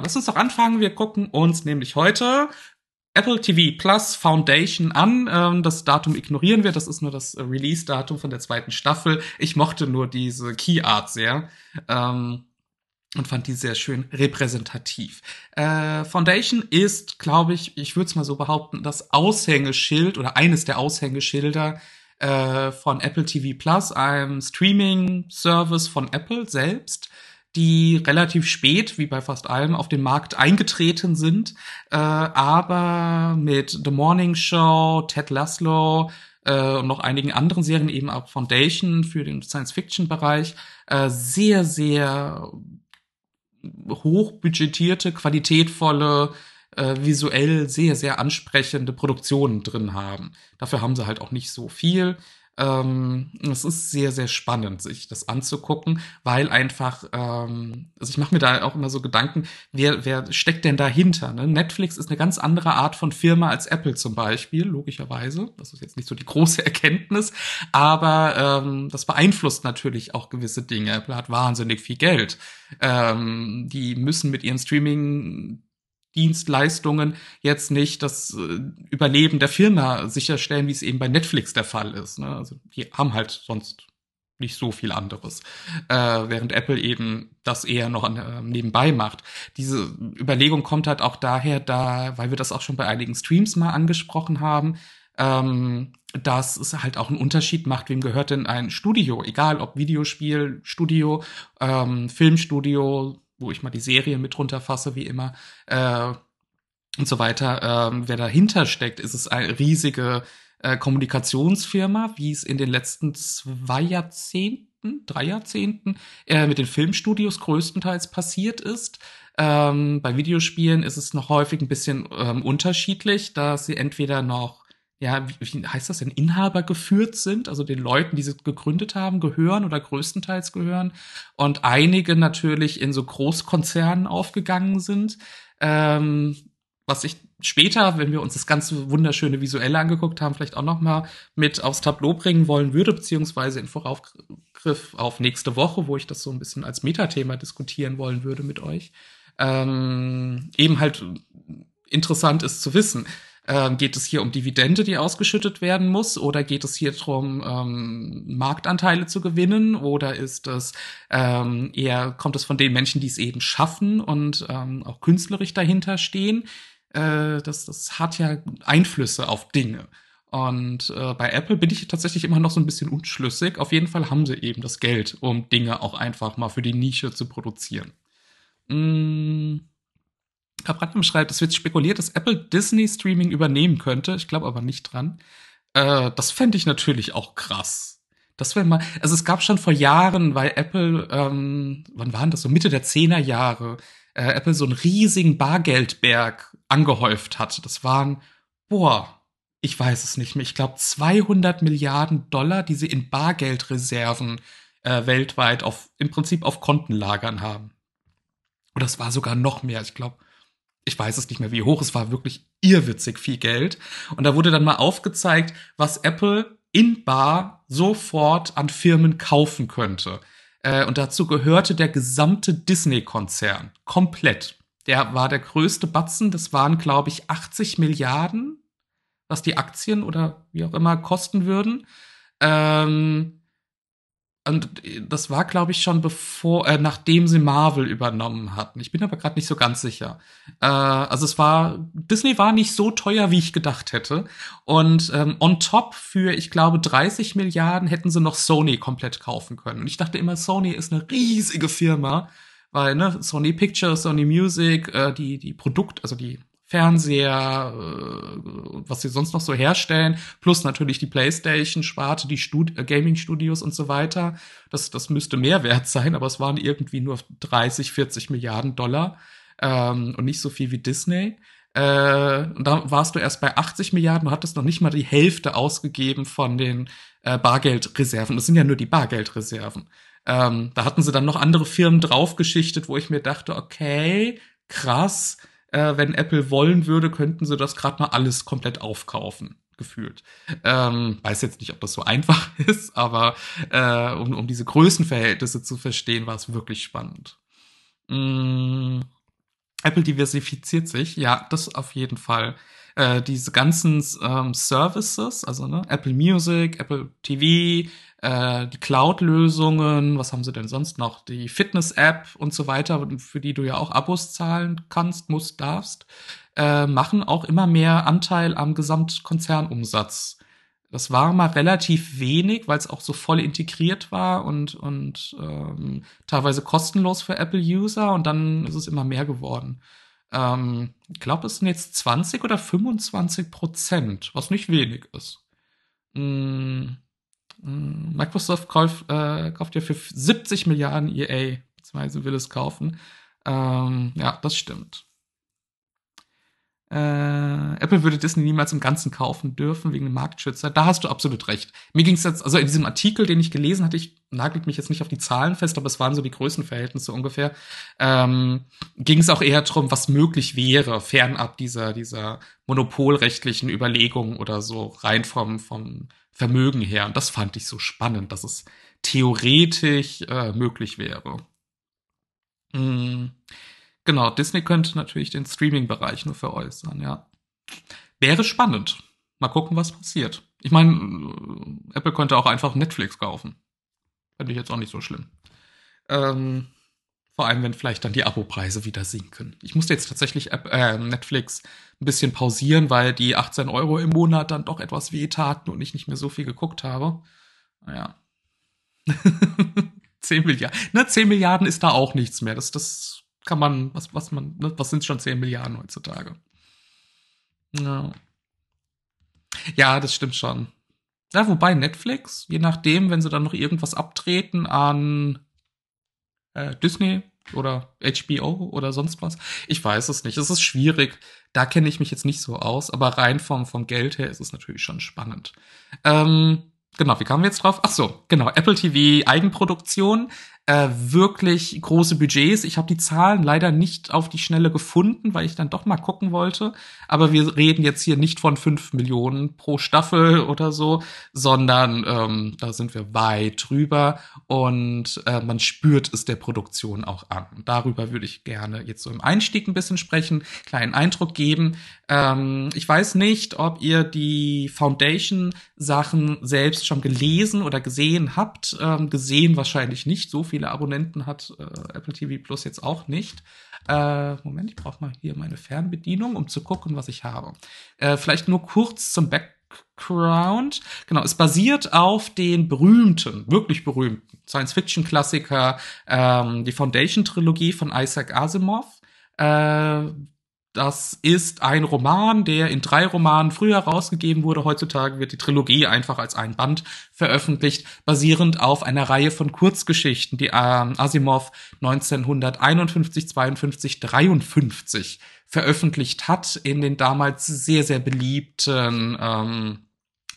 Genau, lass uns doch anfangen. Wir gucken uns nämlich heute Apple TV Plus Foundation an. Ähm, das Datum ignorieren wir. Das ist nur das Release-Datum von der zweiten Staffel. Ich mochte nur diese Key Art sehr. Ähm, und fand die sehr schön repräsentativ. Äh, Foundation ist, glaube ich, ich würde es mal so behaupten, das Aushängeschild oder eines der Aushängeschilder äh, von Apple TV Plus, einem Streaming-Service von Apple selbst, die relativ spät, wie bei fast allem, auf den Markt eingetreten sind, äh, aber mit The Morning Show, Ted Laszlo äh, und noch einigen anderen Serien, eben auch Foundation für den Science-Fiction-Bereich, äh, sehr, sehr hochbudgetierte, qualitätvolle, äh, visuell sehr, sehr ansprechende Produktionen drin haben. Dafür haben sie halt auch nicht so viel. Ähm, es ist sehr, sehr spannend, sich das anzugucken, weil einfach, ähm, also ich mache mir da auch immer so Gedanken, wer, wer steckt denn dahinter? Ne? Netflix ist eine ganz andere Art von Firma als Apple zum Beispiel, logischerweise. Das ist jetzt nicht so die große Erkenntnis, aber ähm, das beeinflusst natürlich auch gewisse Dinge. Apple hat wahnsinnig viel Geld. Ähm, die müssen mit ihren Streaming Dienstleistungen jetzt nicht das äh, Überleben der Firma sicherstellen, wie es eben bei Netflix der Fall ist. Ne? Also die haben halt sonst nicht so viel anderes, äh, während Apple eben das eher noch an, äh, nebenbei macht. Diese Überlegung kommt halt auch daher, da, weil wir das auch schon bei einigen Streams mal angesprochen haben, ähm, dass es halt auch einen Unterschied macht, wem gehört denn ein Studio, egal ob Videospielstudio, ähm, Filmstudio, wo ich mal die Serie mit runterfasse, wie immer, äh, und so weiter. Ähm, wer dahinter steckt, ist es eine riesige äh, Kommunikationsfirma, wie es in den letzten zwei Jahrzehnten, drei Jahrzehnten äh, mit den Filmstudios größtenteils passiert ist. Ähm, bei Videospielen ist es noch häufig ein bisschen ähm, unterschiedlich, da sie entweder noch ja, wie, heißt das denn, Inhaber geführt sind, also den Leuten, die sie gegründet haben, gehören oder größtenteils gehören. Und einige natürlich in so Großkonzernen aufgegangen sind, ähm, was ich später, wenn wir uns das ganze wunderschöne Visuelle angeguckt haben, vielleicht auch noch mal mit aufs Tableau bringen wollen würde, beziehungsweise in Voraufgriff auf nächste Woche, wo ich das so ein bisschen als Metathema diskutieren wollen würde mit euch. Ähm, eben halt interessant ist zu wissen, ähm, geht es hier um Dividende, die ausgeschüttet werden muss, oder geht es hier darum, ähm, Marktanteile zu gewinnen, oder ist es ähm, eher kommt es von den Menschen, die es eben schaffen und ähm, auch künstlerisch dahinter stehen? Äh, das, das hat ja Einflüsse auf Dinge. Und äh, bei Apple bin ich tatsächlich immer noch so ein bisschen unschlüssig. Auf jeden Fall haben sie eben das Geld, um Dinge auch einfach mal für die Nische zu produzieren. Mmh. Herr Brandner schreibt, es wird spekuliert, dass Apple Disney Streaming übernehmen könnte. Ich glaube aber nicht dran. Äh, das fände ich natürlich auch krass. Das wäre mal, also es gab schon vor Jahren, weil Apple, ähm, wann waren das so Mitte der Zehner Jahre, äh, Apple so einen riesigen Bargeldberg angehäuft hat. Das waren, boah, ich weiß es nicht mehr. Ich glaube 200 Milliarden Dollar, die sie in Bargeldreserven äh, weltweit auf, im Prinzip auf Kontenlagern haben. Und das war sogar noch mehr. Ich glaube ich weiß es nicht mehr, wie hoch es war, wirklich irrwitzig viel Geld. Und da wurde dann mal aufgezeigt, was Apple in Bar sofort an Firmen kaufen könnte. Äh, und dazu gehörte der gesamte Disney-Konzern. Komplett. Der war der größte Batzen. Das waren, glaube ich, 80 Milliarden, was die Aktien oder wie auch immer kosten würden. Ähm, und das war, glaube ich, schon bevor, äh, nachdem sie Marvel übernommen hatten. Ich bin aber gerade nicht so ganz sicher. Äh, also es war, Disney war nicht so teuer, wie ich gedacht hätte. Und ähm, on top für, ich glaube, 30 Milliarden hätten sie noch Sony komplett kaufen können. Und ich dachte immer, Sony ist eine riesige Firma, weil ne, Sony Pictures, Sony Music, äh, die die Produkt, also die Fernseher, äh, was sie sonst noch so herstellen, plus natürlich die PlayStation-Sparte, die Stud äh, Gaming-Studios und so weiter. Das, das müsste mehr wert sein, aber es waren irgendwie nur 30, 40 Milliarden Dollar ähm, und nicht so viel wie Disney. Äh, und da warst du erst bei 80 Milliarden, du hattest noch nicht mal die Hälfte ausgegeben von den äh, Bargeldreserven. Das sind ja nur die Bargeldreserven. Ähm, da hatten sie dann noch andere Firmen draufgeschichtet, wo ich mir dachte, okay, krass, äh, wenn Apple wollen würde, könnten sie das gerade mal alles komplett aufkaufen gefühlt. Ähm, weiß jetzt nicht, ob das so einfach ist, aber äh, um, um diese Größenverhältnisse zu verstehen, war es wirklich spannend. Mm. Apple diversifiziert sich, ja, das auf jeden Fall. Äh, diese ganzen ähm, Services, also ne, Apple Music, Apple TV, äh, die Cloud-Lösungen, was haben sie denn sonst noch? Die Fitness-App und so weiter, für die du ja auch Abos zahlen kannst, musst, darfst, äh, machen auch immer mehr Anteil am Gesamtkonzernumsatz. Das war mal relativ wenig, weil es auch so voll integriert war und, und ähm, teilweise kostenlos für Apple-User und dann ist es immer mehr geworden. Ähm, ich glaube, es sind jetzt 20 oder 25 Prozent, was nicht wenig ist. Mm, Microsoft kauf, äh, kauft ja für 70 Milliarden EA, beziehungsweise will es kaufen. Ähm, ja, das stimmt. Äh, Apple würde Disney niemals im Ganzen kaufen dürfen wegen dem Marktschützer. Da hast du absolut recht. Mir ging es jetzt, also in diesem Artikel, den ich gelesen hatte, ich nagelt mich jetzt nicht auf die Zahlen fest, aber es waren so die Größenverhältnisse ungefähr. Ähm, ging es auch eher darum, was möglich wäre, fernab dieser dieser monopolrechtlichen Überlegungen oder so rein vom vom Vermögen her. Und das fand ich so spannend, dass es theoretisch äh, möglich wäre. Mm. Genau, Disney könnte natürlich den Streaming-Bereich nur veräußern, ja. Wäre spannend. Mal gucken, was passiert. Ich meine, äh, Apple könnte auch einfach Netflix kaufen. Fände ich jetzt auch nicht so schlimm. Ähm, vor allem, wenn vielleicht dann die Abopreise wieder sinken. Ich musste jetzt tatsächlich App, äh, Netflix ein bisschen pausieren, weil die 18 Euro im Monat dann doch etwas wehtaten und ich nicht mehr so viel geguckt habe. Naja. 10 Milliarden. Ne, 10 Milliarden ist da auch nichts mehr. Das, das kann man, was, was man, ne, was sind schon 10 Milliarden heutzutage? Ja. ja, das stimmt schon. Ja, wobei Netflix, je nachdem, wenn sie dann noch irgendwas abtreten an äh, Disney oder HBO oder sonst was, ich weiß es nicht. Es ist schwierig. Da kenne ich mich jetzt nicht so aus, aber rein vom, vom Geld her ist es natürlich schon spannend. Ähm, genau, wie kamen wir jetzt drauf? Ach so, genau, Apple TV Eigenproduktion äh, wirklich große Budgets. Ich habe die Zahlen leider nicht auf die Schnelle gefunden, weil ich dann doch mal gucken wollte. Aber wir reden jetzt hier nicht von fünf Millionen pro Staffel oder so, sondern ähm, da sind wir weit drüber und äh, man spürt es der Produktion auch an. Darüber würde ich gerne jetzt so im Einstieg ein bisschen sprechen, kleinen Eindruck geben. Ähm, ich weiß nicht, ob ihr die Foundation-Sachen selbst schon gelesen oder gesehen habt. Ähm, gesehen wahrscheinlich nicht so viele Abonnenten hat äh, Apple TV Plus jetzt auch nicht. Äh, Moment, ich brauche mal hier meine Fernbedienung, um zu gucken, was ich habe. Äh, vielleicht nur kurz zum Background. Genau, es basiert auf den berühmten, wirklich berühmten Science-Fiction-Klassiker, ähm, die Foundation-Trilogie von Isaac Asimov. Das ist ein Roman, der in drei Romanen früher rausgegeben wurde. Heutzutage wird die Trilogie einfach als ein Band veröffentlicht, basierend auf einer Reihe von Kurzgeschichten, die ähm, Asimov 1951, 52, 53 veröffentlicht hat in den damals sehr, sehr beliebten ähm,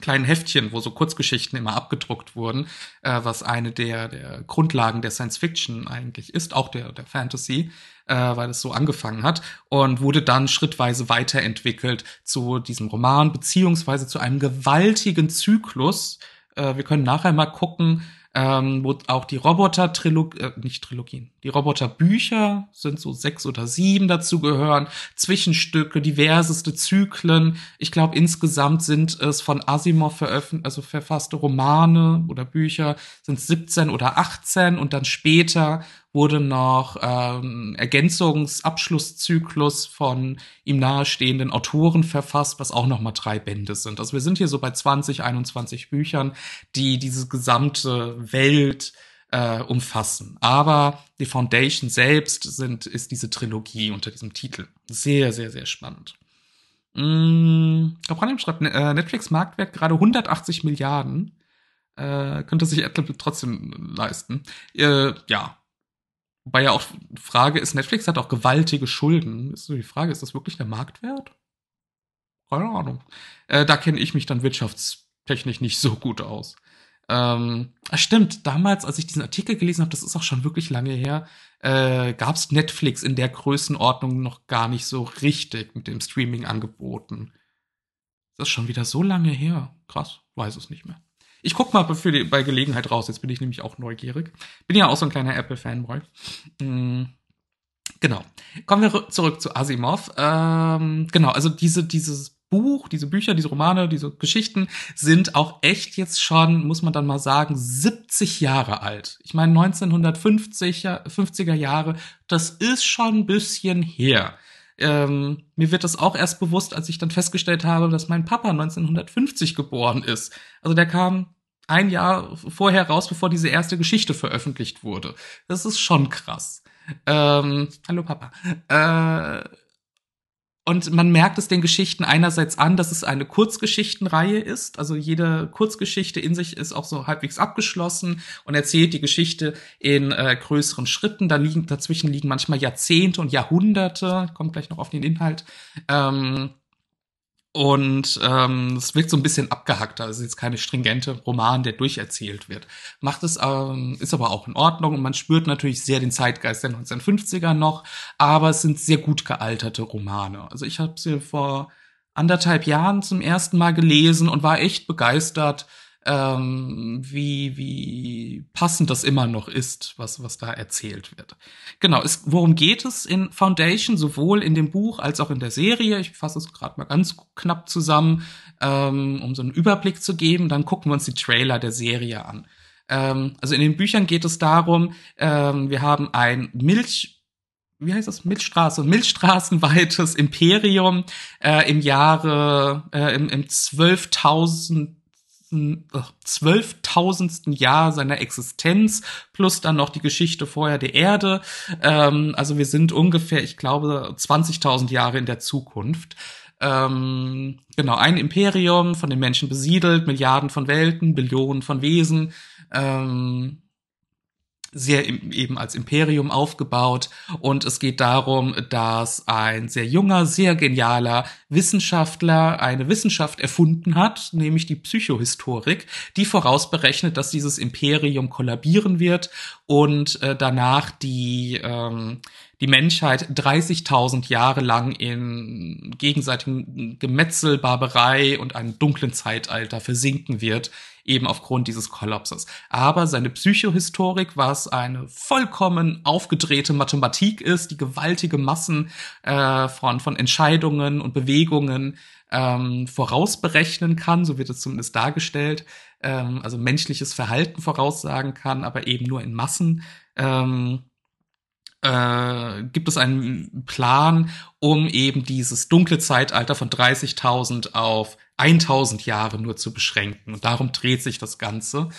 kleinen Heftchen, wo so Kurzgeschichten immer abgedruckt wurden, äh, was eine der, der Grundlagen der Science Fiction eigentlich ist, auch der, der Fantasy äh, weil es so angefangen hat und wurde dann schrittweise weiterentwickelt zu diesem Roman beziehungsweise zu einem gewaltigen Zyklus. Äh, wir können nachher mal gucken, ähm, wo auch die Roboter-Trilogien, äh, nicht Trilogien, die Roboter-Bücher sind so sechs oder sieben dazu gehören, Zwischenstücke, diverseste Zyklen. Ich glaube, insgesamt sind es von Asimov veröffentlicht, also verfasste Romane oder Bücher sind 17 oder 18 und dann später wurde noch ähm, Ergänzungsabschlusszyklus von ihm nahestehenden Autoren verfasst, was auch noch mal drei Bände sind. Also wir sind hier so bei 20, 21 Büchern, die diese gesamte Welt äh, umfassen. Aber die Foundation selbst sind, ist diese Trilogie unter diesem Titel. Sehr, sehr, sehr spannend. Mm, Gabranium schreibt, äh, Netflix Marktwert gerade 180 Milliarden. Äh, könnte sich Apple trotzdem leisten. Äh, ja, Wobei ja auch Frage ist, Netflix hat auch gewaltige Schulden. Ist so die Frage, ist das wirklich der Marktwert? Keine Ahnung. Äh, da kenne ich mich dann wirtschaftstechnisch nicht so gut aus. Ähm, stimmt, damals, als ich diesen Artikel gelesen habe, das ist auch schon wirklich lange her, äh, gab es Netflix in der Größenordnung noch gar nicht so richtig mit dem Streaming-Angeboten. Das ist schon wieder so lange her. Krass, weiß es nicht mehr. Ich guck mal für die, bei Gelegenheit raus. Jetzt bin ich nämlich auch neugierig. Bin ja auch so ein kleiner Apple-Fanboy. Mhm. genau. Kommen wir zurück zu Asimov. Ähm, genau, also diese, dieses Buch, diese Bücher, diese Romane, diese Geschichten sind auch echt jetzt schon, muss man dann mal sagen, 70 Jahre alt. Ich meine 1950er 50er Jahre, das ist schon ein bisschen her. Ähm, mir wird das auch erst bewusst, als ich dann festgestellt habe, dass mein Papa 1950 geboren ist. Also der kam ein Jahr vorher raus, bevor diese erste Geschichte veröffentlicht wurde. Das ist schon krass. Ähm, hallo Papa. Äh, und man merkt es den Geschichten einerseits an, dass es eine Kurzgeschichtenreihe ist. Also jede Kurzgeschichte in sich ist auch so halbwegs abgeschlossen und erzählt die Geschichte in äh, größeren Schritten. Da liegen, dazwischen liegen manchmal Jahrzehnte und Jahrhunderte. Kommt gleich noch auf den Inhalt. Ähm, und ähm, es wirkt so ein bisschen abgehackter. Es ist jetzt keine stringente Roman, der durcherzählt wird. Macht es, ähm, ist aber auch in Ordnung und man spürt natürlich sehr den Zeitgeist der 1950er noch, aber es sind sehr gut gealterte Romane. Also ich habe sie vor anderthalb Jahren zum ersten Mal gelesen und war echt begeistert ähm, wie, wie passend das immer noch ist, was, was da erzählt wird. Genau, es, worum geht es in Foundation, sowohl in dem Buch als auch in der Serie? Ich fasse es gerade mal ganz knapp zusammen, ähm, um so einen Überblick zu geben. Dann gucken wir uns die Trailer der Serie an. Ähm, also in den Büchern geht es darum, ähm, wir haben ein Milch wie heißt das, Milchstraße, Milchstraßenweites Imperium äh, im Jahre, äh, im, im 12.000 zwölftausendsten Jahr seiner Existenz plus dann noch die Geschichte vorher der Erde. Ähm, also wir sind ungefähr, ich glaube, 20.000 Jahre in der Zukunft. Ähm, genau, ein Imperium von den Menschen besiedelt, Milliarden von Welten, Billionen von Wesen. Ähm, sehr eben als Imperium aufgebaut. Und es geht darum, dass ein sehr junger, sehr genialer Wissenschaftler eine Wissenschaft erfunden hat, nämlich die Psychohistorik, die vorausberechnet, dass dieses Imperium kollabieren wird und äh, danach die ähm, die Menschheit 30.000 Jahre lang in gegenseitigen Gemetzel, Barbarei und einem dunklen Zeitalter versinken wird, eben aufgrund dieses Kollapses. Aber seine Psychohistorik, was eine vollkommen aufgedrehte Mathematik ist, die gewaltige Massen äh, von, von Entscheidungen und Bewegungen ähm, vorausberechnen kann, so wird es zumindest dargestellt, ähm, also menschliches Verhalten voraussagen kann, aber eben nur in Massen. Ähm, äh, gibt es einen Plan, um eben dieses dunkle Zeitalter von 30.000 auf 1000 Jahre nur zu beschränken. Und darum dreht sich das Ganze.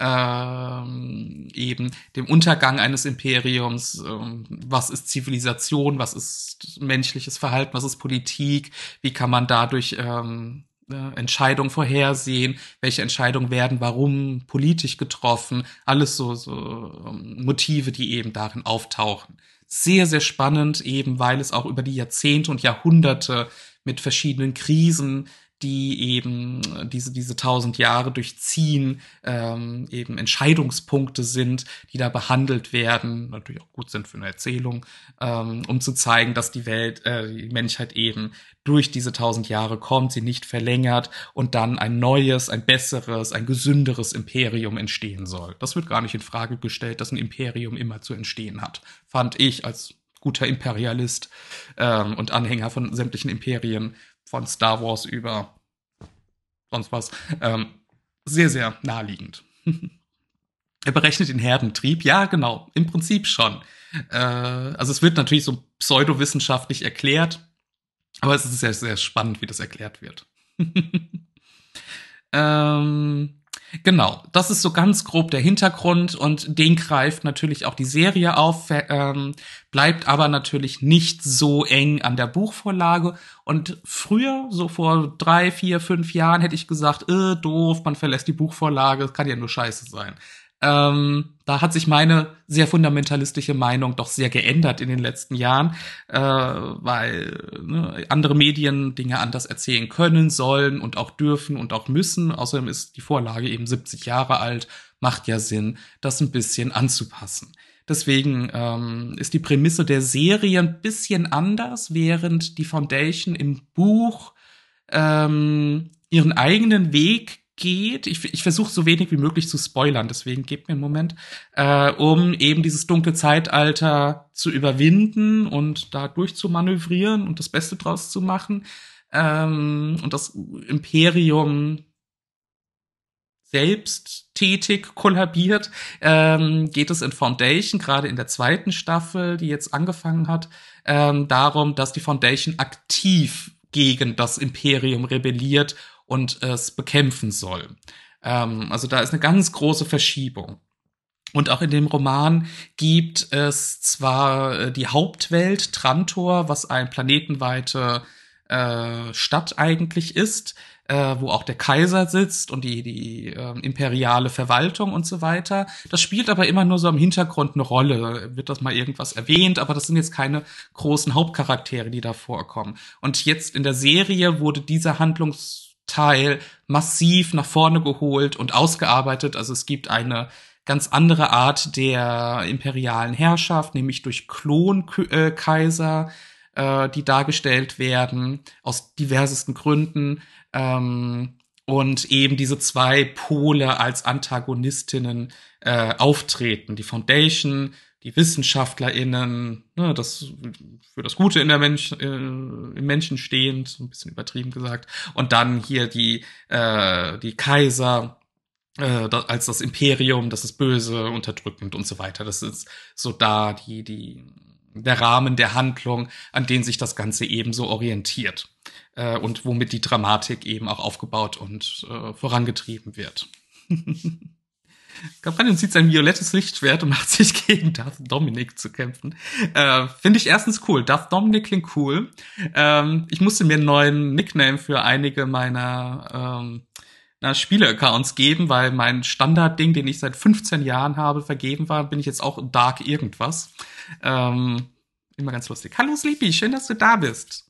Ähm, eben dem Untergang eines Imperiums. Ähm, was ist Zivilisation? Was ist menschliches Verhalten? Was ist Politik? Wie kann man dadurch ähm, äh, Entscheidungen vorhersehen, welche Entscheidungen werden, warum politisch getroffen, alles so, so ähm, Motive, die eben darin auftauchen. Sehr, sehr spannend, eben weil es auch über die Jahrzehnte und Jahrhunderte mit verschiedenen Krisen die eben diese diese tausend Jahre durchziehen, ähm, eben Entscheidungspunkte sind, die da behandelt werden, natürlich auch gut sind für eine Erzählung, ähm, um zu zeigen, dass die Welt, äh, die Menschheit eben durch diese tausend Jahre kommt, sie nicht verlängert und dann ein neues, ein besseres, ein gesünderes Imperium entstehen soll. Das wird gar nicht in Frage gestellt, dass ein Imperium immer zu entstehen hat. Fand ich als guter Imperialist ähm, und Anhänger von sämtlichen Imperien von Star Wars über sonst was, ähm, sehr, sehr naheliegend. er berechnet den Herdentrieb, ja, genau, im Prinzip schon. Äh, also es wird natürlich so pseudowissenschaftlich erklärt, aber es ist sehr, sehr spannend, wie das erklärt wird. ähm, Genau, das ist so ganz grob der Hintergrund und den greift natürlich auch die Serie auf, ähm, bleibt aber natürlich nicht so eng an der Buchvorlage. Und früher, so vor drei, vier, fünf Jahren, hätte ich gesagt, äh, doof, man verlässt die Buchvorlage, kann ja nur scheiße sein. Ähm, da hat sich meine sehr fundamentalistische Meinung doch sehr geändert in den letzten Jahren, äh, weil ne, andere Medien Dinge anders erzählen können, sollen und auch dürfen und auch müssen. Außerdem ist die Vorlage eben 70 Jahre alt, macht ja Sinn, das ein bisschen anzupassen. Deswegen ähm, ist die Prämisse der Serie ein bisschen anders, während die Foundation im Buch ähm, ihren eigenen Weg geht, ich, ich versuche so wenig wie möglich zu spoilern, deswegen gebt mir einen Moment, äh, um eben dieses dunkle Zeitalter zu überwinden und da durchzumanövrieren und das Beste draus zu machen. Ähm, und das Imperium selbst tätig kollabiert, ähm, geht es in Foundation, gerade in der zweiten Staffel, die jetzt angefangen hat, ähm, darum, dass die Foundation aktiv gegen das Imperium rebelliert und es bekämpfen soll. Ähm, also da ist eine ganz große Verschiebung. Und auch in dem Roman gibt es zwar äh, die Hauptwelt Trantor, was ein planetenweite äh, Stadt eigentlich ist, äh, wo auch der Kaiser sitzt und die, die äh, imperiale Verwaltung und so weiter. Das spielt aber immer nur so im Hintergrund eine Rolle. Wird das mal irgendwas erwähnt, aber das sind jetzt keine großen Hauptcharaktere, die da vorkommen. Und jetzt in der Serie wurde dieser Handlungsteil massiv nach vorne geholt und ausgearbeitet. Also es gibt eine ganz andere Art der imperialen Herrschaft, nämlich durch Klonkaiser, äh, die dargestellt werden, aus diversesten Gründen. Ähm, und eben diese zwei Pole als Antagonistinnen äh, auftreten. Die Foundation, die WissenschaftlerInnen, ne, das für das Gute in der Mensch, äh, im Menschen stehend, so ein bisschen übertrieben gesagt. Und dann hier die, äh, die Kaiser, äh, als das Imperium, das ist böse, unterdrückend und so weiter. Das ist so da die, die, der Rahmen der Handlung, an den sich das Ganze eben so orientiert äh, und womit die Dramatik eben auch aufgebaut und äh, vorangetrieben wird. Gabriel zieht sein violettes Lichtschwert und macht sich gegen Darth Dominic zu kämpfen. Äh, Finde ich erstens cool. Darth Dominic klingt cool. Ähm, ich musste mir einen neuen Nickname für einige meiner ähm, Spiele-Accounts geben, weil mein Standardding, den ich seit 15 Jahren habe, vergeben war, bin ich jetzt auch Dark irgendwas. Ähm, immer ganz lustig. Hallo Sleepy, schön, dass du da bist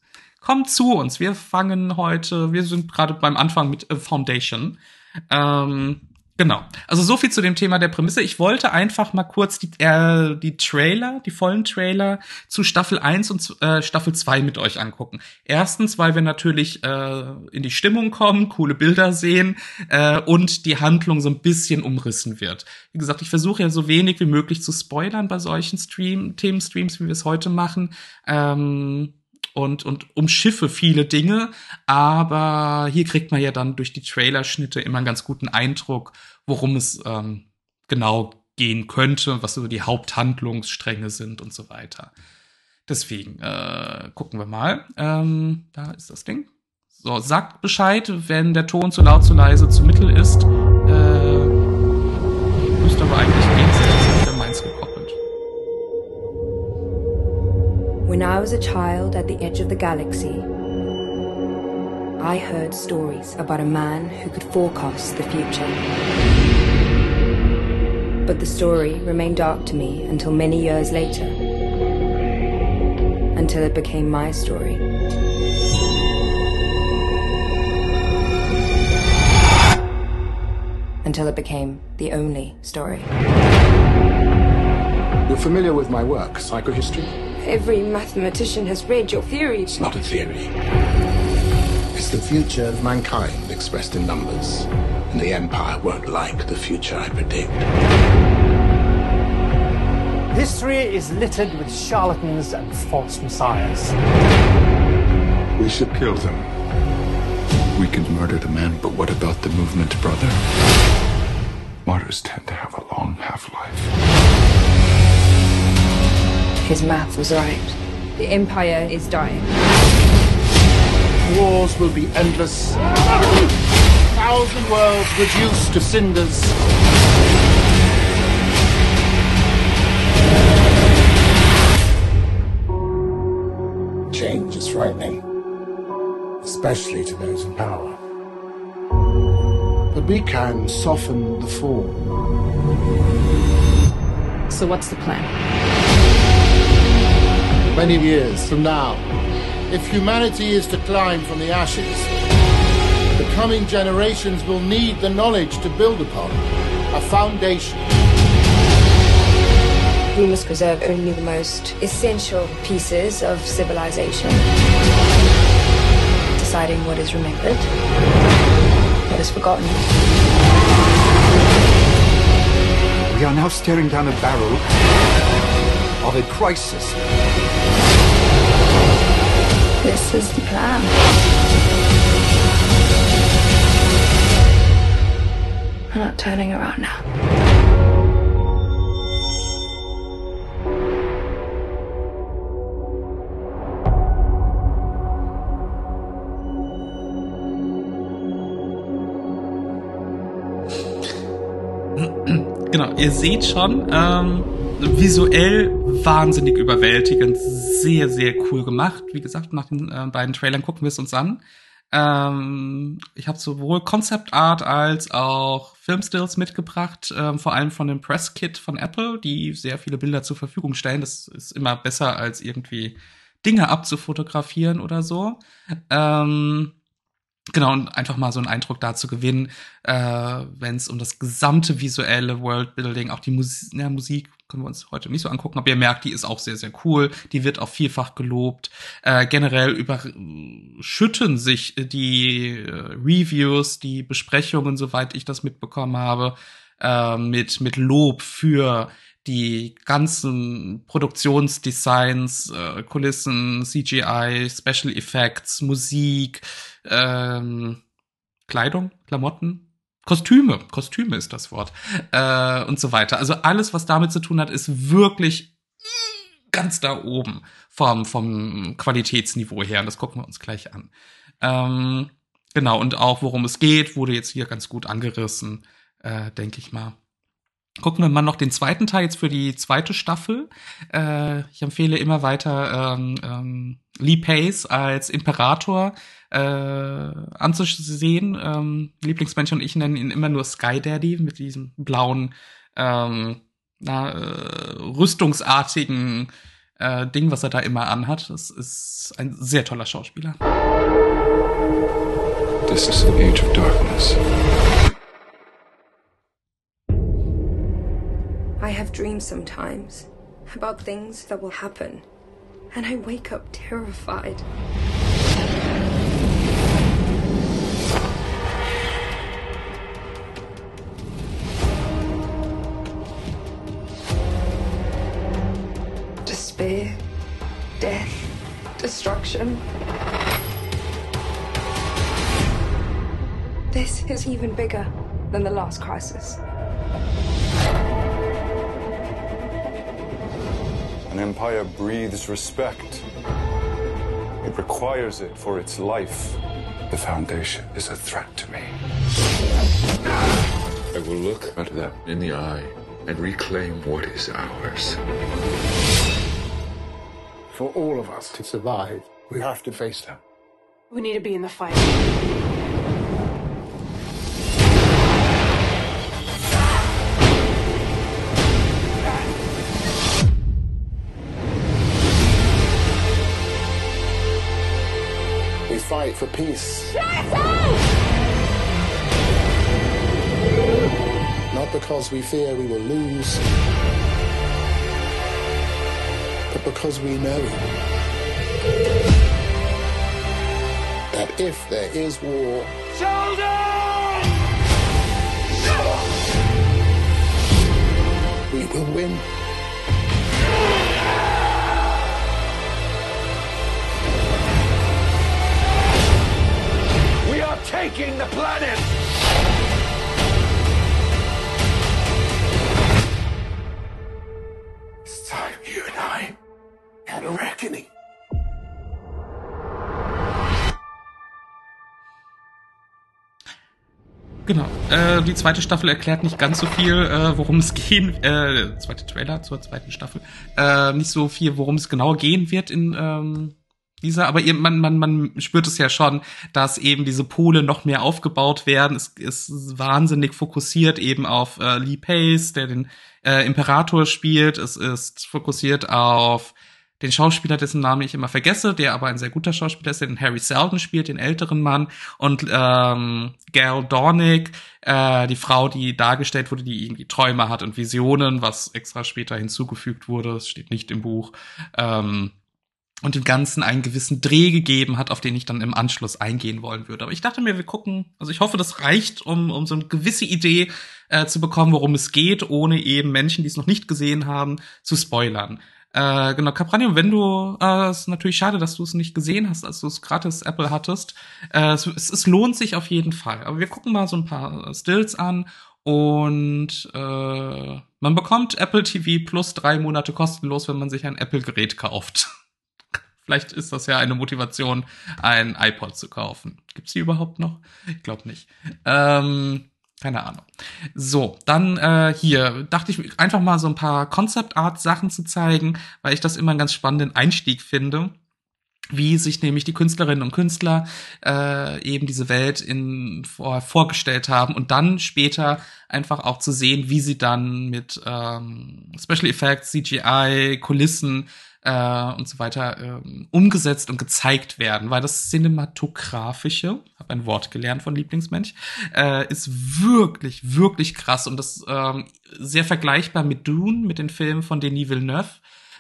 komm zu uns. Wir fangen heute, wir sind gerade beim Anfang mit äh, Foundation. Ähm, genau. Also so viel zu dem Thema der Prämisse. Ich wollte einfach mal kurz die, äh, die Trailer, die vollen Trailer zu Staffel 1 und äh, Staffel 2 mit euch angucken. Erstens, weil wir natürlich äh, in die Stimmung kommen, coole Bilder sehen äh, und die Handlung so ein bisschen umrissen wird. Wie gesagt, ich versuche ja so wenig wie möglich zu spoilern bei solchen Stream Themenstreams, wie wir es heute machen. Ähm, und, und umschiffe viele Dinge. Aber hier kriegt man ja dann durch die Trailerschnitte immer einen ganz guten Eindruck, worum es ähm, genau gehen könnte, was so die Haupthandlungsstränge sind und so weiter. Deswegen äh, gucken wir mal. Ähm, da ist das Ding. So, sagt Bescheid, wenn der Ton zu laut, zu leise, zu mittel ist. Äh, müsste aber eigentlich gehen, When I was a child at the edge of the galaxy, I heard stories about a man who could forecast the future. But the story remained dark to me until many years later. Until it became my story. Until it became the only story. You're familiar with my work, Psychohistory? Every mathematician has read your theory. It's not a theory. It's the future of mankind expressed in numbers. And the Empire won't like the future I predict. History is littered with charlatans and false messiahs. We should kill them. We can murder the man, but what about the movement, brother? Martyrs tend to have a long half-life. His math was right. The Empire is dying. Wars will be endless. Thousand worlds reduced to cinders. Change is frightening, especially to those in power. But we can soften the fall. So what's the plan? Many years from now, if humanity is to climb from the ashes, the coming generations will need the knowledge to build upon a foundation. We must preserve only the most essential pieces of civilization, deciding what is remembered, what is forgotten. We are now staring down a barrel of a crisis. This is the plan. I'm not turning around now. Genau, ihr seht schon, ähm, visuell wahnsinnig überwältigend, sehr, sehr cool gemacht. Wie gesagt, nach den äh, beiden Trailern gucken wir es uns an. Ähm, ich habe sowohl Concept Art als auch Filmstills mitgebracht, ähm, vor allem von dem Press Kit von Apple, die sehr viele Bilder zur Verfügung stellen. Das ist immer besser als irgendwie Dinge abzufotografieren oder so. Ähm, Genau, und einfach mal so einen Eindruck dazu gewinnen, äh, wenn es um das gesamte visuelle Worldbuilding, auch die Mus ja, Musik, können wir uns heute nicht so angucken, aber ihr merkt, die ist auch sehr, sehr cool. Die wird auch vielfach gelobt. Äh, generell überschütten sich die äh, Reviews, die Besprechungen, soweit ich das mitbekommen habe, äh, mit, mit Lob für die ganzen Produktionsdesigns, äh, Kulissen, CGI, Special Effects, Musik, ähm, Kleidung, Klamotten, Kostüme, Kostüme ist das Wort äh, und so weiter. Also alles, was damit zu tun hat, ist wirklich ganz da oben vom vom Qualitätsniveau her. Und das gucken wir uns gleich an. Ähm, genau und auch worum es geht, wurde jetzt hier ganz gut angerissen, äh, denke ich mal. Gucken wir mal noch den zweiten Teil jetzt für die zweite Staffel. Äh, ich empfehle immer weiter ähm, ähm, Lee Pace als Imperator äh, anzusehen. Ähm, Lieblingsmensch und ich nennen ihn immer nur Sky Daddy mit diesem blauen, ähm, na, äh, rüstungsartigen äh, Ding, was er da immer anhat. Das ist ein sehr toller Schauspieler. This is the age of darkness. I have dreams sometimes about things that will happen, and I wake up terrified. Despair, death, destruction. This is even bigger than the last crisis. An empire breathes respect. It requires it for its life. The Foundation is a threat to me. I will look at them in the eye and reclaim what is ours. For all of us to survive, we have to face them. We need to be in the fight. We fight for peace. Not because we fear we will lose, because we know that if there is war, we will win. We are taking the planet! Äh, die zweite Staffel erklärt nicht ganz so viel, äh, worum es gehen, äh, zweite Trailer zur zweiten Staffel, äh, nicht so viel, worum es genau gehen wird in ähm, dieser, aber ihr, man, man, man spürt es ja schon, dass eben diese Pole noch mehr aufgebaut werden. Es ist wahnsinnig fokussiert eben auf äh, Lee Pace, der den äh, Imperator spielt. Es ist fokussiert auf den Schauspieler, dessen Namen ich immer vergesse, der aber ein sehr guter Schauspieler ist, den Harry Seldon spielt, den älteren Mann, und ähm, Gal Dornick, äh, die Frau, die dargestellt wurde, die irgendwie Träume hat und Visionen, was extra später hinzugefügt wurde, es steht nicht im Buch. Ähm, und dem Ganzen einen gewissen Dreh gegeben hat, auf den ich dann im Anschluss eingehen wollen würde. Aber ich dachte mir, wir gucken, also ich hoffe, das reicht, um, um so eine gewisse Idee äh, zu bekommen, worum es geht, ohne eben Menschen, die es noch nicht gesehen haben, zu spoilern. Äh, genau, Capranium, wenn du, äh, ist natürlich schade, dass du es nicht gesehen hast, als du es gratis Apple hattest. Äh, es, es lohnt sich auf jeden Fall. Aber wir gucken mal so ein paar Stills an und äh, man bekommt Apple TV plus drei Monate kostenlos, wenn man sich ein Apple-Gerät kauft. Vielleicht ist das ja eine Motivation, ein iPod zu kaufen. Gibt's die überhaupt noch? Ich glaube nicht. Ähm, keine Ahnung. So, dann äh, hier dachte ich einfach mal so ein paar Concept Art Sachen zu zeigen, weil ich das immer einen ganz spannenden Einstieg finde wie sich nämlich die Künstlerinnen und Künstler äh, eben diese Welt in vor, vorgestellt haben und dann später einfach auch zu sehen, wie sie dann mit ähm, Special Effects, CGI, Kulissen äh, und so weiter äh, umgesetzt und gezeigt werden, weil das cinematografische, habe ein Wort gelernt von Lieblingsmensch, äh, ist wirklich wirklich krass und das äh, sehr vergleichbar mit Dune, mit den Filmen von Denis Villeneuve,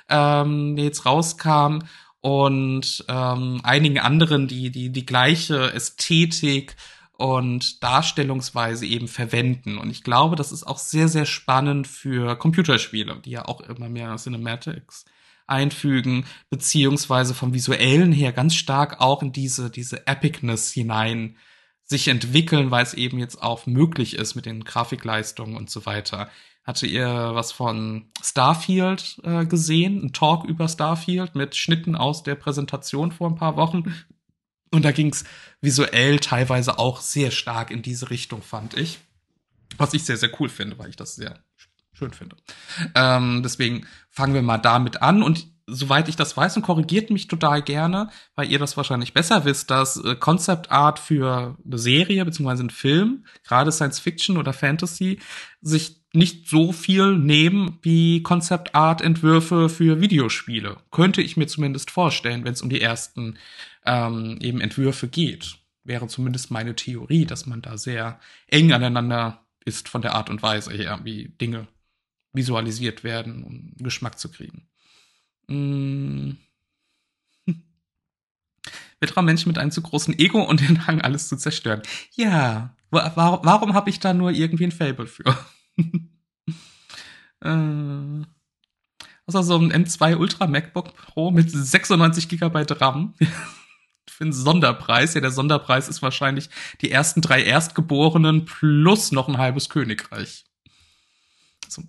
ähm, der jetzt rauskam und ähm, einigen anderen, die die die gleiche Ästhetik und Darstellungsweise eben verwenden. Und ich glaube, das ist auch sehr, sehr spannend für Computerspiele, die ja auch immer mehr Cinematics einfügen, beziehungsweise vom visuellen her ganz stark auch in diese, diese Epicness hinein sich entwickeln, weil es eben jetzt auch möglich ist mit den Grafikleistungen und so weiter. Hatte ihr was von Starfield äh, gesehen? Ein Talk über Starfield mit Schnitten aus der Präsentation vor ein paar Wochen. Und da ging es visuell teilweise auch sehr stark in diese Richtung, fand ich. Was ich sehr, sehr cool finde, weil ich das sehr schön finde. Ähm, deswegen fangen wir mal damit an und soweit ich das weiß und korrigiert mich total gerne, weil ihr das wahrscheinlich besser wisst, dass äh, Concept Art für eine Serie beziehungsweise einen Film, gerade Science Fiction oder Fantasy, sich nicht so viel nehmen wie Concept Art Entwürfe für Videospiele. Könnte ich mir zumindest vorstellen, wenn es um die ersten ähm, eben Entwürfe geht. Wäre zumindest meine Theorie, dass man da sehr eng aneinander ist von der Art und Weise her, wie Dinge visualisiert werden, um Geschmack zu kriegen. Hm. Menschen mit einem zu großen Ego und den Hang, alles zu zerstören. Ja, warum, warum habe ich da nur irgendwie ein Fable für? äh, also so ein M2 Ultra MacBook Pro mit 96 GB RAM für einen Sonderpreis. Ja, der Sonderpreis ist wahrscheinlich die ersten drei Erstgeborenen plus noch ein halbes Königreich. So.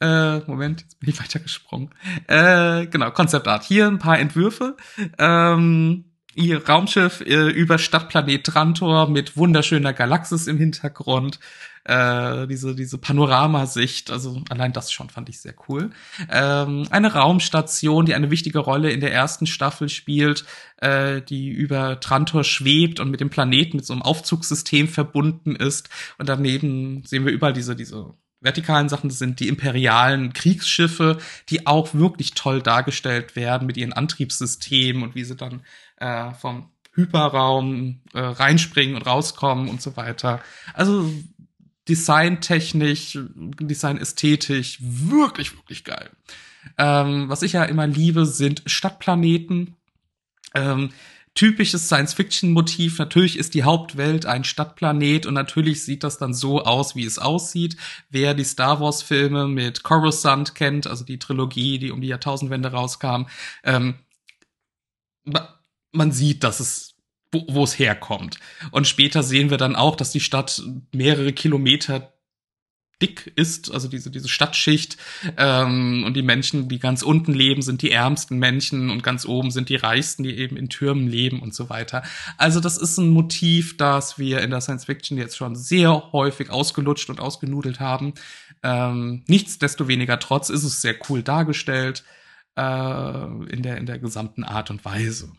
Äh, Moment, jetzt bin ich weitergesprungen. Äh, genau, Konzeptart. Hier ein paar Entwürfe. Ähm, ihr Raumschiff äh, über Stadtplanet Trantor mit wunderschöner Galaxis im Hintergrund. Äh, diese, diese Panoramasicht, also allein das schon fand ich sehr cool. Ähm, eine Raumstation, die eine wichtige Rolle in der ersten Staffel spielt, äh, die über Trantor schwebt und mit dem Planeten mit so einem Aufzugssystem verbunden ist. Und daneben sehen wir überall diese, diese vertikalen Sachen sind die imperialen Kriegsschiffe, die auch wirklich toll dargestellt werden mit ihren Antriebssystemen und wie sie dann äh, vom Hyperraum äh, reinspringen und rauskommen und so weiter. Also designtechnisch, designästhetisch wirklich, wirklich geil. Ähm, was ich ja immer liebe, sind Stadtplaneten. Ähm, typisches Science-Fiction-Motiv. Natürlich ist die Hauptwelt ein Stadtplanet und natürlich sieht das dann so aus, wie es aussieht. Wer die Star Wars-Filme mit Coruscant kennt, also die Trilogie, die um die Jahrtausendwende rauskam, ähm, man sieht, dass es wo, wo es herkommt. Und später sehen wir dann auch, dass die Stadt mehrere Kilometer dick ist, also diese, diese Stadtschicht ähm, und die Menschen, die ganz unten leben, sind die ärmsten Menschen und ganz oben sind die reichsten, die eben in Türmen leben und so weiter. Also das ist ein Motiv, das wir in der Science Fiction jetzt schon sehr häufig ausgelutscht und ausgenudelt haben. Ähm, nichtsdestoweniger trotz ist es sehr cool dargestellt äh, in, der, in der gesamten Art und Weise.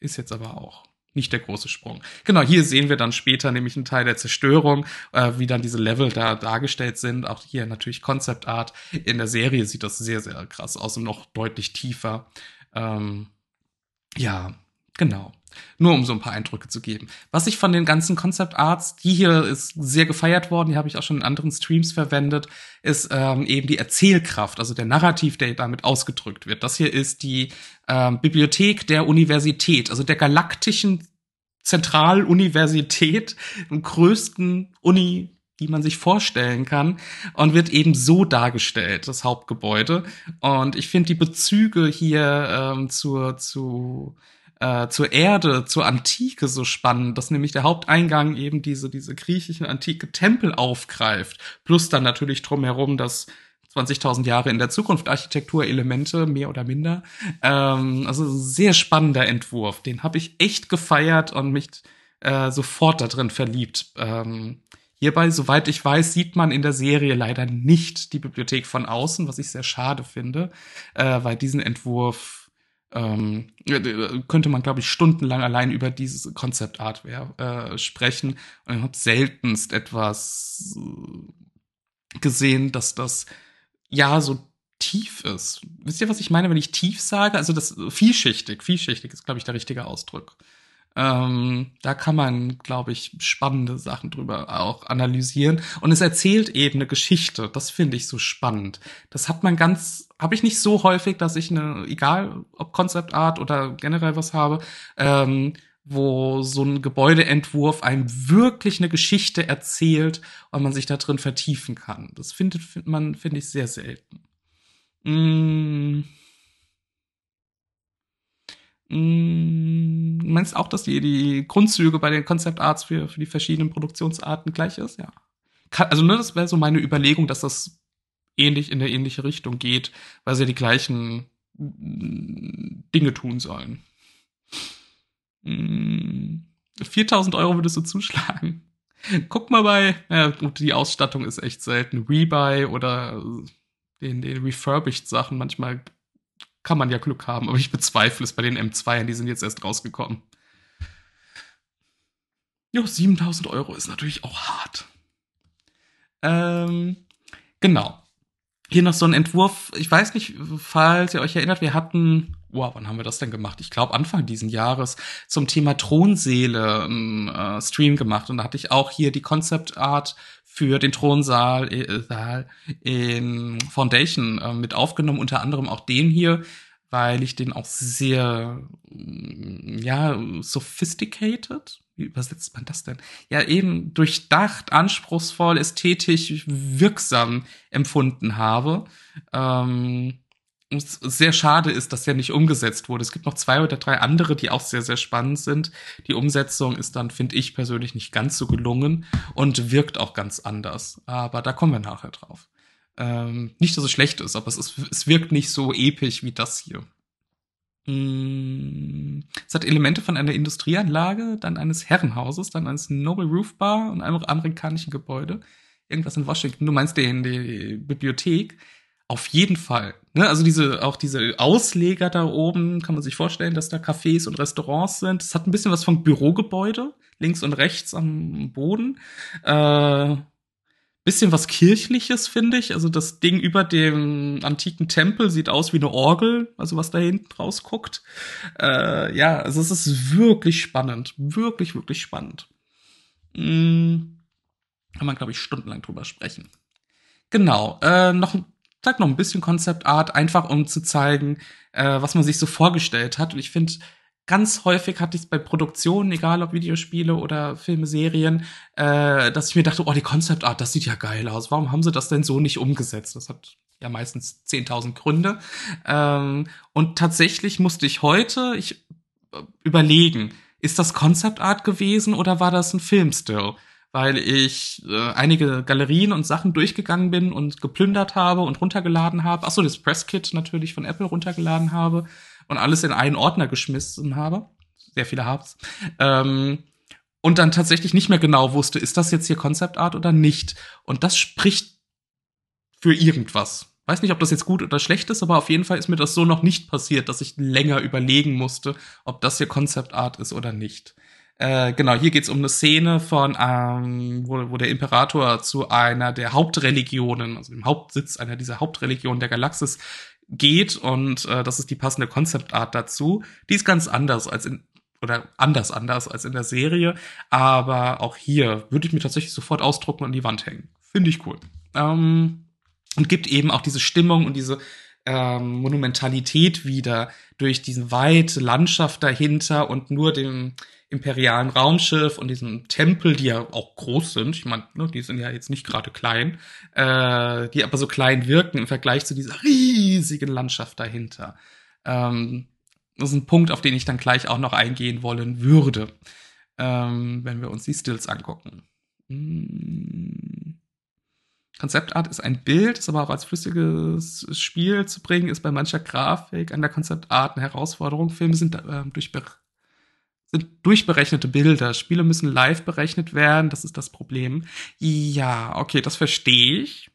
Ist jetzt aber auch nicht der große Sprung. Genau, hier sehen wir dann später nämlich einen Teil der Zerstörung, äh, wie dann diese Level da dargestellt sind. Auch hier natürlich Concept Art. In der Serie sieht das sehr, sehr krass aus und noch deutlich tiefer. Ähm, ja, Genau. Nur um so ein paar Eindrücke zu geben. Was ich von den ganzen Concept Arts, die hier ist sehr gefeiert worden, die habe ich auch schon in anderen Streams verwendet, ist ähm, eben die Erzählkraft, also der Narrativ, der damit ausgedrückt wird. Das hier ist die ähm, Bibliothek der Universität, also der galaktischen Zentraluniversität, im größten Uni die man sich vorstellen kann und wird eben so dargestellt, das Hauptgebäude. Und ich finde die Bezüge hier ähm, zur, zu, äh, zur Erde, zur Antike so spannend, dass nämlich der Haupteingang eben diese, diese griechischen antike Tempel aufgreift, plus dann natürlich drumherum das 20.000 Jahre in der Zukunft Architekturelemente, mehr oder minder. Ähm, also sehr spannender Entwurf. Den habe ich echt gefeiert und mich äh, sofort da drin verliebt. Ähm, hierbei, soweit ich weiß, sieht man in der Serie leider nicht die Bibliothek von außen, was ich sehr schade finde, äh, weil diesen Entwurf ähm, könnte man, glaube ich, stundenlang allein über dieses Concept Artware äh, sprechen. Und ich habe seltenst etwas äh, gesehen, dass das ja so tief ist. Wisst ihr, was ich meine, wenn ich tief sage? Also das vielschichtig, vielschichtig ist, glaube ich, der richtige Ausdruck. Ähm, da kann man, glaube ich, spannende Sachen drüber auch analysieren. Und es erzählt eben eine Geschichte. Das finde ich so spannend. Das hat man ganz, habe ich nicht so häufig, dass ich eine, egal ob Concept Art oder generell was habe, ähm, wo so ein Gebäudeentwurf einem wirklich eine Geschichte erzählt und man sich da drin vertiefen kann. Das findet, findet man, finde ich, sehr selten. Mm. Mm. Meinst auch, dass die, die Grundzüge bei den Concept Arts für, für die verschiedenen Produktionsarten gleich ist? Ja. Kann, also, ne, das wäre so meine Überlegung, dass das ähnlich in der ähnliche Richtung geht, weil sie die gleichen mm, Dinge tun sollen. 4000 hm, Euro würdest du zuschlagen. Guck mal bei, ja gut, die Ausstattung ist echt selten. Rebuy oder den, den refurbished Sachen, manchmal kann man ja Glück haben, aber ich bezweifle es bei den M2, die sind jetzt erst rausgekommen. Jo, 7000 Euro ist natürlich auch hart. Ähm, genau hier noch so ein Entwurf. Ich weiß nicht, falls ihr euch erinnert, wir hatten, wow, wann haben wir das denn gemacht? Ich glaube Anfang diesen Jahres zum Thema Thronseele einen äh, Stream gemacht und da hatte ich auch hier die Concept Art für den Thronsaal äh, in Foundation äh, mit aufgenommen, unter anderem auch den hier, weil ich den auch sehr, ja, sophisticated, wie übersetzt man das denn? Ja, eben durchdacht, anspruchsvoll, ästhetisch, wirksam empfunden habe. Ähm, sehr schade ist, dass der nicht umgesetzt wurde. Es gibt noch zwei oder drei andere, die auch sehr, sehr spannend sind. Die Umsetzung ist dann, finde ich persönlich, nicht ganz so gelungen und wirkt auch ganz anders. Aber da kommen wir nachher drauf. Ähm, nicht, dass es schlecht ist, aber es, ist, es wirkt nicht so episch wie das hier. Mm. Es hat Elemente von einer Industrieanlage, dann eines Herrenhauses, dann eines Noble Roof Bar und einem amerikanischen Gebäude. Irgendwas in Washington. Du meinst den, die Bibliothek. Auf jeden Fall. Ne? Also diese, auch diese Ausleger da oben, kann man sich vorstellen, dass da Cafés und Restaurants sind. Es hat ein bisschen was von Bürogebäude, links und rechts am Boden. Äh, bisschen was Kirchliches, finde ich. Also das Ding über dem antiken Tempel sieht aus wie eine Orgel, also was da hinten rausguckt. Äh, ja, also es ist wirklich spannend. Wirklich, wirklich spannend. Hm, kann man, glaube ich, stundenlang drüber sprechen. Genau, äh, noch, sag noch ein bisschen Concept Art, einfach um zu zeigen, äh, was man sich so vorgestellt hat. Und ich finde, ganz häufig hatte ich es bei Produktionen, egal ob Videospiele oder Filme, Serien, äh, dass ich mir dachte, oh, die Concept Art, das sieht ja geil aus. Warum haben sie das denn so nicht umgesetzt? Das hat ja meistens 10.000 Gründe. Ähm, und tatsächlich musste ich heute ich, äh, überlegen, ist das Concept Art gewesen oder war das ein Filmstill? Weil ich äh, einige Galerien und Sachen durchgegangen bin und geplündert habe und runtergeladen habe. Achso, das Presskit natürlich von Apple runtergeladen habe und alles in einen Ordner geschmissen habe. Sehr viele hab's. Ähm, und dann tatsächlich nicht mehr genau wusste, ist das jetzt hier Concept Art oder nicht. Und das spricht für irgendwas. Weiß nicht, ob das jetzt gut oder schlecht ist, aber auf jeden Fall ist mir das so noch nicht passiert, dass ich länger überlegen musste, ob das hier Concept Art ist oder nicht. Äh, genau, hier geht's um eine Szene von, ähm, wo, wo der Imperator zu einer der Hauptreligionen, also dem Hauptsitz einer dieser Hauptreligionen der Galaxis geht und äh, das ist die passende Concept Art dazu. Die ist ganz anders als in oder anders anders als in der Serie. Aber auch hier würde ich mir tatsächlich sofort ausdrucken und an die Wand hängen. Finde ich cool. Ähm, und gibt eben auch diese Stimmung und diese ähm, Monumentalität wieder durch diese weite Landschaft dahinter und nur dem imperialen Raumschiff und diesem Tempel, die ja auch groß sind. Ich meine, ne, die sind ja jetzt nicht gerade klein, äh, die aber so klein wirken im Vergleich zu dieser riesigen Landschaft dahinter. Ähm, das ist ein Punkt, auf den ich dann gleich auch noch eingehen wollen würde, ähm, wenn wir uns die Stills angucken. Hm. Konzeptart ist ein Bild, ist aber auch als flüssiges Spiel zu bringen, ist bei mancher Grafik an der Konzeptart eine Herausforderung. Filme sind äh, durch sind durchberechnete Bilder. Spiele müssen live berechnet werden, das ist das Problem. Ja, okay, das verstehe ich.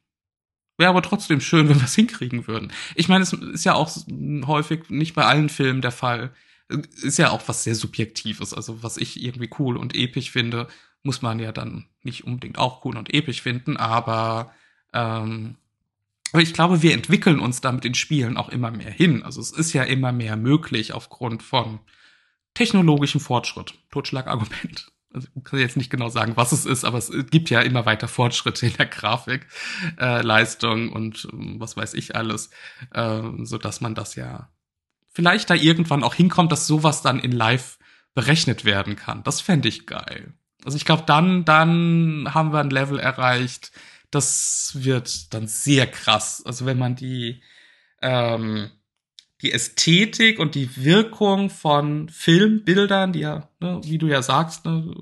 Wäre aber trotzdem schön, wenn wir es hinkriegen würden. Ich meine, es ist ja auch häufig nicht bei allen Filmen der Fall. Ist ja auch was sehr Subjektives. Also, was ich irgendwie cool und episch finde, muss man ja dann nicht unbedingt auch cool und episch finden, aber, ähm, aber ich glaube, wir entwickeln uns da mit den Spielen auch immer mehr hin. Also es ist ja immer mehr möglich aufgrund von technologischem Fortschritt. Totschlagargument. Also ich kann jetzt nicht genau sagen, was es ist, aber es gibt ja immer weiter Fortschritte in der Grafik, äh, Leistung und äh, was weiß ich alles, äh, so dass man das ja vielleicht da irgendwann auch hinkommt, dass sowas dann in Live berechnet werden kann. Das fände ich geil. Also ich glaube, dann, dann haben wir ein Level erreicht, das wird dann sehr krass. Also wenn man die, ähm, die Ästhetik und die Wirkung von Filmbildern, die ja, ne, wie du ja sagst, ne,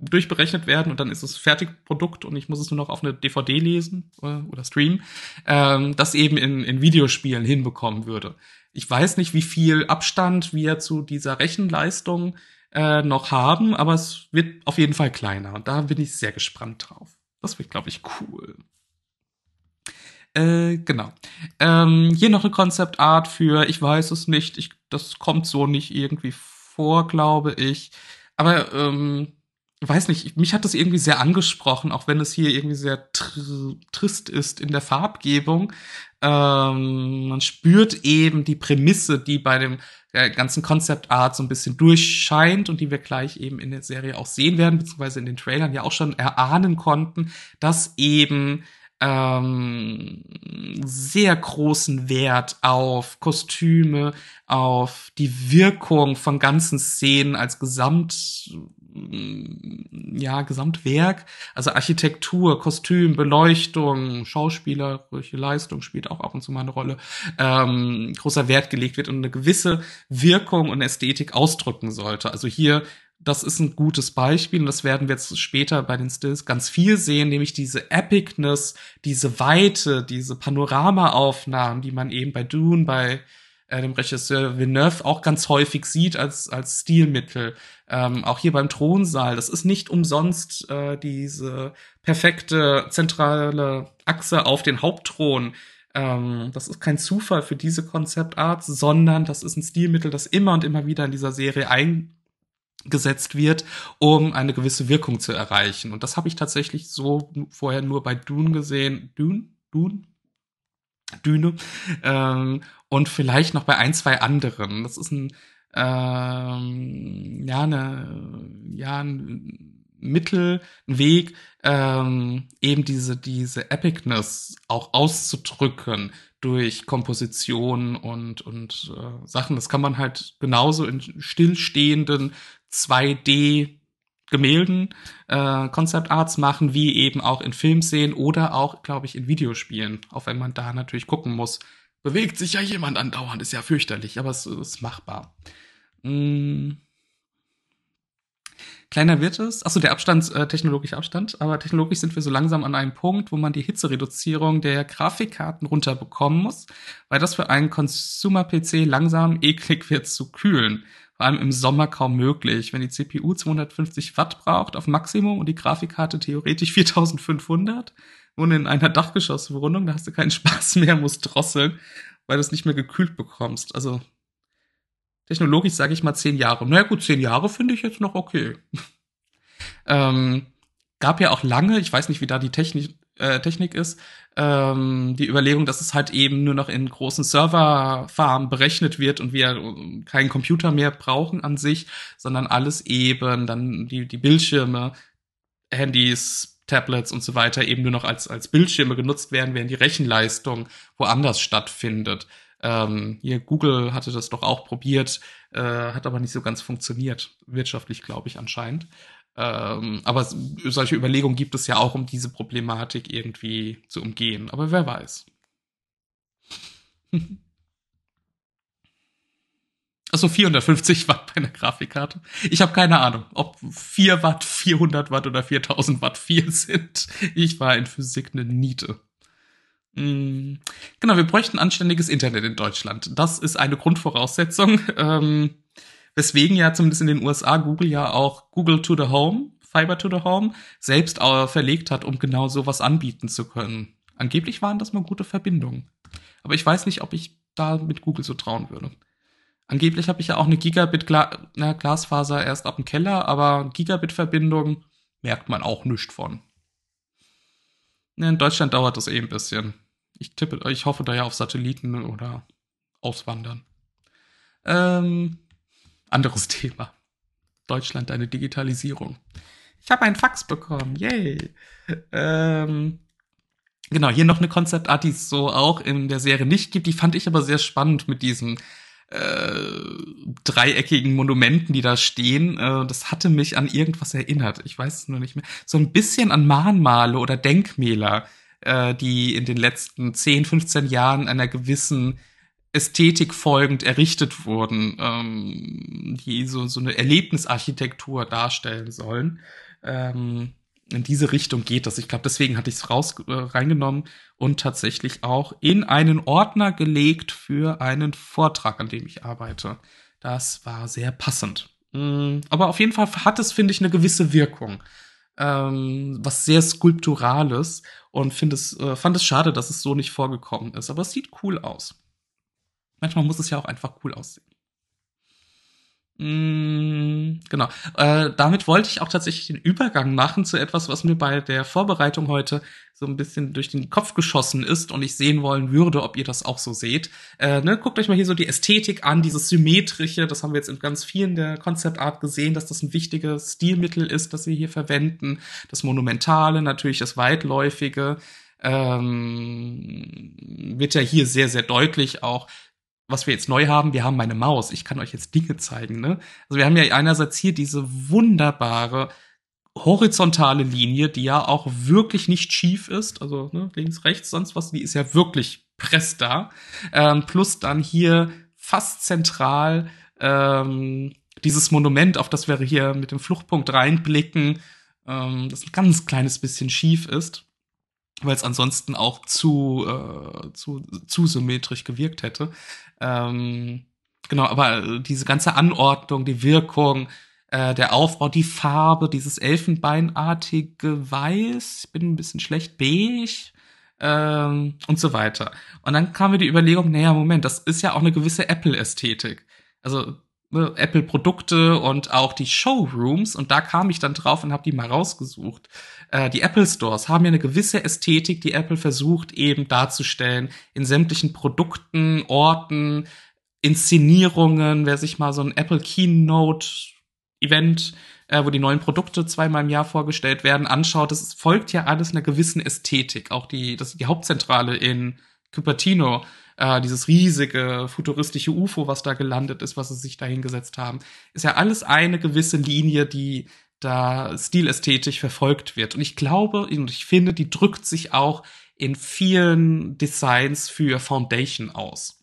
durchberechnet werden und dann ist es Fertigprodukt und ich muss es nur noch auf eine DVD lesen äh, oder streamen, ähm, das eben in, in Videospielen hinbekommen würde. Ich weiß nicht, wie viel Abstand wir zu dieser Rechenleistung äh, noch haben, aber es wird auf jeden Fall kleiner und da bin ich sehr gespannt drauf. Das wird, glaube ich, cool. Äh, genau. Ähm, hier noch eine Konzeptart für, ich weiß es nicht, ich, das kommt so nicht irgendwie vor, glaube ich. Aber ähm, weiß nicht, mich hat das irgendwie sehr angesprochen, auch wenn es hier irgendwie sehr tr trist ist in der Farbgebung. Ähm, man spürt eben die Prämisse, die bei dem äh, ganzen Concept Art so ein bisschen durchscheint und die wir gleich eben in der Serie auch sehen werden, beziehungsweise in den Trailern ja auch schon erahnen konnten, dass eben ähm, sehr großen Wert auf Kostüme, auf die Wirkung von ganzen Szenen als Gesamt ja, Gesamtwerk, also Architektur, Kostüm, Beleuchtung, schauspielerische Leistung spielt auch ab und zu mal eine Rolle, ähm, großer Wert gelegt wird und eine gewisse Wirkung und Ästhetik ausdrücken sollte. Also hier das ist ein gutes Beispiel und das werden wir jetzt später bei den Stills ganz viel sehen, nämlich diese Epicness, diese Weite, diese Panoramaaufnahmen, die man eben bei Dune, bei äh, dem Regisseur Villeneuve auch ganz häufig sieht als, als Stilmittel. Ähm, auch hier beim Thronsaal. Das ist nicht umsonst äh, diese perfekte zentrale Achse auf den Hauptthron. Ähm, das ist kein Zufall für diese Konzeptart, sondern das ist ein Stilmittel, das immer und immer wieder in dieser Serie eingesetzt wird, um eine gewisse Wirkung zu erreichen. Und das habe ich tatsächlich so vorher nur bei Dune gesehen. Dune? Dune? Düne. Ähm, und vielleicht noch bei ein, zwei anderen. Das ist ein, ähm, ja, eine, ja, ein Mittel, ein Weg, ähm, eben diese, diese Epicness auch auszudrücken durch Komposition und, und äh, Sachen. Das kann man halt genauso in stillstehenden 2D Gemälden äh, Concept Arts machen, wie eben auch in Filmszenen oder auch, glaube ich, in Videospielen. Auch wenn man da natürlich gucken muss, bewegt sich ja jemand andauernd, ist ja fürchterlich, aber es ist machbar. Hm. Kleiner wird es, achso, der Abstand, äh, technologischer Abstand, aber technologisch sind wir so langsam an einem Punkt, wo man die Hitzereduzierung der Grafikkarten runterbekommen muss, weil das für einen Consumer-PC langsam eklig wird zu kühlen. Vor allem im Sommer kaum möglich. Wenn die CPU 250 Watt braucht auf Maximum und die Grafikkarte theoretisch 4500, wohne in einer Dachgeschosswohnung, da hast du keinen Spaß mehr, musst drosseln, weil du es nicht mehr gekühlt bekommst. Also technologisch sage ich mal zehn Jahre. Na naja, gut, zehn Jahre finde ich jetzt noch okay. ähm, gab ja auch lange, ich weiß nicht, wie da die Technik äh, Technik ist. Ähm, die Überlegung, dass es halt eben nur noch in großen Serverfarmen berechnet wird und wir keinen Computer mehr brauchen an sich, sondern alles eben dann die, die Bildschirme, Handys, Tablets und so weiter eben nur noch als, als Bildschirme genutzt werden, während die Rechenleistung woanders stattfindet. Ähm, hier Google hatte das doch auch probiert, äh, hat aber nicht so ganz funktioniert. Wirtschaftlich, glaube ich, anscheinend. Ähm, aber solche Überlegungen gibt es ja auch, um diese Problematik irgendwie zu umgehen. Aber wer weiß. Also 450 Watt bei einer Grafikkarte. Ich habe keine Ahnung, ob 4 Watt, 400 Watt oder 4000 Watt viel sind. Ich war in Physik eine Niete. Mm, genau, wir bräuchten anständiges Internet in Deutschland. Das ist eine Grundvoraussetzung. Ähm, weswegen ja zumindest in den USA Google ja auch Google to the Home, Fiber to the Home, selbst verlegt hat, um genau sowas anbieten zu können. Angeblich waren das mal gute Verbindungen. Aber ich weiß nicht, ob ich da mit Google so trauen würde. Angeblich habe ich ja auch eine Gigabit Gla na, Glasfaser erst ab dem Keller, aber Gigabit-Verbindung merkt man auch nichts von. In Deutschland dauert das eh ein bisschen. Ich tippe, ich hoffe da ja auf Satelliten oder Auswandern. Ähm, anderes Thema. Deutschland, eine Digitalisierung. Ich habe einen Fax bekommen. Yay. Ähm, genau, hier noch eine Konzeptart, die es so auch in der Serie nicht gibt. Die fand ich aber sehr spannend mit diesen äh, dreieckigen Monumenten, die da stehen. Äh, das hatte mich an irgendwas erinnert. Ich weiß es nur nicht mehr. So ein bisschen an Mahnmale oder Denkmäler, äh, die in den letzten 10, 15 Jahren einer gewissen Ästhetik folgend errichtet wurden, ähm, die so, so eine Erlebnisarchitektur darstellen sollen. Ähm, in diese Richtung geht das. Ich glaube, deswegen hatte ich es raus äh, reingenommen und tatsächlich auch in einen Ordner gelegt für einen Vortrag, an dem ich arbeite. Das war sehr passend. Mm, aber auf jeden Fall hat es, finde ich, eine gewisse Wirkung. Ähm, was sehr skulpturales und finde es, äh, fand es schade, dass es so nicht vorgekommen ist. Aber es sieht cool aus. Manchmal muss es ja auch einfach cool aussehen. Mm, genau. Äh, damit wollte ich auch tatsächlich den Übergang machen zu etwas, was mir bei der Vorbereitung heute so ein bisschen durch den Kopf geschossen ist und ich sehen wollen würde, ob ihr das auch so seht. Äh, ne, guckt euch mal hier so die Ästhetik an, dieses symmetrische, das haben wir jetzt in ganz vielen der Konzeptart gesehen, dass das ein wichtiges Stilmittel ist, das wir hier verwenden. Das Monumentale, natürlich das Weitläufige. Ähm, wird ja hier sehr, sehr deutlich auch was wir jetzt neu haben, wir haben meine Maus. Ich kann euch jetzt Dinge zeigen. Ne? Also wir haben ja einerseits hier diese wunderbare horizontale Linie, die ja auch wirklich nicht schief ist. Also ne, links, rechts, sonst was, die ist ja wirklich press da. Ähm, plus dann hier fast zentral ähm, dieses Monument, auf das wir hier mit dem Fluchtpunkt reinblicken, ähm, das ein ganz kleines bisschen schief ist weil es ansonsten auch zu, äh, zu, zu symmetrisch gewirkt hätte. Ähm, genau, aber diese ganze Anordnung, die Wirkung, äh, der Aufbau, die Farbe, dieses elfenbeinartige Weiß, ich bin ein bisschen schlecht, beige ähm, und so weiter. Und dann kam mir die Überlegung, naja, Moment, das ist ja auch eine gewisse Apple-Ästhetik. Also Apple-Produkte und auch die Showrooms und da kam ich dann drauf und habe die mal rausgesucht. Äh, die Apple Stores haben ja eine gewisse Ästhetik, die Apple versucht eben darzustellen in sämtlichen Produkten, Orten, Inszenierungen. Wer sich mal so ein Apple Keynote Event äh, wo die neuen Produkte zweimal im Jahr vorgestellt werden, anschaut, das folgt ja alles einer gewissen Ästhetik. Auch die, das ist die Hauptzentrale in Cupertino äh, dieses riesige futuristische UFO, was da gelandet ist, was sie sich da hingesetzt haben, ist ja alles eine gewisse Linie, die da stilästhetisch verfolgt wird. Und ich glaube und ich finde, die drückt sich auch in vielen Designs für Foundation aus.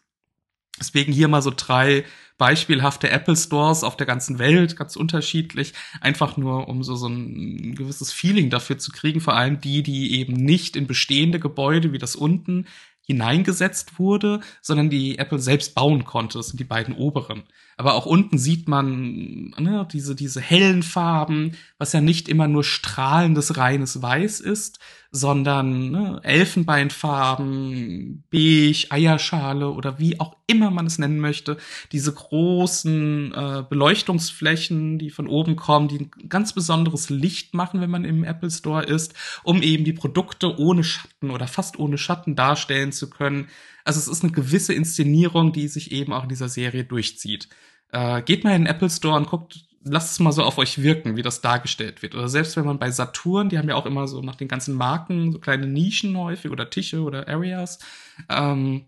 Deswegen hier mal so drei beispielhafte Apple Stores auf der ganzen Welt, ganz unterschiedlich, einfach nur um so, so ein gewisses Feeling dafür zu kriegen, vor allem die, die eben nicht in bestehende Gebäude wie das unten hineingesetzt wurde, sondern die Apple selbst bauen konnte. Das sind die beiden oberen. Aber auch unten sieht man ne, diese, diese hellen Farben, was ja nicht immer nur strahlendes reines Weiß ist, sondern ne, Elfenbeinfarben, beige, Eierschale oder wie auch immer man es nennen möchte. Diese großen äh, Beleuchtungsflächen, die von oben kommen, die ein ganz besonderes Licht machen, wenn man im Apple Store ist, um eben die Produkte ohne Schatten oder fast ohne Schatten darstellen zu können. Also es ist eine gewisse Inszenierung, die sich eben auch in dieser Serie durchzieht. Äh, geht mal in den Apple Store und guckt lasst es mal so auf euch wirken, wie das dargestellt wird. Oder selbst wenn man bei Saturn, die haben ja auch immer so nach den ganzen Marken so kleine Nischen häufig oder Tische oder Areas. Ähm,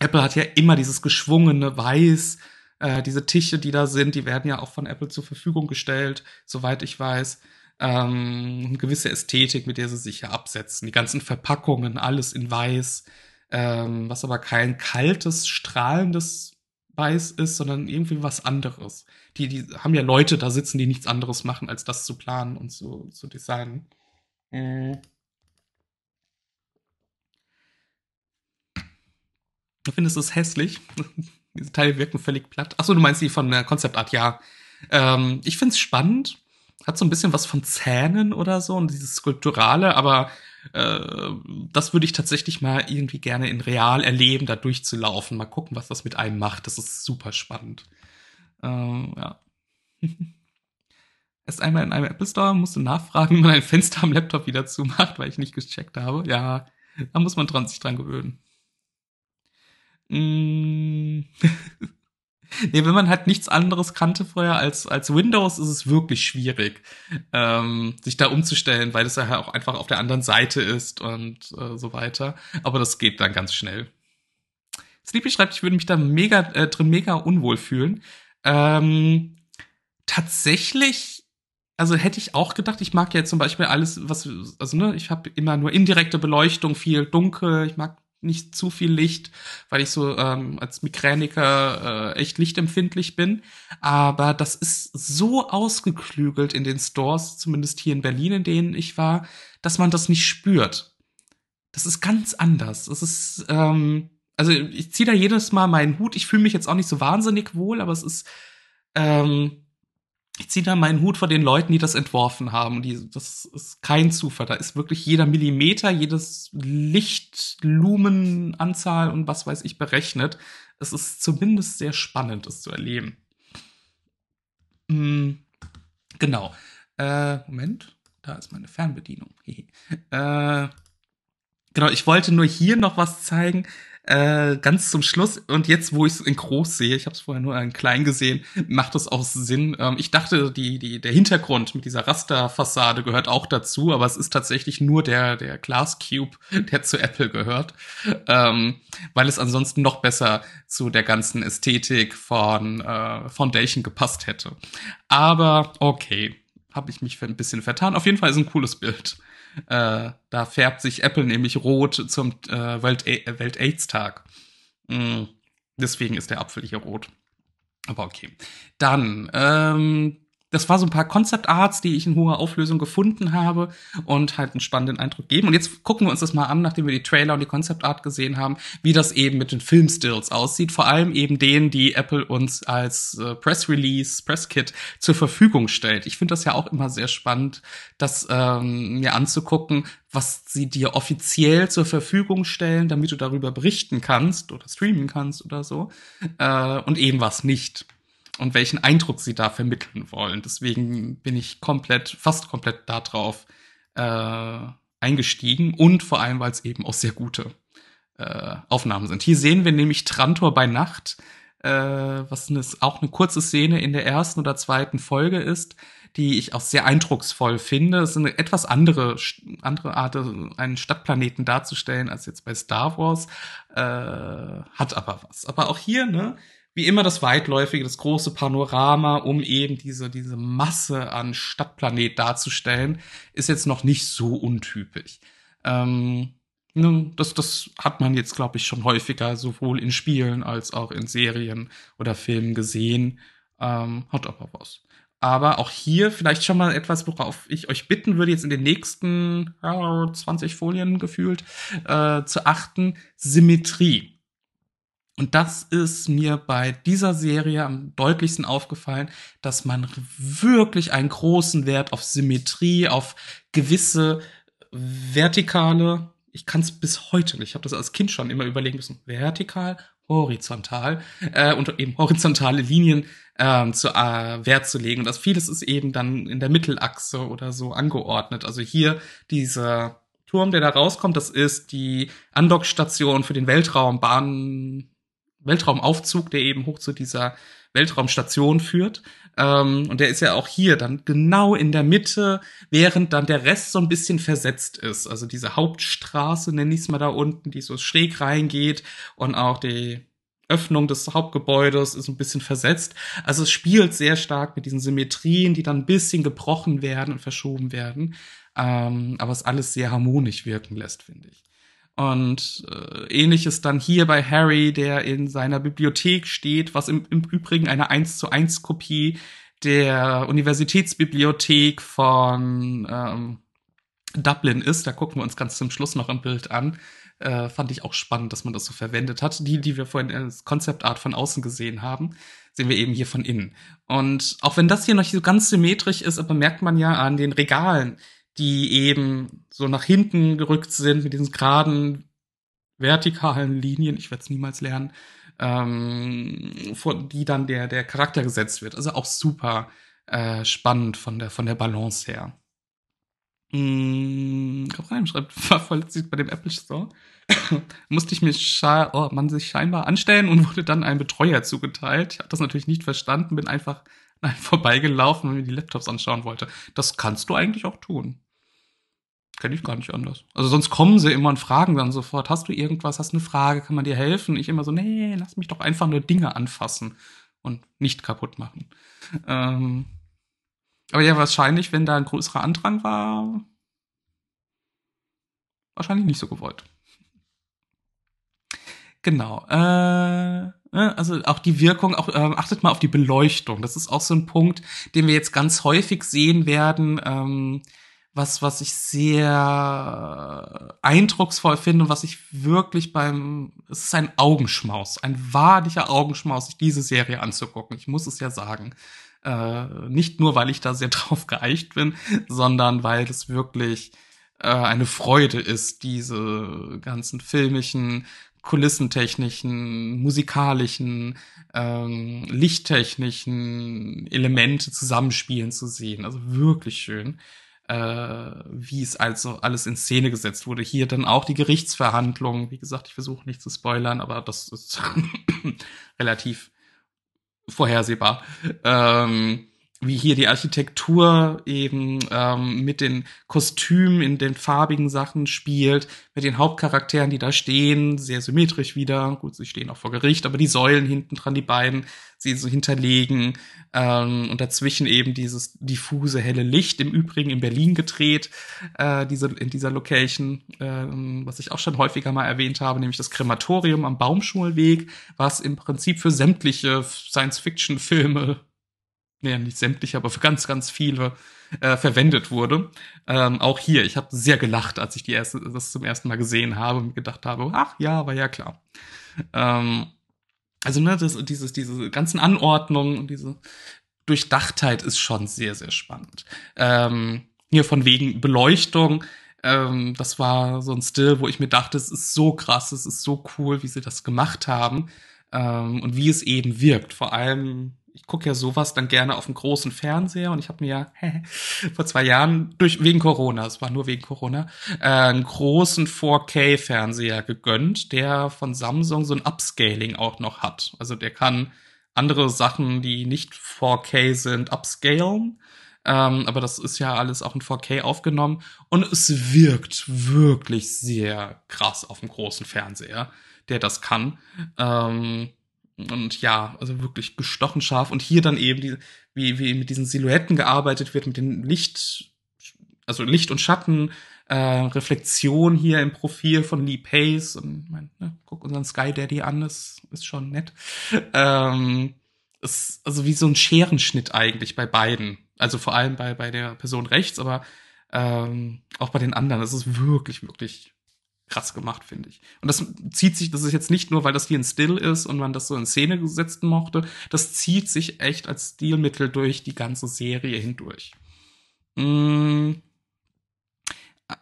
Apple hat ja immer dieses geschwungene Weiß. Äh, diese Tische, die da sind, die werden ja auch von Apple zur Verfügung gestellt, soweit ich weiß. Ähm, eine gewisse Ästhetik, mit der sie sich ja absetzen. Die ganzen Verpackungen, alles in Weiß. Ähm, was aber kein kaltes, strahlendes Weiß ist, sondern irgendwie was anderes. Die, die haben ja Leute da sitzen, die nichts anderes machen, als das zu planen und zu, zu designen. Äh. Ich finde, es ist hässlich. Diese Teile wirken völlig platt. Achso, du meinst die von der Concept Art, ja. Ähm, ich finde es spannend. Hat so ein bisschen was von Zähnen oder so und dieses Skulpturale, aber äh, das würde ich tatsächlich mal irgendwie gerne in real erleben, da durchzulaufen. Mal gucken, was das mit einem macht. Das ist super spannend. Äh, ja. Erst einmal in einem Apple Store musste nachfragen, wie man ein Fenster am Laptop wieder zumacht, weil ich nicht gecheckt habe. Ja, da muss man dran, sich dran gewöhnen. Mm. Nee, wenn man halt nichts anderes kannte vorher als, als Windows, ist es wirklich schwierig, ähm, sich da umzustellen, weil es ja auch einfach auf der anderen Seite ist und äh, so weiter. Aber das geht dann ganz schnell. Sleepy schreibt, ich würde mich da mega äh, drin mega unwohl fühlen. Ähm, tatsächlich, also hätte ich auch gedacht, ich mag ja zum Beispiel alles, was, also ne, ich habe immer nur indirekte Beleuchtung, viel dunkel, ich mag nicht zu viel Licht, weil ich so ähm, als Migräniker äh, echt lichtempfindlich bin. Aber das ist so ausgeklügelt in den Stores, zumindest hier in Berlin, in denen ich war, dass man das nicht spürt. Das ist ganz anders. Das ist, ähm, also ich ziehe da jedes Mal meinen Hut. Ich fühle mich jetzt auch nicht so wahnsinnig wohl, aber es ist, ähm, ich ziehe da meinen Hut vor den Leuten, die das entworfen haben. Die, das ist kein Zufall. Da ist wirklich jeder Millimeter, jedes Lichtlumenanzahl und was weiß ich berechnet. Es ist zumindest sehr spannend, das zu erleben. Hm, genau. Äh, Moment, da ist meine Fernbedienung. äh, genau, ich wollte nur hier noch was zeigen. Äh, ganz zum Schluss und jetzt, wo ich es in groß sehe, ich habe es vorher nur in klein gesehen, macht das auch Sinn. Ähm, ich dachte, die, die, der Hintergrund mit dieser Rasterfassade gehört auch dazu, aber es ist tatsächlich nur der, der Glass Cube, der zu Apple gehört, ähm, weil es ansonsten noch besser zu der ganzen Ästhetik von äh, Foundation gepasst hätte. Aber okay, habe ich mich ein bisschen vertan. Auf jeden Fall ist ein cooles Bild. Äh, da färbt sich Apple nämlich rot zum äh, Welt, Welt AIDS Tag. Mm, deswegen ist der Apfel hier rot. Aber okay. Dann ähm, das war so ein paar Concept Arts, die ich in hoher Auflösung gefunden habe und halt einen spannenden Eindruck geben. Und jetzt gucken wir uns das mal an, nachdem wir die Trailer und die Concept Art gesehen haben, wie das eben mit den Filmstills aussieht. Vor allem eben denen, die Apple uns als äh, Press Release, Press Kit zur Verfügung stellt. Ich finde das ja auch immer sehr spannend, das ähm, mir anzugucken, was sie dir offiziell zur Verfügung stellen, damit du darüber berichten kannst oder streamen kannst oder so. Äh, und eben was nicht und welchen Eindruck sie da vermitteln wollen. Deswegen bin ich komplett, fast komplett darauf äh, eingestiegen und vor allem, weil es eben auch sehr gute äh, Aufnahmen sind. Hier sehen wir nämlich Trantor bei Nacht, äh, was eine, auch eine kurze Szene in der ersten oder zweiten Folge ist, die ich auch sehr eindrucksvoll finde. Es ist eine etwas andere, andere Art, einen Stadtplaneten darzustellen als jetzt bei Star Wars. Äh, hat aber was. Aber auch hier, ne, wie immer das weitläufige, das große Panorama, um eben diese, diese Masse an Stadtplanet darzustellen, ist jetzt noch nicht so untypisch. Ähm, das, das hat man jetzt, glaube ich, schon häufiger sowohl in Spielen als auch in Serien oder Filmen gesehen. Ähm, hat aber was. Aber auch hier vielleicht schon mal etwas, worauf ich euch bitten würde, jetzt in den nächsten äh, 20 Folien gefühlt äh, zu achten. Symmetrie. Und das ist mir bei dieser Serie am deutlichsten aufgefallen, dass man wirklich einen großen Wert auf Symmetrie, auf gewisse vertikale, ich kann es bis heute nicht, ich habe das als Kind schon immer überlegen müssen, vertikal, horizontal äh, und eben horizontale Linien ähm, zu äh, Wert zu legen. Und das vieles ist eben dann in der Mittelachse oder so angeordnet. Also hier dieser Turm, der da rauskommt, das ist die Andockstation für den Weltraumbahn, Weltraumaufzug, der eben hoch zu dieser Weltraumstation führt. Ähm, und der ist ja auch hier dann genau in der Mitte, während dann der Rest so ein bisschen versetzt ist. Also diese Hauptstraße, nenne ich es mal da unten, die so schräg reingeht und auch die Öffnung des Hauptgebäudes ist ein bisschen versetzt. Also es spielt sehr stark mit diesen Symmetrien, die dann ein bisschen gebrochen werden und verschoben werden. Ähm, aber es alles sehr harmonisch wirken lässt, finde ich. Und äh, ähnliches dann hier bei Harry, der in seiner Bibliothek steht, was im, im Übrigen eine 1 zu 1 Kopie der Universitätsbibliothek von ähm, Dublin ist. Da gucken wir uns ganz zum Schluss noch ein Bild an. Äh, fand ich auch spannend, dass man das so verwendet hat. Die, die wir vorhin als Konzeptart von außen gesehen haben, sehen wir eben hier von innen. Und auch wenn das hier noch so ganz symmetrisch ist, aber merkt man ja an den Regalen, die eben so nach hinten gerückt sind mit diesen geraden vertikalen Linien, ich werde es niemals lernen, ähm, vor die dann der, der Charakter gesetzt wird. Also auch super äh, spannend von der, von der Balance her. Mm, rein, schreibt, war voll bei dem Apple Store. Musste ich mir oh, man sich scheinbar anstellen und wurde dann ein Betreuer zugeteilt. Ich habe das natürlich nicht verstanden, bin einfach vorbeigelaufen und mir die Laptops anschauen wollte. Das kannst du eigentlich auch tun. Kenne ich gar nicht anders. Also sonst kommen sie immer und fragen dann sofort, hast du irgendwas, hast du eine Frage, kann man dir helfen? Ich immer so, nee, lass mich doch einfach nur Dinge anfassen und nicht kaputt machen. Ähm, aber ja, wahrscheinlich, wenn da ein größerer Andrang war, wahrscheinlich nicht so gewollt. Genau. Äh, also auch die Wirkung, auch äh, achtet mal auf die Beleuchtung. Das ist auch so ein Punkt, den wir jetzt ganz häufig sehen werden. Ähm, was, was ich sehr eindrucksvoll finde was ich wirklich beim, es ist ein Augenschmaus, ein wahrlicher Augenschmaus, sich diese Serie anzugucken. Ich muss es ja sagen. Äh, nicht nur, weil ich da sehr drauf geeicht bin, sondern weil es wirklich äh, eine Freude ist, diese ganzen filmischen, kulissentechnischen, musikalischen, ähm, lichttechnischen Elemente zusammenspielen zu sehen. Also wirklich schön äh, wie es also alles in Szene gesetzt wurde. Hier dann auch die Gerichtsverhandlungen. Wie gesagt, ich versuche nicht zu spoilern, aber das ist relativ vorhersehbar. Ähm, wie hier die Architektur eben ähm, mit den Kostümen in den farbigen Sachen spielt, mit den Hauptcharakteren, die da stehen, sehr symmetrisch wieder. Gut, sie stehen auch vor Gericht, aber die Säulen hinten dran, die beiden, sie so hinterlegen ähm, und dazwischen eben dieses diffuse helle Licht, im Übrigen in Berlin gedreht, äh, diese, in dieser Location, ähm, was ich auch schon häufiger mal erwähnt habe, nämlich das Krematorium am Baumschulweg, was im Prinzip für sämtliche Science-Fiction-Filme ja, nicht sämtliche, aber für ganz, ganz viele äh, verwendet wurde. Ähm, auch hier, ich habe sehr gelacht, als ich die erste, das zum ersten Mal gesehen habe und gedacht habe, ach ja, war ja klar. Ähm, also ne, das, dieses, diese ganzen Anordnungen und diese Durchdachtheit ist schon sehr, sehr spannend. Ähm, hier von wegen Beleuchtung, ähm, das war so ein Still, wo ich mir dachte, es ist so krass, es ist so cool, wie sie das gemacht haben ähm, und wie es eben wirkt. Vor allem ich gucke ja sowas dann gerne auf dem großen Fernseher und ich habe mir ja vor zwei Jahren durch wegen Corona, es war nur wegen Corona, äh, einen großen 4K-Fernseher gegönnt, der von Samsung so ein Upscaling auch noch hat. Also der kann andere Sachen, die nicht 4K sind, upscalen. Ähm, aber das ist ja alles auch in 4K aufgenommen und es wirkt wirklich sehr krass auf dem großen Fernseher, der das kann. Ähm, und ja, also wirklich gestochen scharf. Und hier dann eben, die, wie, wie mit diesen Silhouetten gearbeitet wird, mit den Licht, also Licht und Schatten, äh, Reflexion hier im Profil von Lee Pace. Und mein, ne, guck unseren Sky Daddy an, das ist schon nett. Ähm, ist also wie so ein Scherenschnitt eigentlich bei beiden. Also vor allem bei, bei der Person rechts, aber ähm, auch bei den anderen. Das ist wirklich, wirklich krass gemacht, finde ich. Und das zieht sich, das ist jetzt nicht nur, weil das hier ein Still ist und man das so in Szene gesetzt mochte, das zieht sich echt als Stilmittel durch die ganze Serie hindurch. Mm.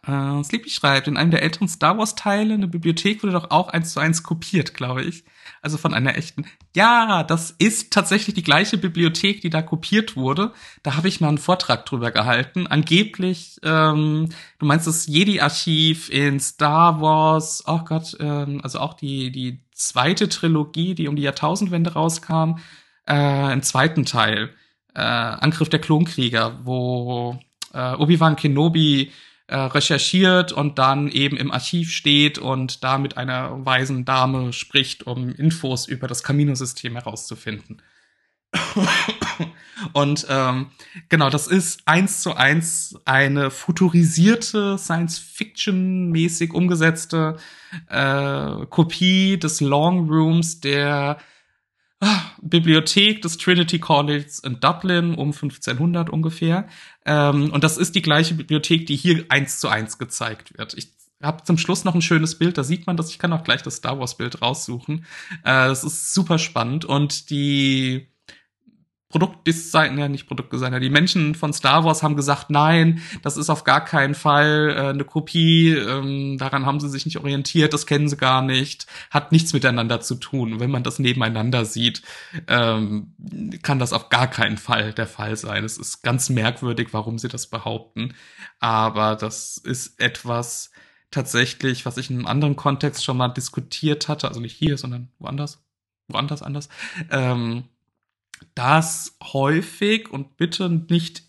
Äh, Sleepy schreibt, in einem der älteren Star Wars Teile, eine Bibliothek wurde doch auch eins zu eins kopiert, glaube ich. Also von einer echten. Ja, das ist tatsächlich die gleiche Bibliothek, die da kopiert wurde. Da habe ich mal einen Vortrag drüber gehalten. Angeblich, ähm, du meinst das Jedi-Archiv in Star Wars, oh Gott, ähm, also auch die, die zweite Trilogie, die um die Jahrtausendwende rauskam, äh, im zweiten Teil, äh, Angriff der Klonkrieger, wo äh, Obi-Wan Kenobi äh, recherchiert und dann eben im Archiv steht und da mit einer weisen Dame spricht, um Infos über das Camino-System herauszufinden. und ähm, genau, das ist eins zu eins eine futurisierte, Science-Fiction-mäßig umgesetzte äh, Kopie des Long Rooms der Bibliothek des Trinity College in Dublin um 1500 ungefähr. Ähm, und das ist die gleiche Bibliothek, die hier eins zu eins gezeigt wird. Ich habe zum Schluss noch ein schönes Bild, da sieht man das. Ich kann auch gleich das Star Wars Bild raussuchen. Äh, das ist super spannend und die Produktdesigner, nicht Produktdesigner, die Menschen von Star Wars haben gesagt, nein, das ist auf gar keinen Fall äh, eine Kopie, ähm, daran haben sie sich nicht orientiert, das kennen sie gar nicht, hat nichts miteinander zu tun. Wenn man das nebeneinander sieht, ähm, kann das auf gar keinen Fall der Fall sein. Es ist ganz merkwürdig, warum sie das behaupten, aber das ist etwas tatsächlich, was ich in einem anderen Kontext schon mal diskutiert hatte, also nicht hier, sondern woanders, woanders anders. Ähm, dass häufig und bitte nicht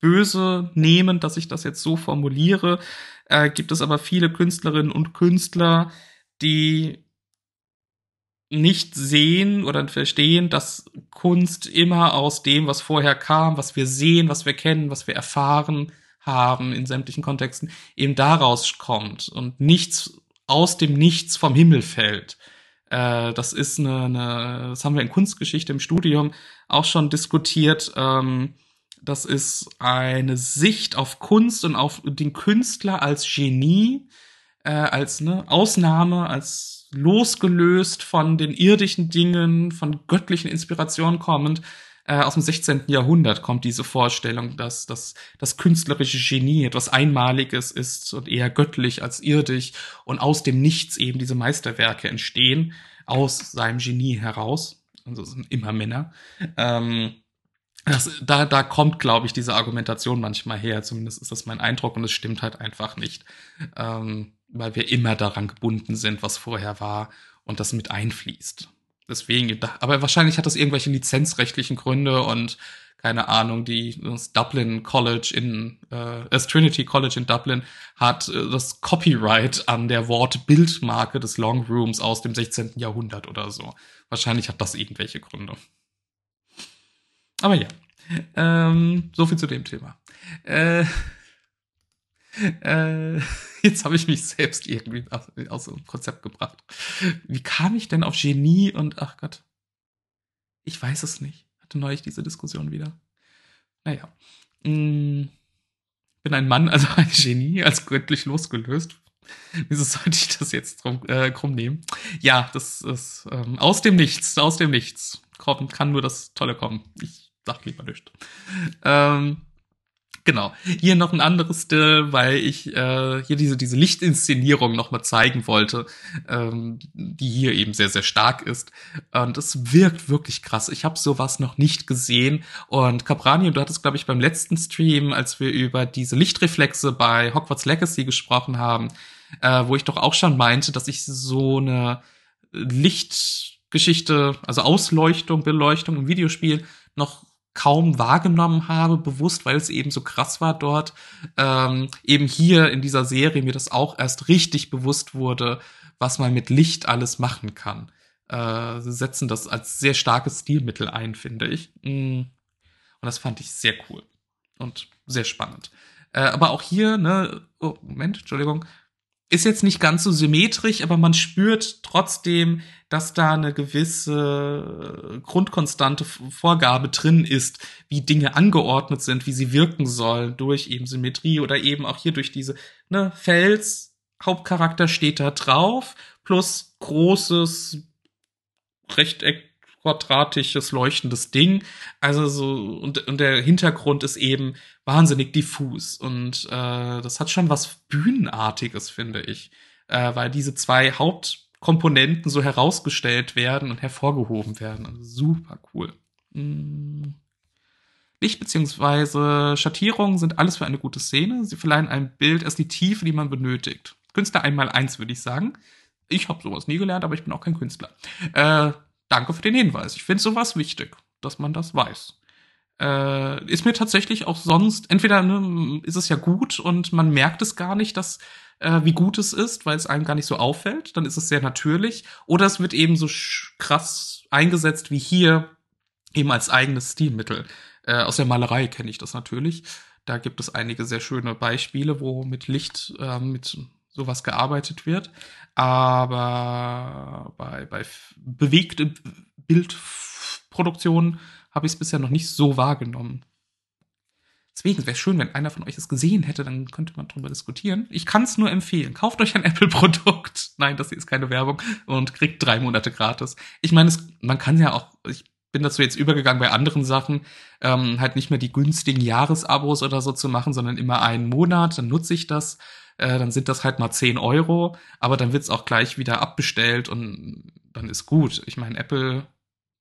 böse nehmen, dass ich das jetzt so formuliere, äh, gibt es aber viele Künstlerinnen und Künstler, die nicht sehen oder verstehen, dass Kunst immer aus dem, was vorher kam, was wir sehen, was wir kennen, was wir erfahren haben in sämtlichen Kontexten, eben daraus kommt und nichts aus dem Nichts vom Himmel fällt. Äh, das ist eine, eine, das haben wir in Kunstgeschichte im Studium auch schon diskutiert. Ähm, das ist eine Sicht auf Kunst und auf den Künstler als Genie, äh, als ne, Ausnahme, als losgelöst von den irdischen Dingen, von göttlichen Inspirationen kommend. Äh, aus dem 16. Jahrhundert kommt diese Vorstellung, dass, dass das künstlerische Genie etwas Einmaliges ist und eher göttlich als irdisch und aus dem Nichts eben diese Meisterwerke entstehen, aus seinem Genie heraus. Also es sind immer Männer. Ähm, das, da, da kommt, glaube ich, diese Argumentation manchmal her. Zumindest ist das mein Eindruck und es stimmt halt einfach nicht, ähm, weil wir immer daran gebunden sind, was vorher war und das mit einfließt. Deswegen, aber wahrscheinlich hat das irgendwelche lizenzrechtlichen Gründe und keine Ahnung, die das Dublin College in äh, das Trinity College in Dublin hat äh, das Copyright an der Wortbildmarke des Long Rooms aus dem 16. Jahrhundert oder so. Wahrscheinlich hat das irgendwelche Gründe. Aber ja, ähm, so viel zu dem Thema. Äh, äh, jetzt habe ich mich selbst irgendwie aus, aus dem Konzept gebracht. Wie kam ich denn auf Genie und ach Gott, ich weiß es nicht. Hatte neulich diese Diskussion wieder. Naja. Mh, mm, bin ein Mann, also ein Genie, als göttlich losgelöst. Wieso sollte ich das jetzt drum, äh, krumm nehmen? Ja, das ist ähm, aus dem Nichts, aus dem Nichts. Kommt, kann nur das Tolle kommen. Ich sag lieber nichts. Ähm, Genau. Hier noch ein anderes Still, weil ich äh, hier diese, diese Lichtinszenierung nochmal zeigen wollte, ähm, die hier eben sehr, sehr stark ist. Und es wirkt wirklich krass. Ich habe sowas noch nicht gesehen. Und Caprani, du hattest, glaube ich, beim letzten Stream, als wir über diese Lichtreflexe bei Hogwarts Legacy gesprochen haben, äh, wo ich doch auch schon meinte, dass ich so eine Lichtgeschichte, also Ausleuchtung, Beleuchtung im Videospiel noch kaum wahrgenommen habe, bewusst, weil es eben so krass war dort. Ähm, eben hier in dieser Serie mir das auch erst richtig bewusst wurde, was man mit Licht alles machen kann. Äh, sie setzen das als sehr starkes Stilmittel ein, finde ich. Mm. Und das fand ich sehr cool und sehr spannend. Äh, aber auch hier, ne, oh, Moment, Entschuldigung, ist jetzt nicht ganz so symmetrisch, aber man spürt trotzdem, dass da eine gewisse grundkonstante Vorgabe drin ist, wie Dinge angeordnet sind, wie sie wirken sollen, durch eben Symmetrie oder eben auch hier durch diese ne, Fels, Hauptcharakter steht da drauf, plus großes Rechteck, quadratisches, leuchtendes Ding. Also so, und, und der Hintergrund ist eben wahnsinnig diffus. Und äh, das hat schon was Bühnenartiges, finde ich. Äh, weil diese zwei Hauptkomponenten so herausgestellt werden und hervorgehoben werden. Also super cool. Mm. Licht beziehungsweise Schattierungen sind alles für eine gute Szene. Sie verleihen einem Bild erst die Tiefe, die man benötigt. Künstler einmal eins, würde ich sagen. Ich habe sowas nie gelernt, aber ich bin auch kein Künstler. Äh, danke für den Hinweis. Ich finde sowas wichtig, dass man das weiß. Äh, ist mir tatsächlich auch sonst, entweder ne, ist es ja gut und man merkt es gar nicht, dass äh, wie gut es ist, weil es einem gar nicht so auffällt, dann ist es sehr natürlich. Oder es wird eben so krass eingesetzt wie hier, eben als eigenes Stilmittel. Äh, aus der Malerei kenne ich das natürlich. Da gibt es einige sehr schöne Beispiele, wo mit Licht, äh, mit sowas gearbeitet wird. Aber bei, bei bewegte Bildproduktionen habe ich es bisher noch nicht so wahrgenommen. Deswegen wäre es schön, wenn einer von euch es gesehen hätte, dann könnte man darüber diskutieren. Ich kann es nur empfehlen. Kauft euch ein Apple-Produkt. Nein, das hier ist keine Werbung und kriegt drei Monate gratis. Ich meine, man kann ja auch, ich bin dazu jetzt übergegangen bei anderen Sachen, ähm, halt nicht mehr die günstigen Jahresabos oder so zu machen, sondern immer einen Monat, dann nutze ich das äh, dann sind das halt mal 10 Euro, aber dann wird's auch gleich wieder abbestellt und dann ist gut. Ich meine, Apple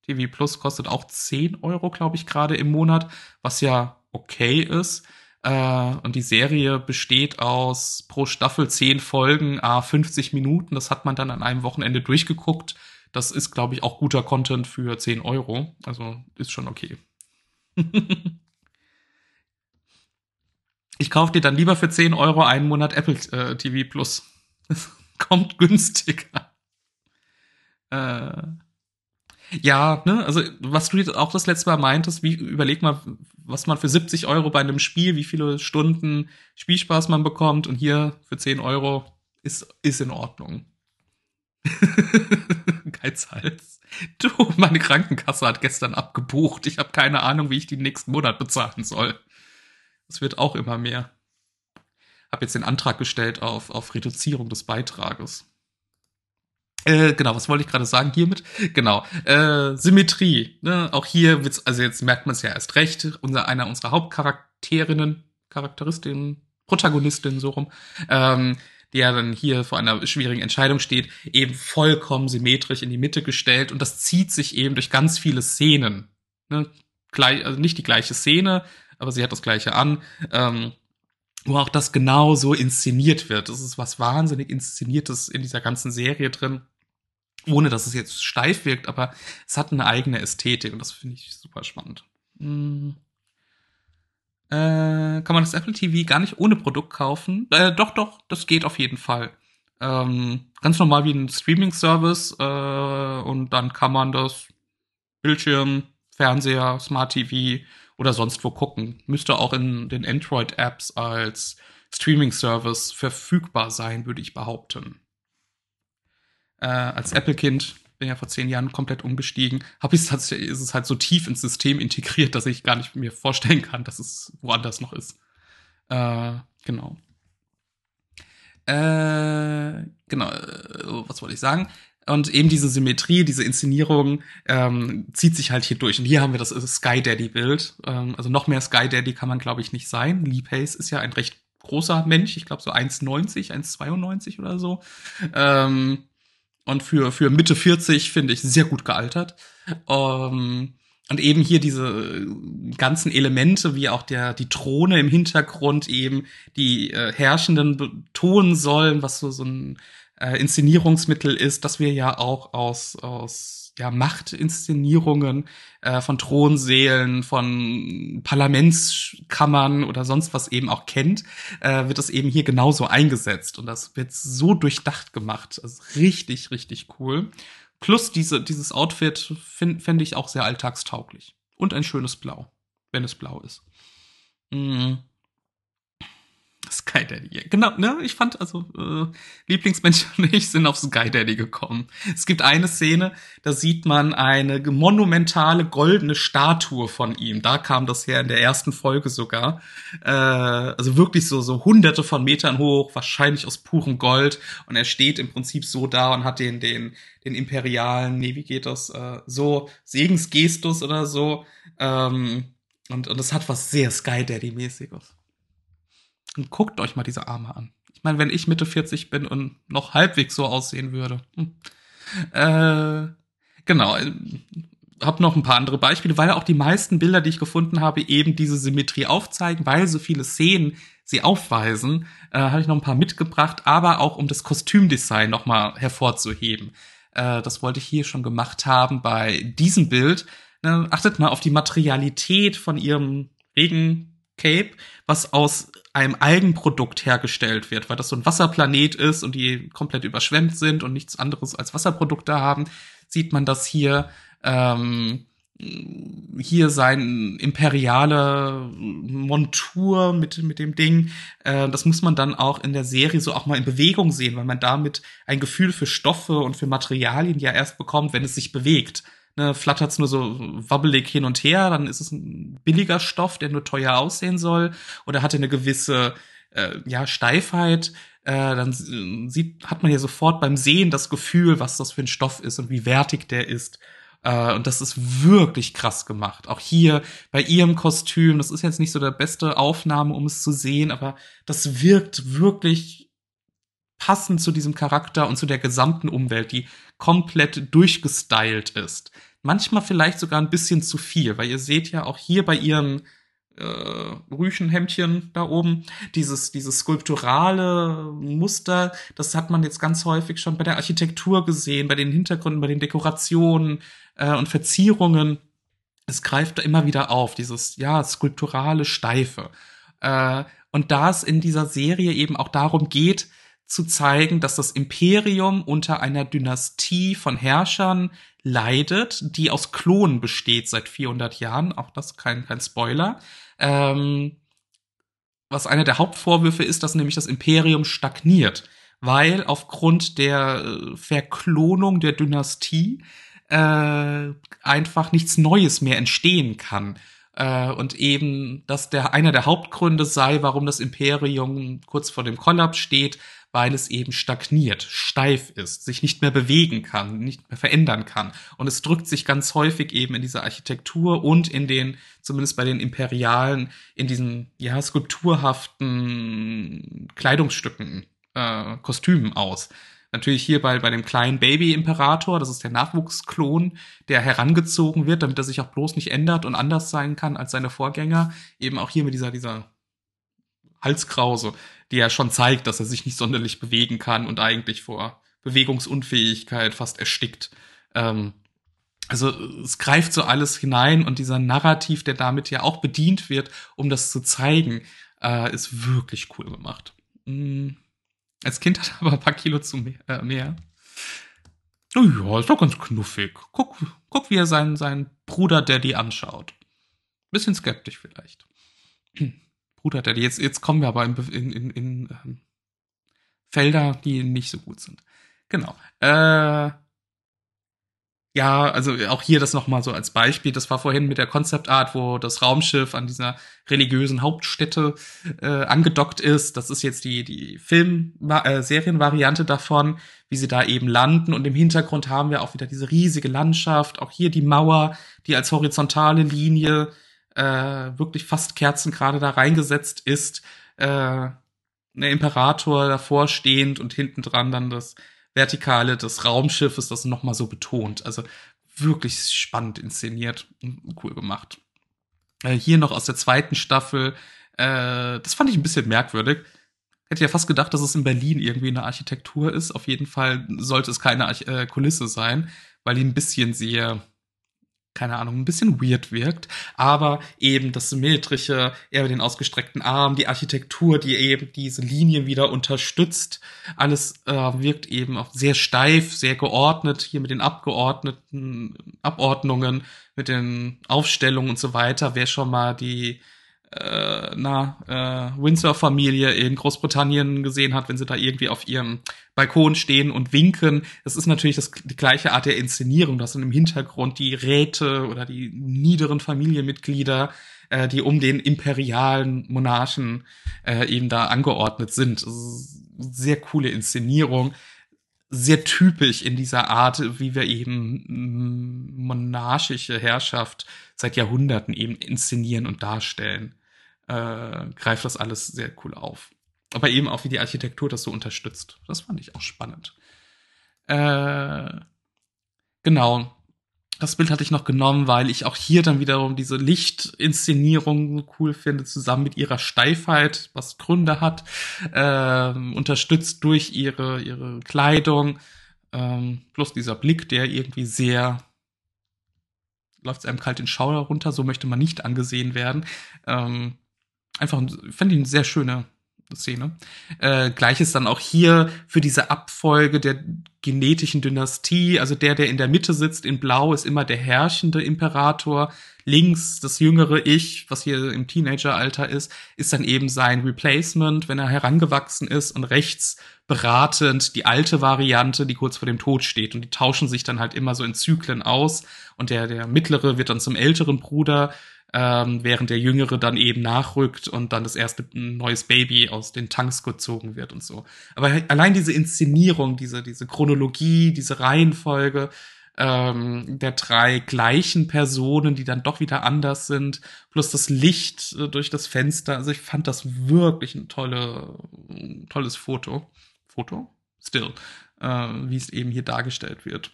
TV Plus kostet auch 10 Euro, glaube ich, gerade im Monat, was ja okay ist. Äh, und die Serie besteht aus pro Staffel 10 Folgen, a 50 Minuten. Das hat man dann an einem Wochenende durchgeguckt. Das ist, glaube ich, auch guter Content für 10 Euro. Also ist schon okay. Ich kaufe dir dann lieber für 10 Euro einen Monat Apple äh, TV Plus. kommt günstiger. Äh, ja, ne, also was du jetzt auch das letzte Mal meintest, wie überleg mal, was man für 70 Euro bei einem Spiel, wie viele Stunden Spielspaß man bekommt und hier für 10 Euro ist, ist in Ordnung. Geizhals. Du, meine Krankenkasse hat gestern abgebucht. Ich habe keine Ahnung, wie ich die nächsten Monat bezahlen soll. Es wird auch immer mehr. Hab jetzt den Antrag gestellt auf, auf Reduzierung des Beitrages. Äh, genau, was wollte ich gerade sagen hiermit? Genau, äh, Symmetrie. Ne? Auch hier wird's, also jetzt merkt man es ja erst recht, unser, einer unserer Hauptcharakterinnen, Charakteristinnen, Protagonistinnen so rum, ähm, die dann hier vor einer schwierigen Entscheidung steht, eben vollkommen symmetrisch in die Mitte gestellt und das zieht sich eben durch ganz viele Szenen. Ne? Gleich, also nicht die gleiche Szene, aber sie hat das gleiche an. Ähm, wo auch das genau so inszeniert wird. Das ist was wahnsinnig inszeniertes in dieser ganzen Serie drin. Ohne dass es jetzt steif wirkt, aber es hat eine eigene Ästhetik und das finde ich super spannend. Hm. Äh, kann man das Apple TV gar nicht ohne Produkt kaufen? Äh, doch, doch, das geht auf jeden Fall. Ähm, ganz normal wie ein Streaming-Service äh, und dann kann man das Bildschirm, Fernseher, Smart TV oder sonst wo gucken. Müsste auch in den Android-Apps als Streaming-Service verfügbar sein, würde ich behaupten. Äh, als Apple-Kind bin ja vor zehn Jahren komplett umgestiegen, habe ich ist es halt so tief ins System integriert, dass ich gar nicht mir vorstellen kann, dass es woanders noch ist. Äh, genau. Äh, genau, äh, was wollte ich sagen? Und eben diese Symmetrie, diese Inszenierung ähm, zieht sich halt hier durch. Und hier haben wir das Sky Daddy-Bild. Ähm, also noch mehr Sky Daddy kann man, glaube ich, nicht sein. Lee Pace ist ja ein recht großer Mensch. Ich glaube so 1,90, 1,92 oder so. Ähm, und für, für Mitte 40 finde ich sehr gut gealtert. Ähm, und eben hier diese ganzen Elemente, wie auch der, die Throne im Hintergrund eben die äh, Herrschenden betonen sollen, was so, so ein äh, Inszenierungsmittel ist, dass wir ja auch aus, aus ja, Machtinszenierungen äh, von Thronsälen, von Parlamentskammern oder sonst was eben auch kennt, äh, wird es eben hier genauso eingesetzt. Und das wird so durchdacht gemacht. Also richtig, richtig cool. Plus diese, dieses Outfit finde find ich auch sehr alltagstauglich. Und ein schönes Blau, wenn es blau ist. Mm. Sky Daddy. Genau, ne? Ich fand also äh, Lieblingsmensch und ich sind auf Sky Daddy gekommen. Es gibt eine Szene, da sieht man eine monumentale goldene Statue von ihm. Da kam das her in der ersten Folge sogar. Äh, also wirklich so so hunderte von Metern hoch, wahrscheinlich aus purem Gold. Und er steht im Prinzip so da und hat den den den imperialen, nee, wie geht das? Äh, so Segensgestus oder so. Ähm, und und es hat was sehr Sky Daddy mäßiges. Und guckt euch mal diese Arme an. Ich meine, wenn ich Mitte 40 bin und noch halbwegs so aussehen würde. Hm. Äh, genau. Hab noch ein paar andere Beispiele, weil auch die meisten Bilder, die ich gefunden habe, eben diese Symmetrie aufzeigen, weil so viele Szenen sie aufweisen, äh, habe ich noch ein paar mitgebracht, aber auch um das Kostümdesign nochmal hervorzuheben. Äh, das wollte ich hier schon gemacht haben bei diesem Bild. Ne, achtet mal auf die Materialität von ihrem Regencape, was aus einem Algenprodukt hergestellt wird, weil das so ein Wasserplanet ist und die komplett überschwemmt sind und nichts anderes als Wasserprodukte haben, sieht man das hier. Ähm, hier sein imperiale Montur mit, mit dem Ding. Äh, das muss man dann auch in der Serie so auch mal in Bewegung sehen, weil man damit ein Gefühl für Stoffe und für Materialien ja erst bekommt, wenn es sich bewegt ne, flattert's nur so wabbelig hin und her, dann ist es ein billiger Stoff, der nur teuer aussehen soll, oder hat er eine gewisse äh, ja, Steifheit, äh, dann sieht, hat man ja sofort beim Sehen das Gefühl, was das für ein Stoff ist und wie wertig der ist. Äh, und das ist wirklich krass gemacht. Auch hier bei ihrem Kostüm, das ist jetzt nicht so der beste Aufnahme, um es zu sehen, aber das wirkt wirklich passend zu diesem Charakter und zu der gesamten Umwelt, die komplett durchgestylt ist. Manchmal vielleicht sogar ein bisschen zu viel, weil ihr seht ja auch hier bei ihren äh, Rüchenhemdchen da oben, dieses, dieses skulpturale Muster, das hat man jetzt ganz häufig schon bei der Architektur gesehen, bei den Hintergründen, bei den Dekorationen äh, und Verzierungen. Es greift da immer wieder auf, dieses, ja, skulpturale Steife. Äh, und da es in dieser Serie eben auch darum geht, zu zeigen, dass das Imperium unter einer Dynastie von Herrschern leidet, die aus Klonen besteht seit 400 Jahren. Auch das kein, kein Spoiler. Ähm, was einer der Hauptvorwürfe ist, dass nämlich das Imperium stagniert, weil aufgrund der äh, Verklonung der Dynastie äh, einfach nichts Neues mehr entstehen kann. Äh, und eben, dass der einer der Hauptgründe sei, warum das Imperium kurz vor dem Kollaps steht, weil es eben stagniert, steif ist, sich nicht mehr bewegen kann, nicht mehr verändern kann. Und es drückt sich ganz häufig eben in dieser Architektur und in den, zumindest bei den Imperialen, in diesen, ja, skulpturhaften Kleidungsstücken, äh, Kostümen aus. Natürlich hier bei, bei dem kleinen Baby-Imperator, das ist der Nachwuchsklon, der herangezogen wird, damit er sich auch bloß nicht ändert und anders sein kann als seine Vorgänger. Eben auch hier mit dieser, dieser Halskrause, die ja schon zeigt, dass er sich nicht sonderlich bewegen kann und eigentlich vor Bewegungsunfähigkeit fast erstickt. Ähm, also es greift so alles hinein und dieser Narrativ, der damit ja auch bedient wird, um das zu zeigen, äh, ist wirklich cool gemacht. Mhm. Als Kind hat er aber ein paar Kilo zu mehr. Äh, mehr. Oh ja, ist doch ganz knuffig. Guck, guck wie er seinen, seinen Bruder Daddy anschaut. Bisschen skeptisch vielleicht. Bruder Daddy. Jetzt, jetzt kommen wir aber in, in, in, in ähm, Felder, die nicht so gut sind. Genau. Äh, ja, also auch hier das nochmal so als Beispiel. Das war vorhin mit der Concept Art, wo das Raumschiff an dieser religiösen Hauptstätte äh, angedockt ist. Das ist jetzt die, die Film-Serienvariante äh, davon, wie sie da eben landen. Und im Hintergrund haben wir auch wieder diese riesige Landschaft. Auch hier die Mauer, die als horizontale Linie äh, wirklich fast Kerzen gerade da reingesetzt ist. Äh, der Imperator davor stehend und hinten dran dann das Vertikale des Raumschiffes, das nochmal so betont. Also wirklich spannend inszeniert und cool gemacht. Äh, hier noch aus der zweiten Staffel, äh, das fand ich ein bisschen merkwürdig. Hätte ja fast gedacht, dass es in Berlin irgendwie eine Architektur ist. Auf jeden Fall sollte es keine Arch äh, Kulisse sein, weil die ein bisschen sehr keine Ahnung, ein bisschen weird wirkt, aber eben das symmetrische, eher den ausgestreckten Arm, die Architektur, die eben diese Linie wieder unterstützt, alles äh, wirkt eben auch sehr steif, sehr geordnet, hier mit den abgeordneten Abordnungen, mit den Aufstellungen und so weiter. Wer schon mal die äh, na, äh, Windsor-Familie in Großbritannien gesehen hat, wenn sie da irgendwie auf ihrem Balkon stehen und winken. Das ist natürlich das, die gleiche Art der Inszenierung. Das sind im Hintergrund die Räte oder die niederen Familienmitglieder, äh, die um den imperialen Monarchen äh, eben da angeordnet sind. Sehr coole Inszenierung sehr typisch in dieser Art, wie wir eben mm, monarchische Herrschaft seit Jahrhunderten eben inszenieren und darstellen äh, greift das alles sehr cool auf. Aber eben auch, wie die Architektur das so unterstützt. Das fand ich auch spannend. Äh, genau. Das Bild hatte ich noch genommen, weil ich auch hier dann wiederum diese Lichtinszenierung cool finde, zusammen mit ihrer Steifheit, was Gründe hat, äh, unterstützt durch ihre, ihre Kleidung, ähm, plus dieser Blick, der irgendwie sehr läuft einem kalt den Schauder runter, so möchte man nicht angesehen werden. Ähm, einfach, fand ich eine sehr schöne Szene. Äh, Gleiches dann auch hier für diese Abfolge der genetischen Dynastie. Also der, der in der Mitte sitzt in Blau, ist immer der herrschende Imperator. Links das jüngere Ich, was hier im Teenageralter ist, ist dann eben sein Replacement, wenn er herangewachsen ist. Und rechts beratend die alte Variante, die kurz vor dem Tod steht. Und die tauschen sich dann halt immer so in Zyklen aus. Und der, der mittlere wird dann zum älteren Bruder ähm, während der Jüngere dann eben nachrückt und dann das erste neues Baby aus den Tanks gezogen wird und so. Aber allein diese Inszenierung, diese, diese Chronologie, diese Reihenfolge ähm, der drei gleichen Personen, die dann doch wieder anders sind, plus das Licht äh, durch das Fenster. Also ich fand das wirklich ein tolle, tolles Foto. Foto? Still. Äh, wie es eben hier dargestellt wird.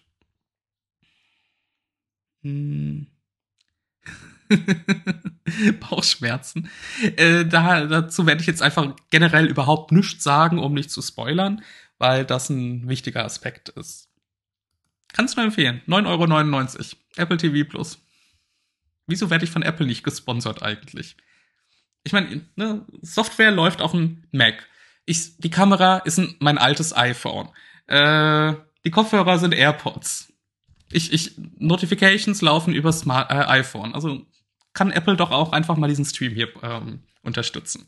Hm. Bauchschmerzen. Äh, da, dazu werde ich jetzt einfach generell überhaupt nichts sagen, um nicht zu spoilern, weil das ein wichtiger Aspekt ist. Kannst du empfehlen. 9,99 Euro. Apple TV Plus. Wieso werde ich von Apple nicht gesponsert eigentlich? Ich meine, ne, Software läuft auf dem Mac. Ich, die Kamera ist ein, mein altes iPhone. Äh, die Kopfhörer sind AirPods. Ich, ich, Notifications laufen über Smart, äh, iPhone. Also kann Apple doch auch einfach mal diesen Stream hier ähm, unterstützen.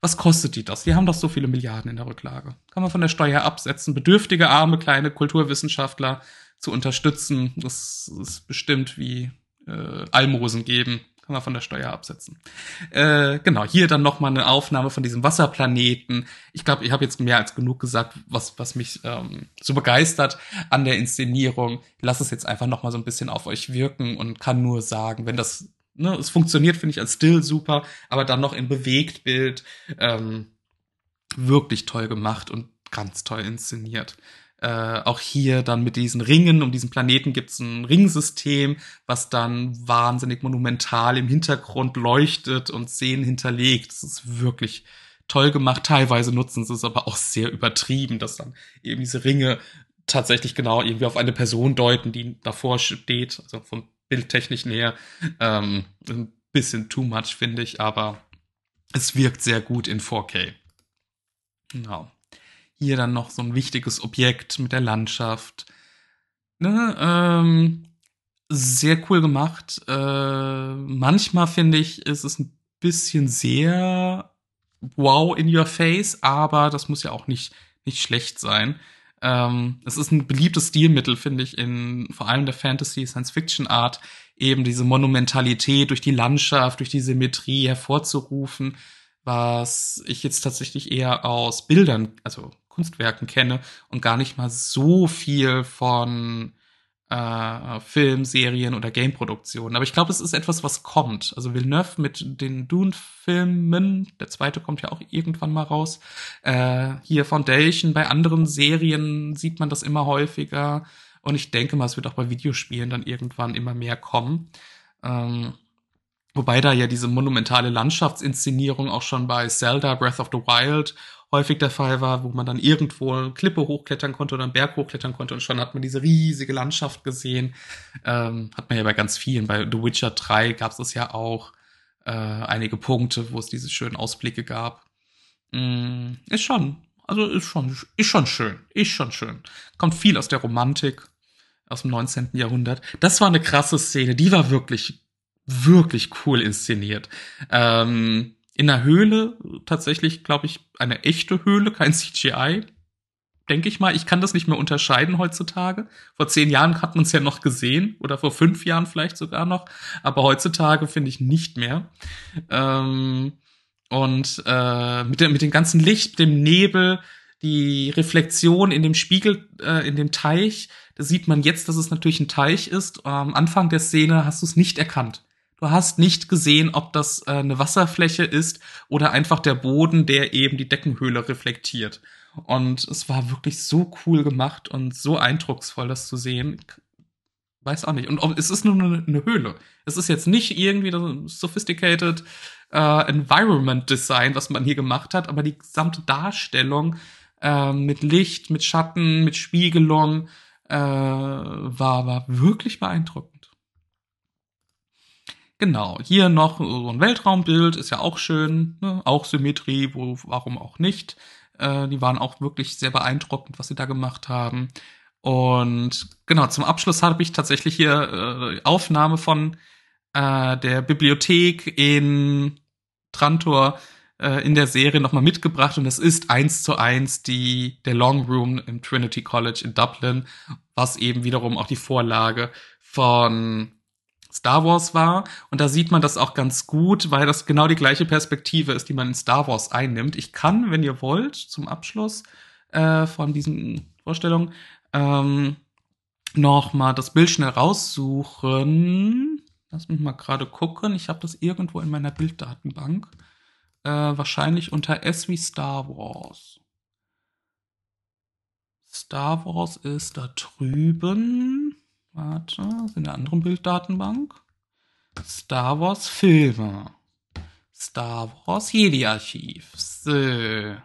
Was kostet die das? Die haben doch so viele Milliarden in der Rücklage. Kann man von der Steuer absetzen, bedürftige, arme, kleine Kulturwissenschaftler zu unterstützen. Das ist bestimmt wie äh, Almosen geben. Kann man von der Steuer absetzen. Äh, genau, hier dann noch mal eine Aufnahme von diesem Wasserplaneten. Ich glaube, ich habe jetzt mehr als genug gesagt, was, was mich ähm, so begeistert an der Inszenierung. Ich lasse es jetzt einfach noch mal so ein bisschen auf euch wirken und kann nur sagen, wenn das ne, es funktioniert, finde ich, als Still super, aber dann noch in Bewegtbild ähm, wirklich toll gemacht und ganz toll inszeniert. Äh, auch hier dann mit diesen Ringen, um diesen Planeten gibt es ein Ringsystem, was dann wahnsinnig monumental im Hintergrund leuchtet und Szenen hinterlegt. Das ist wirklich toll gemacht. Teilweise nutzen sie es aber auch sehr übertrieben, dass dann eben diese Ringe tatsächlich genau irgendwie auf eine Person deuten, die davor steht, also vom bildtechnischen her ähm, ein bisschen too much, finde ich, aber es wirkt sehr gut in 4K. Genau. Hier dann noch so ein wichtiges Objekt mit der Landschaft. Ne, ähm, sehr cool gemacht. Äh, manchmal finde ich, ist es ein bisschen sehr wow in your face, aber das muss ja auch nicht, nicht schlecht sein. Ähm, es ist ein beliebtes Stilmittel, finde ich, in vor allem der Fantasy, Science-Fiction-Art, eben diese Monumentalität durch die Landschaft, durch die Symmetrie hervorzurufen, was ich jetzt tatsächlich eher aus Bildern, also Kunstwerken kenne und gar nicht mal so viel von äh, Film, Serien oder Gameproduktionen. Aber ich glaube, es ist etwas, was kommt. Also Villeneuve mit den Dune-Filmen, der zweite kommt ja auch irgendwann mal raus. Äh, hier Foundation, bei anderen Serien sieht man das immer häufiger. Und ich denke mal, es wird auch bei Videospielen dann irgendwann immer mehr kommen. Ähm, wobei da ja diese monumentale Landschaftsinszenierung auch schon bei Zelda Breath of the Wild häufig der Fall war, wo man dann irgendwo eine Klippe hochklettern konnte oder einen Berg hochklettern konnte und schon hat man diese riesige Landschaft gesehen. Ähm, hat man ja bei ganz vielen. Bei The Witcher 3 gab es ja auch äh, einige Punkte, wo es diese schönen Ausblicke gab. Mm, ist schon, also ist schon, ist schon schön. Ist schon schön. Kommt viel aus der Romantik aus dem 19. Jahrhundert. Das war eine krasse Szene. Die war wirklich wirklich cool inszeniert. Ähm, in der Höhle tatsächlich, glaube ich, eine echte Höhle, kein CGI. Denke ich mal. Ich kann das nicht mehr unterscheiden heutzutage. Vor zehn Jahren hat man es ja noch gesehen oder vor fünf Jahren vielleicht sogar noch. Aber heutzutage finde ich nicht mehr. Ähm, und äh, mit, dem, mit dem ganzen Licht, dem Nebel, die Reflexion in dem Spiegel, äh, in dem Teich, da sieht man jetzt, dass es natürlich ein Teich ist. Am Anfang der Szene hast du es nicht erkannt. Du hast nicht gesehen, ob das äh, eine Wasserfläche ist oder einfach der Boden, der eben die Deckenhöhle reflektiert. Und es war wirklich so cool gemacht und so eindrucksvoll, das zu sehen. Weiß auch nicht. Und es ist nur eine, Höhle. Es ist jetzt nicht irgendwie das sophisticated äh, Environment Design, was man hier gemacht hat, aber die gesamte Darstellung äh, mit Licht, mit Schatten, mit Spiegelung äh, war, war wirklich beeindruckend. Genau, hier noch so ein Weltraumbild, ist ja auch schön, ne? auch Symmetrie, wo, warum auch nicht. Äh, die waren auch wirklich sehr beeindruckend, was sie da gemacht haben. Und genau, zum Abschluss habe ich tatsächlich hier äh, Aufnahme von äh, der Bibliothek in Trantor äh, in der Serie nochmal mitgebracht und das ist eins zu eins die, der Long Room im Trinity College in Dublin, was eben wiederum auch die Vorlage von Star Wars war. Und da sieht man das auch ganz gut, weil das genau die gleiche Perspektive ist, die man in Star Wars einnimmt. Ich kann, wenn ihr wollt, zum Abschluss äh, von diesen Vorstellungen ähm, noch mal das Bild schnell raussuchen. Lass mich mal gerade gucken. Ich habe das irgendwo in meiner Bilddatenbank. Äh, wahrscheinlich unter S wie Star Wars. Star Wars ist da drüben. Warte, in der anderen Bilddatenbank. Star Wars Filme. Star Wars Jedi Archiv. So.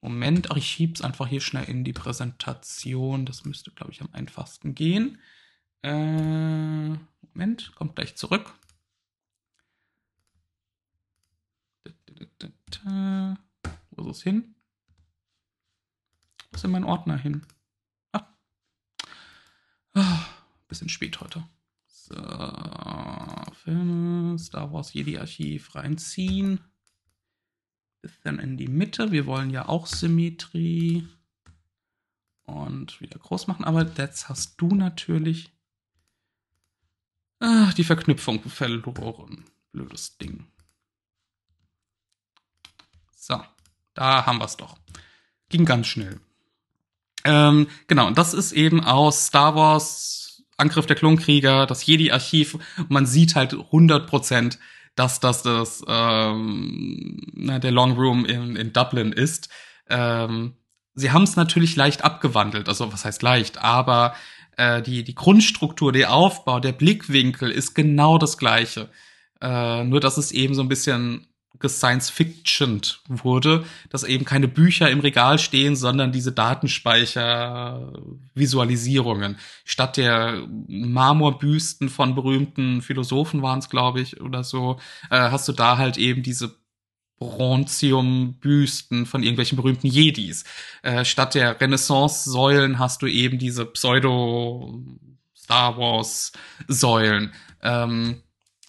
Moment, ach, ich schieb's einfach hier schnell in die Präsentation. Das müsste, glaube ich, am einfachsten gehen. Äh, Moment, kommt gleich zurück. Wo ist es hin? Wo ist denn mein Ordner hin? Ah. ah bisschen spät heute. So, Filme, Star Wars Jedi Archiv reinziehen. Bisschen in die Mitte. Wir wollen ja auch Symmetrie. Und wieder groß machen. Aber jetzt hast du natürlich ah, die Verknüpfung verloren. Blödes Ding. So, da haben wir es doch. Ging ganz schnell. Ähm, genau, und das ist eben aus Star Wars Angriff der Klonkrieger, das Jedi-Archiv. Man sieht halt 100 Prozent, dass das das ähm, der Long Room in, in Dublin ist. Ähm, sie haben es natürlich leicht abgewandelt, also was heißt leicht, aber äh, die, die Grundstruktur, der Aufbau, der Blickwinkel ist genau das gleiche. Äh, nur dass es eben so ein bisschen gescience fiction wurde, dass eben keine Bücher im Regal stehen, sondern diese Datenspeicher-Visualisierungen. Statt der Marmorbüsten von berühmten Philosophen waren es, glaube ich, oder so, äh, hast du da halt eben diese Bronzium-Büsten von irgendwelchen berühmten Jedis. Äh, statt der Renaissance-Säulen hast du eben diese Pseudo-Star Wars-Säulen. Ähm,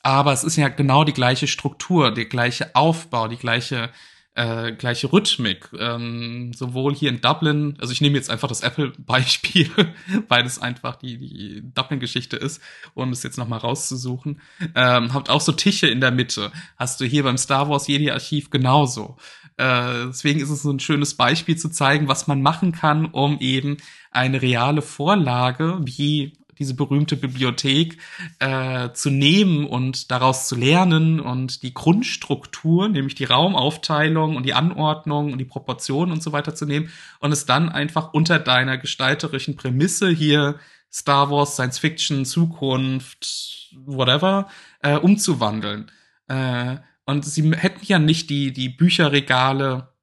aber es ist ja genau die gleiche Struktur, der gleiche Aufbau, die gleiche äh, gleiche Rhythmik. Ähm, sowohl hier in Dublin, also ich nehme jetzt einfach das Apple-Beispiel, weil es einfach die, die Dublin-Geschichte ist, um es jetzt nochmal rauszusuchen. Ähm, habt auch so Tische in der Mitte. Hast du hier beim Star Wars Jedi-Archiv genauso. Äh, deswegen ist es so ein schönes Beispiel zu zeigen, was man machen kann, um eben eine reale Vorlage, wie diese berühmte Bibliothek äh, zu nehmen und daraus zu lernen und die Grundstruktur, nämlich die Raumaufteilung und die Anordnung und die Proportionen und so weiter zu nehmen und es dann einfach unter deiner gestalterischen Prämisse hier Star Wars, Science Fiction, Zukunft, whatever, äh, umzuwandeln. Äh, und sie hätten ja nicht die, die Bücherregale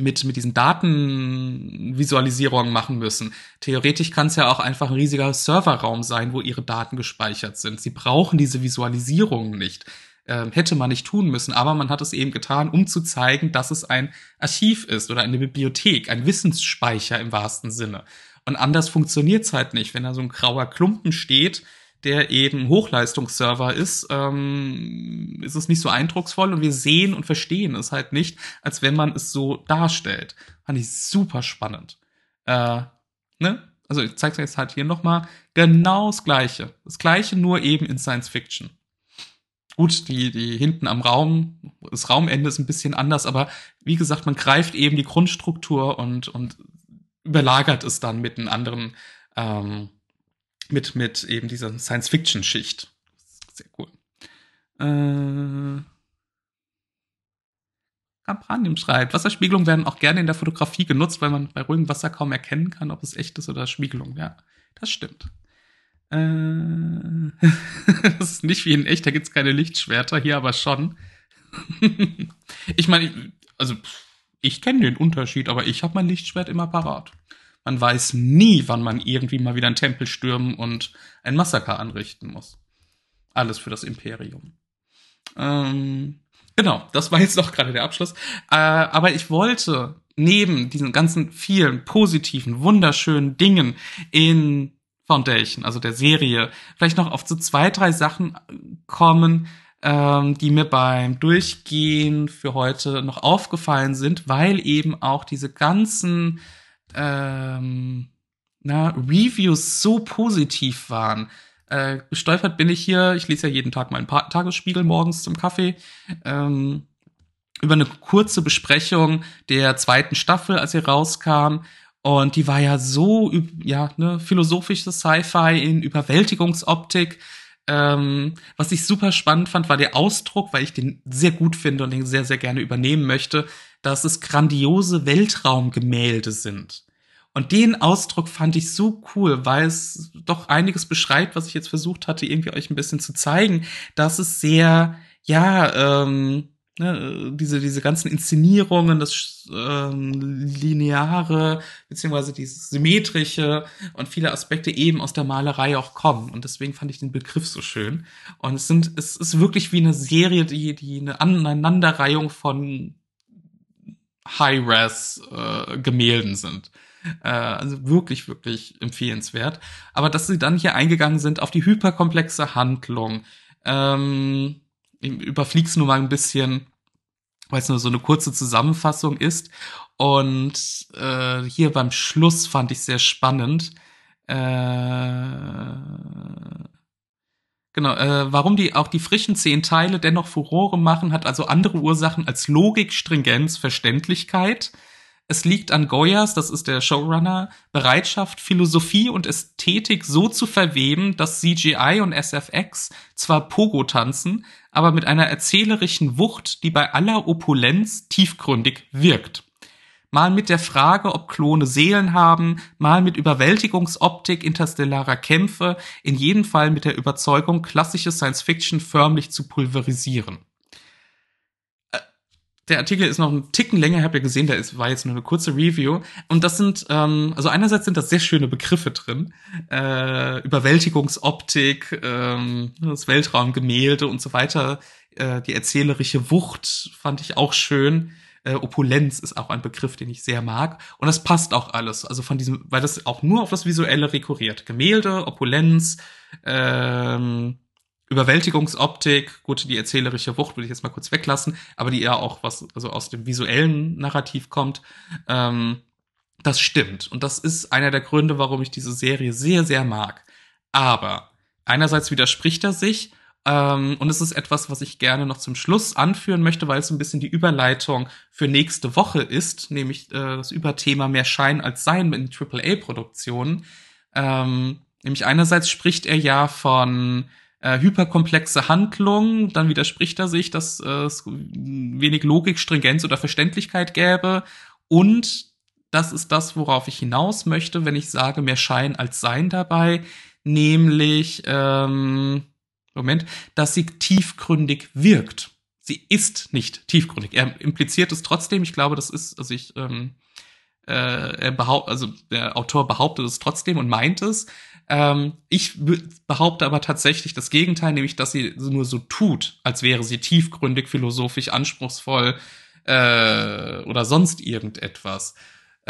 mit, mit diesen Datenvisualisierungen machen müssen. Theoretisch kann es ja auch einfach ein riesiger Serverraum sein, wo ihre Daten gespeichert sind. Sie brauchen diese Visualisierungen nicht. Ähm, hätte man nicht tun müssen, aber man hat es eben getan, um zu zeigen, dass es ein Archiv ist oder eine Bibliothek, ein Wissensspeicher im wahrsten Sinne. Und anders funktioniert es halt nicht. Wenn da so ein grauer Klumpen steht, der eben Hochleistungsserver ist, ähm, ist es nicht so eindrucksvoll und wir sehen und verstehen es halt nicht, als wenn man es so darstellt. Fand ich super spannend. Äh, ne? Also ich zeige es jetzt halt hier nochmal. Genau das Gleiche. Das Gleiche nur eben in Science Fiction. Gut, die, die hinten am Raum, das Raumende ist ein bisschen anders, aber wie gesagt, man greift eben die Grundstruktur und, und überlagert es dann mit einem anderen, ähm, mit, mit eben dieser Science-Fiction-Schicht. Sehr cool. Äh, Campanium schreibt, Wasserspiegelungen werden auch gerne in der Fotografie genutzt, weil man bei ruhigem Wasser kaum erkennen kann, ob es echt ist oder Spiegelung. Ja, das stimmt. Äh, das ist nicht wie in echt, da gibt's keine Lichtschwerter, hier aber schon. ich meine, also ich kenne den Unterschied, aber ich habe mein Lichtschwert immer parat. Man weiß nie, wann man irgendwie mal wieder einen Tempel stürmen und ein Massaker anrichten muss. Alles für das Imperium. Ähm, genau, das war jetzt noch gerade der Abschluss. Äh, aber ich wollte neben diesen ganzen vielen positiven, wunderschönen Dingen in Foundation, also der Serie, vielleicht noch auf so zwei, drei Sachen kommen, ähm, die mir beim Durchgehen für heute noch aufgefallen sind, weil eben auch diese ganzen ähm, na, Reviews so positiv waren. Äh, gestolpert bin ich hier, ich lese ja jeden Tag meinen pa Tagesspiegel morgens zum Kaffee, ähm, über eine kurze Besprechung der zweiten Staffel, als sie rauskam. Und die war ja so, ja, ne, philosophisches Sci-Fi in Überwältigungsoptik. Ähm, was ich super spannend fand, war der Ausdruck, weil ich den sehr gut finde und den sehr, sehr gerne übernehmen möchte, dass es grandiose Weltraumgemälde sind. Und den Ausdruck fand ich so cool, weil es doch einiges beschreibt, was ich jetzt versucht hatte, irgendwie euch ein bisschen zu zeigen, dass es sehr, ja, ähm, ne, diese, diese ganzen Inszenierungen, das ähm, lineare, beziehungsweise dieses symmetrische und viele Aspekte eben aus der Malerei auch kommen. Und deswegen fand ich den Begriff so schön. Und es sind, es ist wirklich wie eine Serie, die, die eine Aneinanderreihung von High-Res-Gemälden äh, sind. Äh, also wirklich, wirklich empfehlenswert. Aber dass sie dann hier eingegangen sind auf die hyperkomplexe Handlung, ähm, überfliegst nur mal ein bisschen, weil es nur so eine kurze Zusammenfassung ist. Und äh, hier beim Schluss fand ich sehr spannend. Äh, Genau, äh, warum die auch die frischen zehn Teile dennoch Furore machen, hat also andere Ursachen als Logik, Stringenz, Verständlichkeit. Es liegt an Goyas, das ist der Showrunner, Bereitschaft, Philosophie und Ästhetik so zu verweben, dass CGI und SFX zwar Pogo tanzen, aber mit einer erzählerischen Wucht, die bei aller Opulenz tiefgründig wirkt mal mit der Frage, ob Klone Seelen haben, mal mit Überwältigungsoptik interstellarer Kämpfe, in jedem Fall mit der Überzeugung, klassische Science Fiction förmlich zu pulverisieren. Äh, der Artikel ist noch einen Ticken länger, habt ihr gesehen, der ist, war jetzt nur eine kurze Review. Und das sind, ähm, also einerseits sind da sehr schöne Begriffe drin. Äh, Überwältigungsoptik, ähm, das Weltraumgemälde und so weiter. Äh, die erzählerische Wucht fand ich auch schön. Äh, Opulenz ist auch ein Begriff, den ich sehr mag. Und das passt auch alles. Also von diesem, weil das auch nur auf das Visuelle rekurriert. Gemälde, Opulenz, ähm, Überwältigungsoptik, gut, die erzählerische Wucht würde ich jetzt mal kurz weglassen, aber die eher auch was, also aus dem visuellen Narrativ kommt. Ähm, das stimmt. Und das ist einer der Gründe, warum ich diese Serie sehr, sehr mag. Aber einerseits widerspricht er sich ähm, und es ist etwas, was ich gerne noch zum Schluss anführen möchte, weil es ein bisschen die Überleitung für nächste Woche ist, nämlich äh, das Überthema mehr Schein als Sein in AAA-Produktionen. Ähm, nämlich einerseits spricht er ja von äh, hyperkomplexe Handlungen, dann widerspricht er sich, dass äh, es wenig Logik, Stringenz oder Verständlichkeit gäbe und das ist das, worauf ich hinaus möchte, wenn ich sage, mehr Schein als Sein dabei, nämlich ähm, Moment, dass sie tiefgründig wirkt. Sie ist nicht tiefgründig. Er impliziert es trotzdem. Ich glaube, das ist, also ich, ähm, äh, er behaupt, also der Autor behauptet es trotzdem und meint es. Ähm, ich behaupte aber tatsächlich das Gegenteil, nämlich, dass sie nur so tut, als wäre sie tiefgründig, philosophisch, anspruchsvoll äh, oder sonst irgendetwas.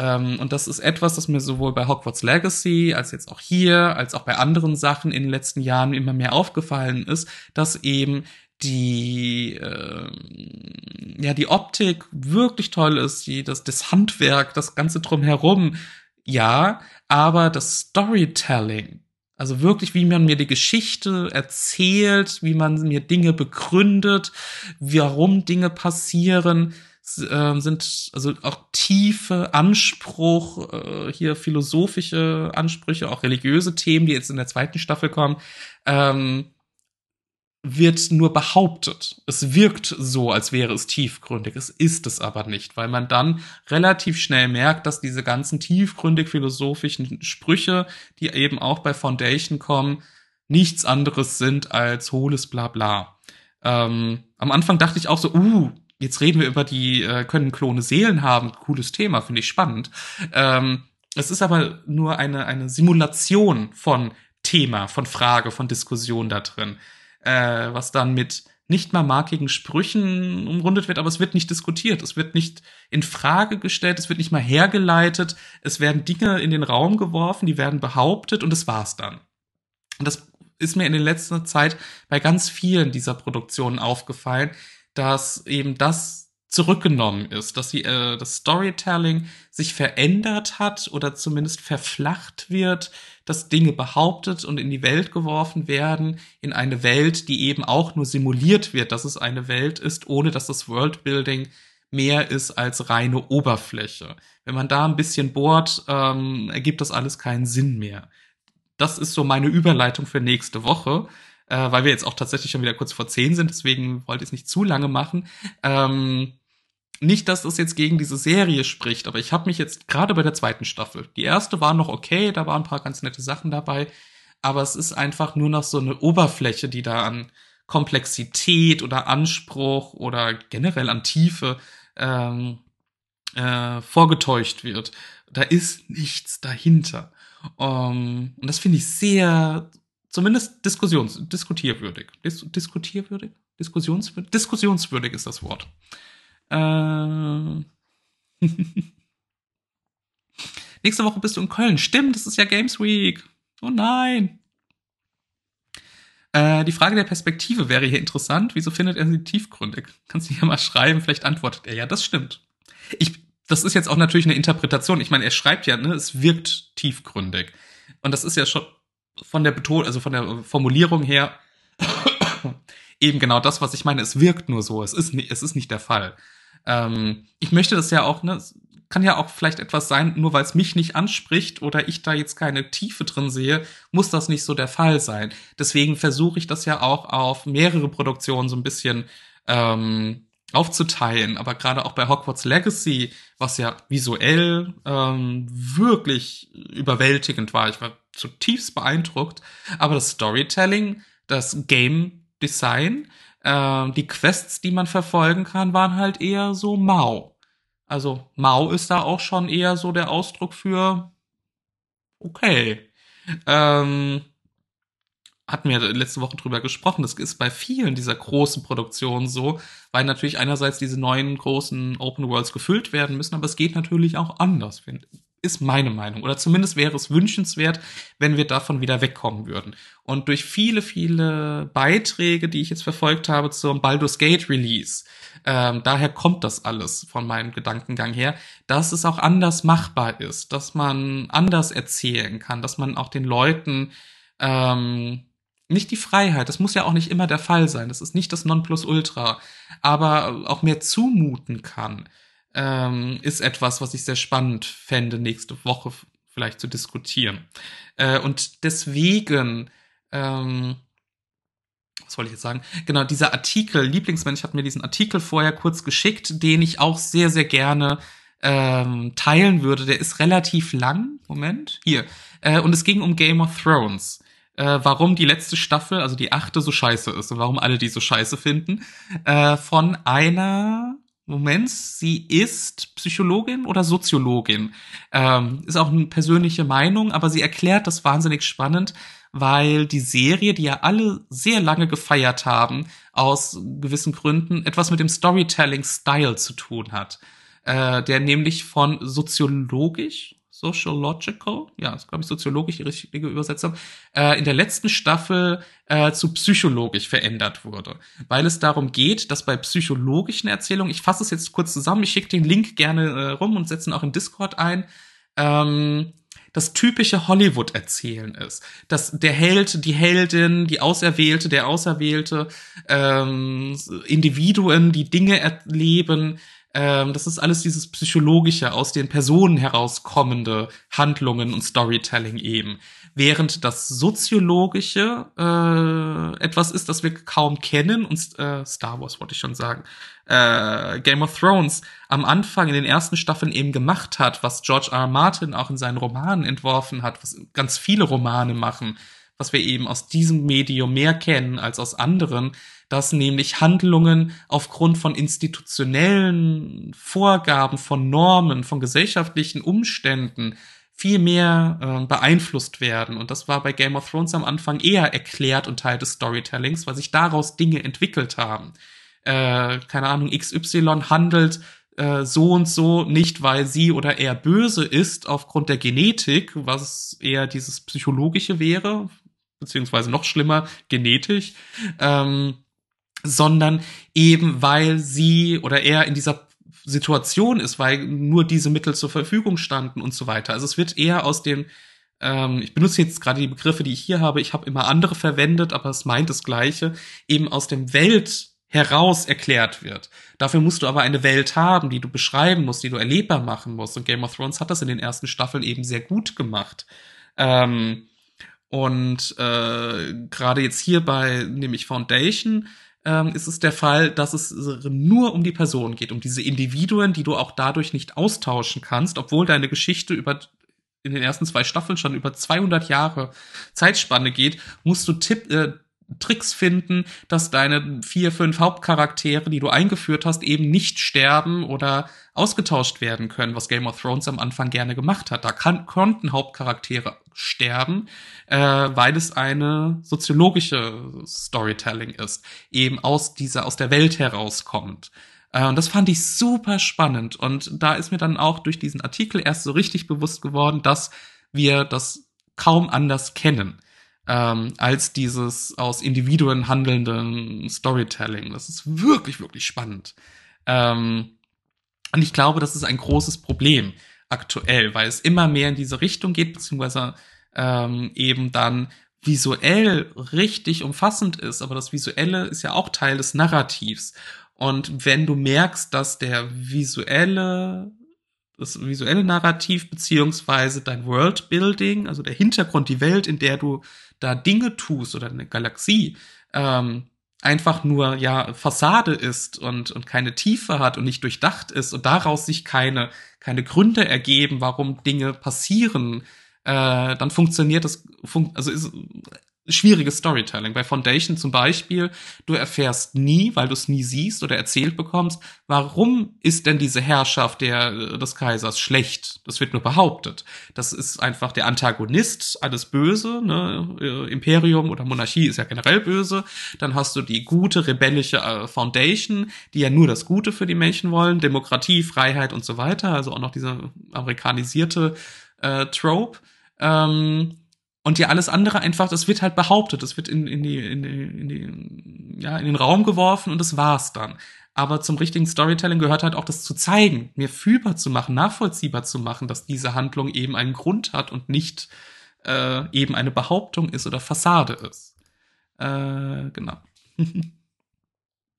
Ähm, und das ist etwas, das mir sowohl bei Hogwarts Legacy als jetzt auch hier, als auch bei anderen Sachen in den letzten Jahren immer mehr aufgefallen ist, dass eben die äh, ja die Optik wirklich toll ist, die das das Handwerk, das ganze drumherum, ja, aber das Storytelling, also wirklich, wie man mir die Geschichte erzählt, wie man mir Dinge begründet, warum Dinge passieren, äh, sind also auch tiefe Anspruch, äh, hier philosophische Ansprüche, auch religiöse Themen, die jetzt in der zweiten Staffel kommen, ähm, wird nur behauptet. Es wirkt so, als wäre es tiefgründig. Es ist es aber nicht, weil man dann relativ schnell merkt, dass diese ganzen tiefgründig philosophischen Sprüche, die eben auch bei Foundation kommen, nichts anderes sind als hohles Blabla. Ähm, am Anfang dachte ich auch so, uh, jetzt reden wir über die, äh, können Klone Seelen haben. Cooles Thema, finde ich spannend. Ähm, es ist aber nur eine, eine Simulation von Thema, von Frage, von Diskussion da drin, äh, was dann mit nicht mal markigen Sprüchen umrundet wird, aber es wird nicht diskutiert, es wird nicht in Frage gestellt, es wird nicht mal hergeleitet, es werden Dinge in den Raum geworfen, die werden behauptet und das war's dann. Und das ist mir in der letzten Zeit bei ganz vielen dieser Produktionen aufgefallen, dass eben das zurückgenommen ist, dass sie, äh, das Storytelling sich verändert hat oder zumindest verflacht wird, dass Dinge behauptet und in die Welt geworfen werden, in eine Welt, die eben auch nur simuliert wird, dass es eine Welt ist, ohne dass das Worldbuilding mehr ist als reine Oberfläche. Wenn man da ein bisschen bohrt, ähm, ergibt das alles keinen Sinn mehr. Das ist so meine Überleitung für nächste Woche äh, weil wir jetzt auch tatsächlich schon wieder kurz vor zehn sind, deswegen wollte ich es nicht zu lange machen. Ähm, nicht, dass das jetzt gegen diese Serie spricht, aber ich habe mich jetzt gerade bei der zweiten Staffel. Die erste war noch okay, da waren ein paar ganz nette Sachen dabei, aber es ist einfach nur noch so eine Oberfläche, die da an Komplexität oder Anspruch oder generell an Tiefe ähm, äh, vorgetäuscht wird. Da ist nichts dahinter. Um, und das finde ich sehr zumindest diskussions diskutierwürdig. Dis diskutierwürdig? Diskussionswürdig? Diskussionswürdig ist das Wort. Äh Nächste Woche bist du in Köln. Stimmt, das ist ja Games Week. Oh nein. Äh, die Frage der Perspektive wäre hier interessant. Wieso findet er sie tiefgründig? Kannst du hier mal schreiben? Vielleicht antwortet er ja, das stimmt. Ich, das ist jetzt auch natürlich eine Interpretation. Ich meine, er schreibt ja, ne, es wirkt tiefgründig. Und das ist ja schon von der Beton, also von der Formulierung her eben genau das, was ich meine. Es wirkt nur so. Es ist es ist nicht der Fall. Ähm, ich möchte das ja auch, ne, kann ja auch vielleicht etwas sein, nur weil es mich nicht anspricht oder ich da jetzt keine Tiefe drin sehe, muss das nicht so der Fall sein. Deswegen versuche ich das ja auch auf mehrere Produktionen so ein bisschen ähm, aufzuteilen. Aber gerade auch bei Hogwarts Legacy, was ja visuell ähm, wirklich überwältigend war. Ich war zutiefst beeindruckt. Aber das Storytelling, das Game Design, äh, die Quests, die man verfolgen kann, waren halt eher so mau. Also mau ist da auch schon eher so der Ausdruck für okay. Ähm, hatten wir letzte Woche drüber gesprochen. Das ist bei vielen dieser großen Produktionen so, weil natürlich einerseits diese neuen großen Open Worlds gefüllt werden müssen, aber es geht natürlich auch anders, ist meine Meinung. Oder zumindest wäre es wünschenswert, wenn wir davon wieder wegkommen würden. Und durch viele, viele Beiträge, die ich jetzt verfolgt habe zum Baldur's Gate Release, ähm, daher kommt das alles von meinem Gedankengang her, dass es auch anders machbar ist, dass man anders erzählen kann, dass man auch den Leuten ähm, nicht die Freiheit, das muss ja auch nicht immer der Fall sein, das ist nicht das Nonplusultra, aber auch mehr zumuten kann, ähm, ist etwas, was ich sehr spannend fände, nächste Woche vielleicht zu diskutieren. Äh, und deswegen, ähm, was wollte ich jetzt sagen? Genau, dieser Artikel, Lieblingsmensch hat mir diesen Artikel vorher kurz geschickt, den ich auch sehr, sehr gerne ähm, teilen würde. Der ist relativ lang. Moment, hier. Äh, und es ging um Game of Thrones äh, warum die letzte Staffel, also die achte, so scheiße ist und warum alle die so scheiße finden, äh, von einer Moment, sie ist Psychologin oder Soziologin. Ähm, ist auch eine persönliche Meinung, aber sie erklärt das wahnsinnig spannend, weil die Serie, die ja alle sehr lange gefeiert haben, aus gewissen Gründen etwas mit dem Storytelling-Style zu tun hat. äh, der nämlich von soziologisch, sociological, ja, ist glaube ich soziologisch die richtige Übersetzung, äh, in der letzten Staffel äh, zu psychologisch verändert wurde, weil es darum geht, dass bei psychologischen Erzählungen, ich fasse es jetzt kurz zusammen, ich schicke den Link gerne äh, rum und setze ihn auch in Discord ein, ähm, das typische Hollywood-Erzählen ist. Dass der Held, die Heldin, die Auserwählte, der Auserwählte, ähm, Individuen, die Dinge erleben, ähm, das ist alles dieses psychologische, aus den Personen herauskommende Handlungen und Storytelling eben. Während das soziologische äh, etwas ist, das wir kaum kennen und äh, Star Wars wollte ich schon sagen, äh, Game of Thrones am Anfang in den ersten Staffeln eben gemacht hat, was George R. R. Martin auch in seinen Romanen entworfen hat, was ganz viele Romane machen, was wir eben aus diesem Medium mehr kennen als aus anderen, dass nämlich Handlungen aufgrund von institutionellen Vorgaben, von Normen, von gesellschaftlichen Umständen viel mehr äh, beeinflusst werden. Und das war bei Game of Thrones am Anfang eher erklärt und Teil des Storytellings, weil sich daraus Dinge entwickelt haben. Äh, keine Ahnung, XY handelt äh, so und so nicht, weil sie oder er böse ist aufgrund der Genetik, was eher dieses psychologische wäre, beziehungsweise noch schlimmer, genetisch. Ähm, sondern eben weil sie oder er in dieser Situation ist, weil nur diese Mittel zur Verfügung standen und so weiter. Also es wird eher aus dem, ähm, ich benutze jetzt gerade die Begriffe, die ich hier habe, ich habe immer andere verwendet, aber es meint das Gleiche, eben aus dem Welt heraus erklärt wird. Dafür musst du aber eine Welt haben, die du beschreiben musst, die du erlebbar machen musst. Und Game of Thrones hat das in den ersten Staffeln eben sehr gut gemacht. Ähm, und äh, gerade jetzt hier bei nämlich Foundation ähm, ist es der Fall, dass es nur um die Person geht, um diese Individuen, die du auch dadurch nicht austauschen kannst, obwohl deine Geschichte über in den ersten zwei Staffeln schon über 200 Jahre Zeitspanne geht, musst du Tipp, äh, Tricks finden, dass deine vier, fünf Hauptcharaktere, die du eingeführt hast, eben nicht sterben oder ausgetauscht werden können, was Game of Thrones am Anfang gerne gemacht hat. Da kann, konnten Hauptcharaktere sterben, äh, weil es eine soziologische Storytelling ist, eben aus dieser, aus der Welt herauskommt. Äh, und das fand ich super spannend. Und da ist mir dann auch durch diesen Artikel erst so richtig bewusst geworden, dass wir das kaum anders kennen ähm, als dieses aus Individuen handelnden Storytelling. Das ist wirklich, wirklich spannend. Ähm, und ich glaube, das ist ein großes Problem aktuell, weil es immer mehr in diese Richtung geht, beziehungsweise ähm, eben dann visuell richtig umfassend ist, aber das Visuelle ist ja auch Teil des Narrativs. Und wenn du merkst, dass der visuelle, das visuelle Narrativ beziehungsweise dein Worldbuilding, also der Hintergrund, die Welt, in der du da Dinge tust oder eine Galaxie, ähm, einfach nur ja Fassade ist und und keine Tiefe hat und nicht durchdacht ist und daraus sich keine keine Gründe ergeben, warum Dinge passieren, äh, dann funktioniert das fun also ist schwieriges Storytelling. Bei Foundation zum Beispiel, du erfährst nie, weil du es nie siehst oder erzählt bekommst, warum ist denn diese Herrschaft der, des Kaisers schlecht? Das wird nur behauptet. Das ist einfach der Antagonist, alles böse, ne? Äh, Imperium oder Monarchie ist ja generell böse. Dann hast du die gute, rebellische äh, Foundation, die ja nur das Gute für die Menschen wollen, Demokratie, Freiheit und so weiter, also auch noch diese amerikanisierte äh, Trope. Ähm, und ja alles andere einfach, das wird halt behauptet, das wird in, in, die, in, die, in, die, ja, in den Raum geworfen und das war's dann. Aber zum richtigen Storytelling gehört halt auch das zu zeigen, mir fühlbar zu machen, nachvollziehbar zu machen, dass diese Handlung eben einen Grund hat und nicht äh, eben eine Behauptung ist oder Fassade ist. Äh, genau.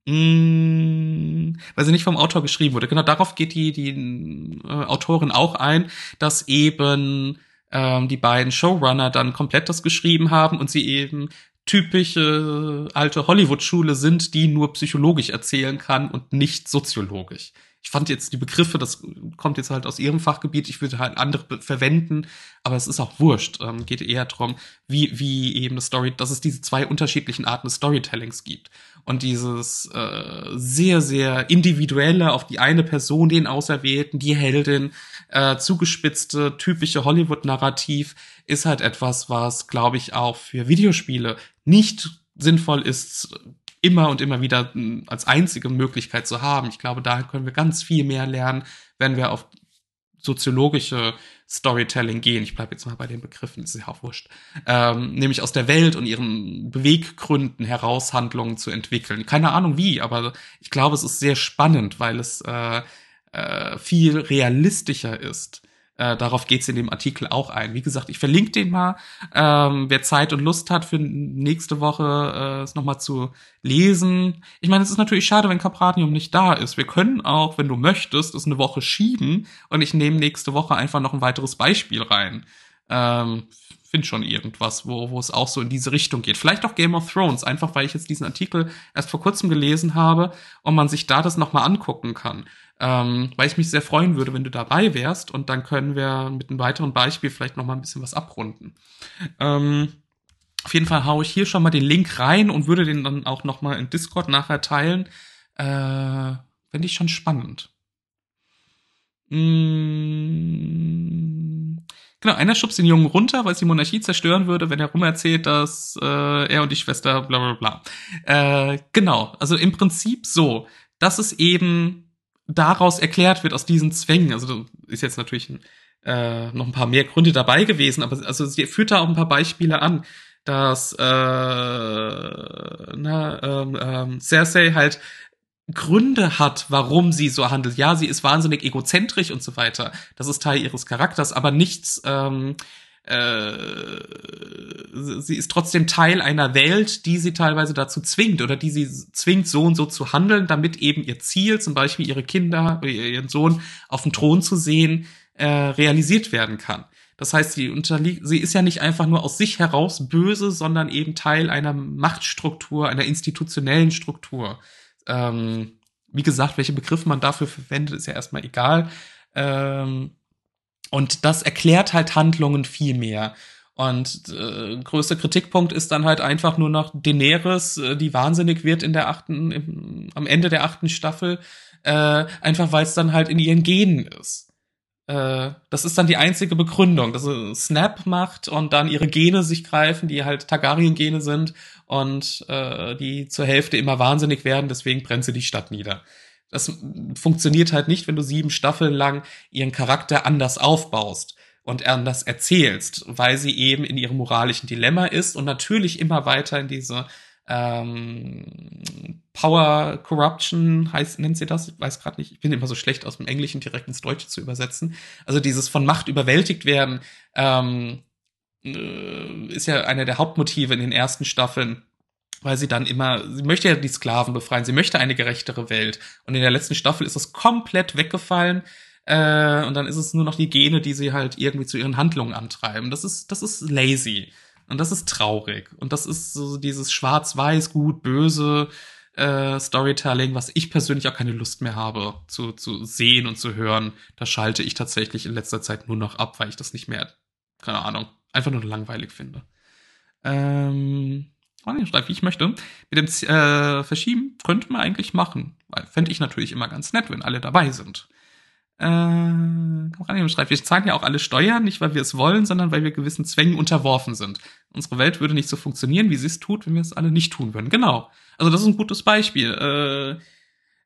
mm, weil sie nicht vom Autor geschrieben wurde. Genau darauf geht die, die äh, Autorin auch ein, dass eben ähm, die beiden Showrunner dann komplett das geschrieben haben und sie eben typische alte Hollywood-Schule sind, die nur psychologisch erzählen kann und nicht soziologisch. Ich fand jetzt die Begriffe, das kommt jetzt halt aus ihrem Fachgebiet, ich würde halt andere verwenden, aber es ist auch wurscht. Ähm, geht eher darum, wie, wie eben eine Story, dass es diese zwei unterschiedlichen Arten des Storytellings gibt. Und dieses äh, sehr, sehr individuelle auf die eine Person, den Auserwählten, die Heldin, äh, zugespitzte, typische Hollywood-Narrativ ist halt etwas, was, glaube ich, auch für Videospiele nicht sinnvoll ist, immer und immer wieder hm, als einzige Möglichkeit zu haben. Ich glaube, da können wir ganz viel mehr lernen, wenn wir auf soziologische Storytelling gehen. Ich bleibe jetzt mal bei den Begriffen, ist ja auch wurscht. Ähm, nämlich aus der Welt und ihren Beweggründen heraus Handlungen zu entwickeln. Keine Ahnung wie, aber ich glaube, es ist sehr spannend, weil es äh, äh, viel realistischer ist äh, darauf geht's in dem Artikel auch ein. Wie gesagt, ich verlinke den mal. Ähm, wer Zeit und Lust hat, für nächste Woche äh, es nochmal zu lesen. Ich meine, es ist natürlich schade, wenn Capranium nicht da ist. Wir können auch, wenn du möchtest, es eine Woche schieben und ich nehme nächste Woche einfach noch ein weiteres Beispiel rein. Ähm, finde schon irgendwas, wo, wo es auch so in diese Richtung geht. Vielleicht auch Game of Thrones, einfach weil ich jetzt diesen Artikel erst vor kurzem gelesen habe und man sich da das nochmal angucken kann ähm, weil ich mich sehr freuen würde, wenn du dabei wärst und dann können wir mit einem weiteren Beispiel vielleicht noch mal ein bisschen was abrunden. Ähm, auf jeden Fall haue ich hier schon mal den Link rein und würde den dann auch noch mal in Discord nachher teilen. Äh, Finde ich schon spannend. Mmh. Genau, einer schubst den Jungen runter, weil es die Monarchie zerstören würde, wenn er rumerzählt, dass äh, er und die Schwester bla bla bla. Äh, genau, also im Prinzip so. Das ist eben daraus erklärt wird, aus diesen Zwängen. Also ist jetzt natürlich ein, äh, noch ein paar mehr Gründe dabei gewesen, aber also sie führt da auch ein paar Beispiele an, dass äh, na, ähm, ähm, Cersei halt Gründe hat, warum sie so handelt. Ja, sie ist wahnsinnig egozentrisch und so weiter. Das ist Teil ihres Charakters, aber nichts ähm, äh, sie ist trotzdem Teil einer Welt, die sie teilweise dazu zwingt oder die sie zwingt, so und so zu handeln, damit eben ihr Ziel, zum Beispiel ihre Kinder, ihren Sohn auf dem Thron zu sehen, äh, realisiert werden kann. Das heißt, sie unterliegt, sie ist ja nicht einfach nur aus sich heraus böse, sondern eben Teil einer Machtstruktur, einer institutionellen Struktur. Ähm, wie gesagt, welche Begriffe man dafür verwendet, ist ja erstmal egal. Ähm, und das erklärt halt Handlungen viel mehr. Und äh, größter Kritikpunkt ist dann halt einfach nur noch Daenerys, äh, die wahnsinnig wird in der achten, im, am Ende der achten Staffel, äh, einfach weil es dann halt in ihren Genen ist. Äh, das ist dann die einzige Begründung, dass sie Snap macht und dann ihre Gene sich greifen, die halt Targaryen-Gene sind und äh, die zur Hälfte immer wahnsinnig werden, deswegen brennt sie die Stadt nieder. Das funktioniert halt nicht, wenn du sieben Staffeln lang ihren Charakter anders aufbaust und anders erzählst, weil sie eben in ihrem moralischen Dilemma ist und natürlich immer weiter in diese ähm, Power Corruption heißt, nennt sie das? Ich weiß gerade nicht. Ich bin immer so schlecht aus dem Englischen direkt ins Deutsche zu übersetzen. Also dieses von Macht überwältigt werden ähm, äh, ist ja einer der Hauptmotive in den ersten Staffeln weil sie dann immer, sie möchte ja die Sklaven befreien, sie möchte eine gerechtere Welt. Und in der letzten Staffel ist das komplett weggefallen. Äh, und dann ist es nur noch die Gene, die sie halt irgendwie zu ihren Handlungen antreiben. Das ist, das ist lazy. Und das ist traurig. Und das ist so dieses schwarz-weiß, gut, böse äh, Storytelling, was ich persönlich auch keine Lust mehr habe zu, zu sehen und zu hören. Da schalte ich tatsächlich in letzter Zeit nur noch ab, weil ich das nicht mehr, keine Ahnung, einfach nur langweilig finde. Ähm, schreibe, wie ich möchte. Mit dem äh, Verschieben könnte man eigentlich machen. Fände ich natürlich immer ganz nett, wenn alle dabei sind. Äh, schreibt, wir zahlen ja auch alle Steuern, nicht weil wir es wollen, sondern weil wir gewissen Zwängen unterworfen sind. Unsere Welt würde nicht so funktionieren, wie sie es tut, wenn wir es alle nicht tun würden. Genau. Also das ist ein gutes Beispiel. Äh,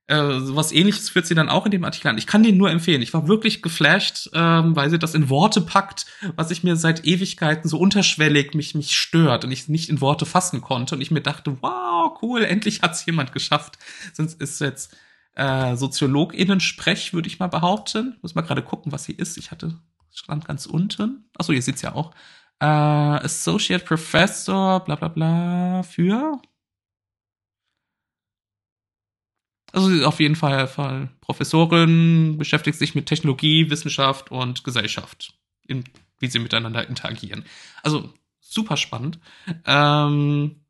äh, was ähnliches führt sie dann auch in dem Artikel an. Ich kann den nur empfehlen. Ich war wirklich geflasht, ähm, weil sie das in Worte packt, was ich mir seit Ewigkeiten so unterschwellig mich, mich stört und ich nicht in Worte fassen konnte. Und ich mir dachte, wow, cool, endlich hat's jemand geschafft. Sonst ist jetzt äh, SoziologInnen-Sprech, würde ich mal behaupten. Muss mal gerade gucken, was sie ist. Ich hatte, stand ganz unten. Achso, ihr seht's ja auch. Äh, Associate Professor, bla bla bla, für Also sie ist auf jeden Fall, Fall Professorin, beschäftigt sich mit Technologie, Wissenschaft und Gesellschaft, in, wie sie miteinander interagieren. Also super spannend. Ähm,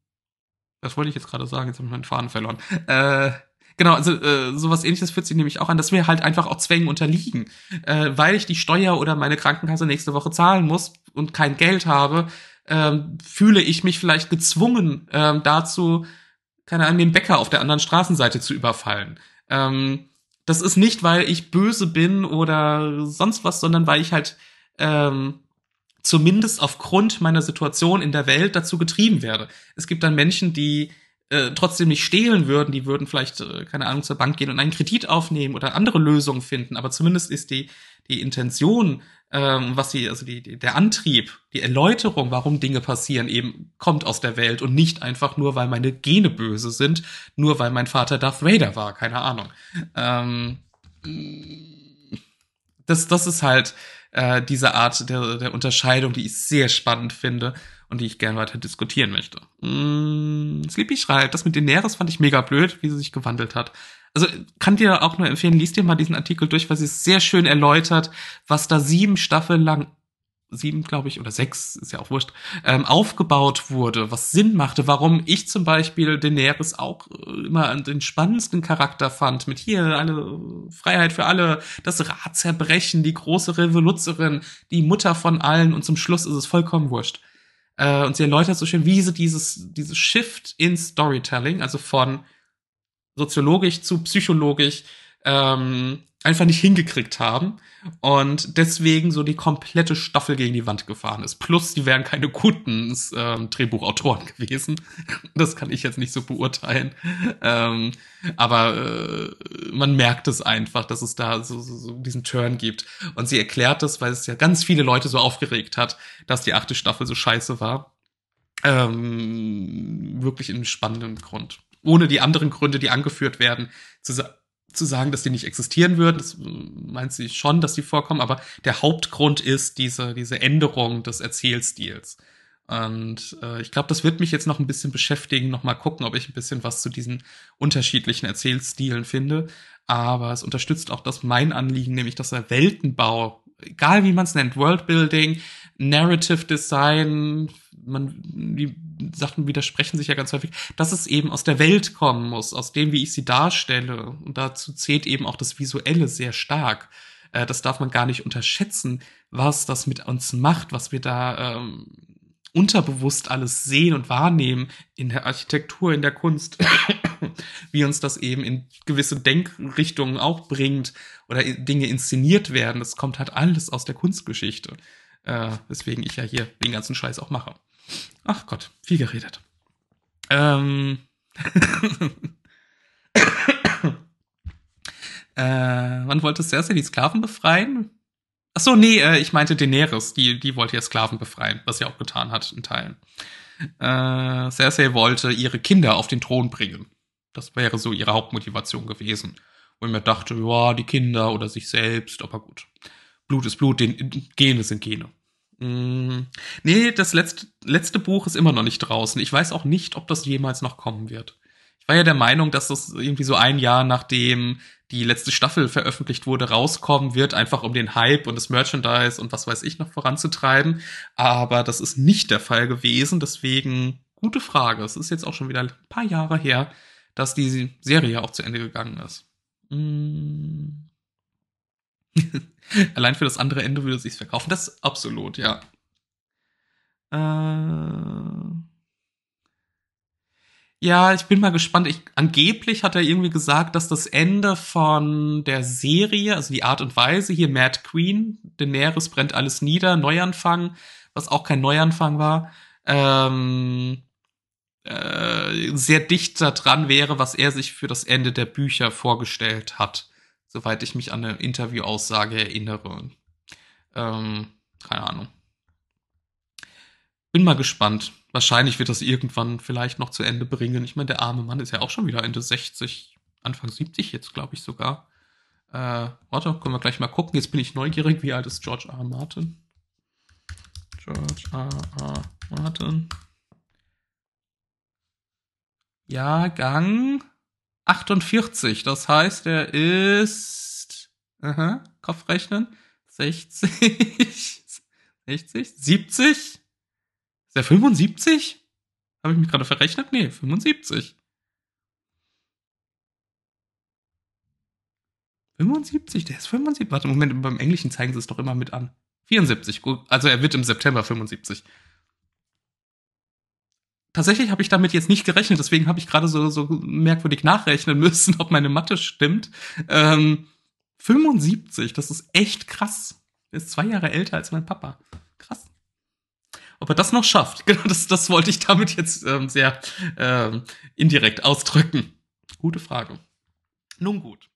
was wollte ich jetzt gerade sagen? Jetzt habe ich meinen Faden verloren. Äh, Genau, also äh, sowas ähnliches führt sich nämlich auch an, dass wir halt einfach auch Zwängen unterliegen. Äh, weil ich die Steuer oder meine Krankenkasse nächste Woche zahlen muss und kein Geld habe, ähm, fühle ich mich vielleicht gezwungen ähm, dazu, keine Ahnung, den Bäcker auf der anderen Straßenseite zu überfallen. Ähm, das ist nicht, weil ich böse bin oder sonst was, sondern weil ich halt ähm, zumindest aufgrund meiner Situation in der Welt dazu getrieben werde. Es gibt dann Menschen, die äh, trotzdem nicht stehlen würden. Die würden vielleicht, äh, keine Ahnung, zur Bank gehen und einen Kredit aufnehmen oder andere Lösungen finden. Aber zumindest ist die, die Intention, ähm, was sie, also die, die, der Antrieb, die Erläuterung, warum Dinge passieren, eben kommt aus der Welt und nicht einfach nur, weil meine Gene böse sind, nur weil mein Vater Darth Vader war, keine Ahnung. Ähm, das, das ist halt äh, diese Art der, der Unterscheidung, die ich sehr spannend finde und die ich gerne weiter diskutieren möchte. Mm, Sleepy schreibt, das mit Daenerys fand ich mega blöd, wie sie sich gewandelt hat. Also kann dir auch nur empfehlen, liest dir mal diesen Artikel durch, weil sie es sehr schön erläutert, was da sieben Staffeln lang sieben, glaube ich, oder sechs, ist ja auch wurscht, ähm, aufgebaut wurde, was Sinn machte, warum ich zum Beispiel Daenerys auch äh, immer den spannendsten Charakter fand, mit hier eine Freiheit für alle, das Rad zerbrechen, die große Revoluzerin, die Mutter von allen und zum Schluss ist es vollkommen wurscht. Äh, und sie erläutert so schön, wie sie dieses, dieses Shift in Storytelling, also von soziologisch zu psychologisch, ähm, einfach nicht hingekriegt haben und deswegen so die komplette Staffel gegen die Wand gefahren ist. Plus, die wären keine guten ähm, Drehbuchautoren gewesen. Das kann ich jetzt nicht so beurteilen. Ähm, aber äh, man merkt es einfach, dass es da so, so, so diesen Turn gibt. Und sie erklärt das, weil es ja ganz viele Leute so aufgeregt hat, dass die achte Staffel so scheiße war. Ähm, wirklich in einem spannenden Grund. Ohne die anderen Gründe, die angeführt werden, zu sagen zu sagen, dass die nicht existieren würden. Das meint sie schon, dass die vorkommen, aber der Hauptgrund ist diese, diese Änderung des Erzählstils. Und äh, ich glaube, das wird mich jetzt noch ein bisschen beschäftigen, noch mal gucken, ob ich ein bisschen was zu diesen unterschiedlichen Erzählstilen finde. Aber es unterstützt auch das mein Anliegen, nämlich dass der Weltenbau, egal wie man es nennt, Worldbuilding, Narrative Design, man, die Sachen widersprechen sich ja ganz häufig, dass es eben aus der Welt kommen muss, aus dem, wie ich sie darstelle. Und dazu zählt eben auch das Visuelle sehr stark. Äh, das darf man gar nicht unterschätzen, was das mit uns macht, was wir da ähm, unterbewusst alles sehen und wahrnehmen in der Architektur, in der Kunst, wie uns das eben in gewisse Denkrichtungen auch bringt oder Dinge inszeniert werden. Das kommt halt alles aus der Kunstgeschichte. Äh, weswegen ich ja hier den ganzen Scheiß auch mache. Ach Gott, viel geredet. Ähm. äh, wann wollte Cersei die Sklaven befreien? Ach so, nee, äh, ich meinte Daenerys, die, die wollte ja Sklaven befreien, was sie auch getan hat in Teilen. Äh, Cersei wollte ihre Kinder auf den Thron bringen. Das wäre so ihre Hauptmotivation gewesen. Und mir dachte, ja, die Kinder oder sich selbst, aber gut. Blut ist Blut, den, Gene sind Gene. Mm, nee, das letzte, letzte Buch ist immer noch nicht draußen. Ich weiß auch nicht, ob das jemals noch kommen wird. Ich war ja der Meinung, dass das irgendwie so ein Jahr nachdem die letzte Staffel veröffentlicht wurde, rauskommen wird, einfach um den Hype und das Merchandise und was weiß ich noch voranzutreiben. Aber das ist nicht der Fall gewesen. Deswegen gute Frage. Es ist jetzt auch schon wieder ein paar Jahre her, dass die Serie auch zu Ende gegangen ist. Mm. Allein für das andere Ende würde es sich verkaufen. Das ist absolut, ja. Äh ja, ich bin mal gespannt. Ich, angeblich hat er irgendwie gesagt, dass das Ende von der Serie, also die Art und Weise, hier Mad Queen, Daenerys brennt alles nieder, Neuanfang, was auch kein Neuanfang war, ähm, äh, sehr dicht daran wäre, was er sich für das Ende der Bücher vorgestellt hat soweit ich mich an eine Interviewaussage erinnere. Ähm, keine Ahnung. Bin mal gespannt. Wahrscheinlich wird das irgendwann vielleicht noch zu Ende bringen. Ich meine, der arme Mann ist ja auch schon wieder Ende 60, Anfang 70 jetzt, glaube ich sogar. Äh, warte, können wir gleich mal gucken. Jetzt bin ich neugierig. Wie alt ist George R. Martin? George R. R. Martin. Jahrgang 48. Das heißt, er ist aha, Kopfrechnen 60, 60, 70. Ist er 75? Habe ich mich gerade verrechnet? Nee, 75. 75, der ist 75. Warte, Moment, beim Englischen zeigen sie es doch immer mit an. 74, gut. Also er wird im September 75 tatsächlich habe ich damit jetzt nicht gerechnet, deswegen habe ich gerade so, so merkwürdig nachrechnen müssen, ob meine Mathe stimmt. Ähm, 75, das ist echt krass. Er ist zwei Jahre älter als mein Papa. Krass. ob er das noch schafft. Genau, das, das wollte ich damit jetzt ähm, sehr ähm, indirekt ausdrücken. Gute Frage. Nun gut.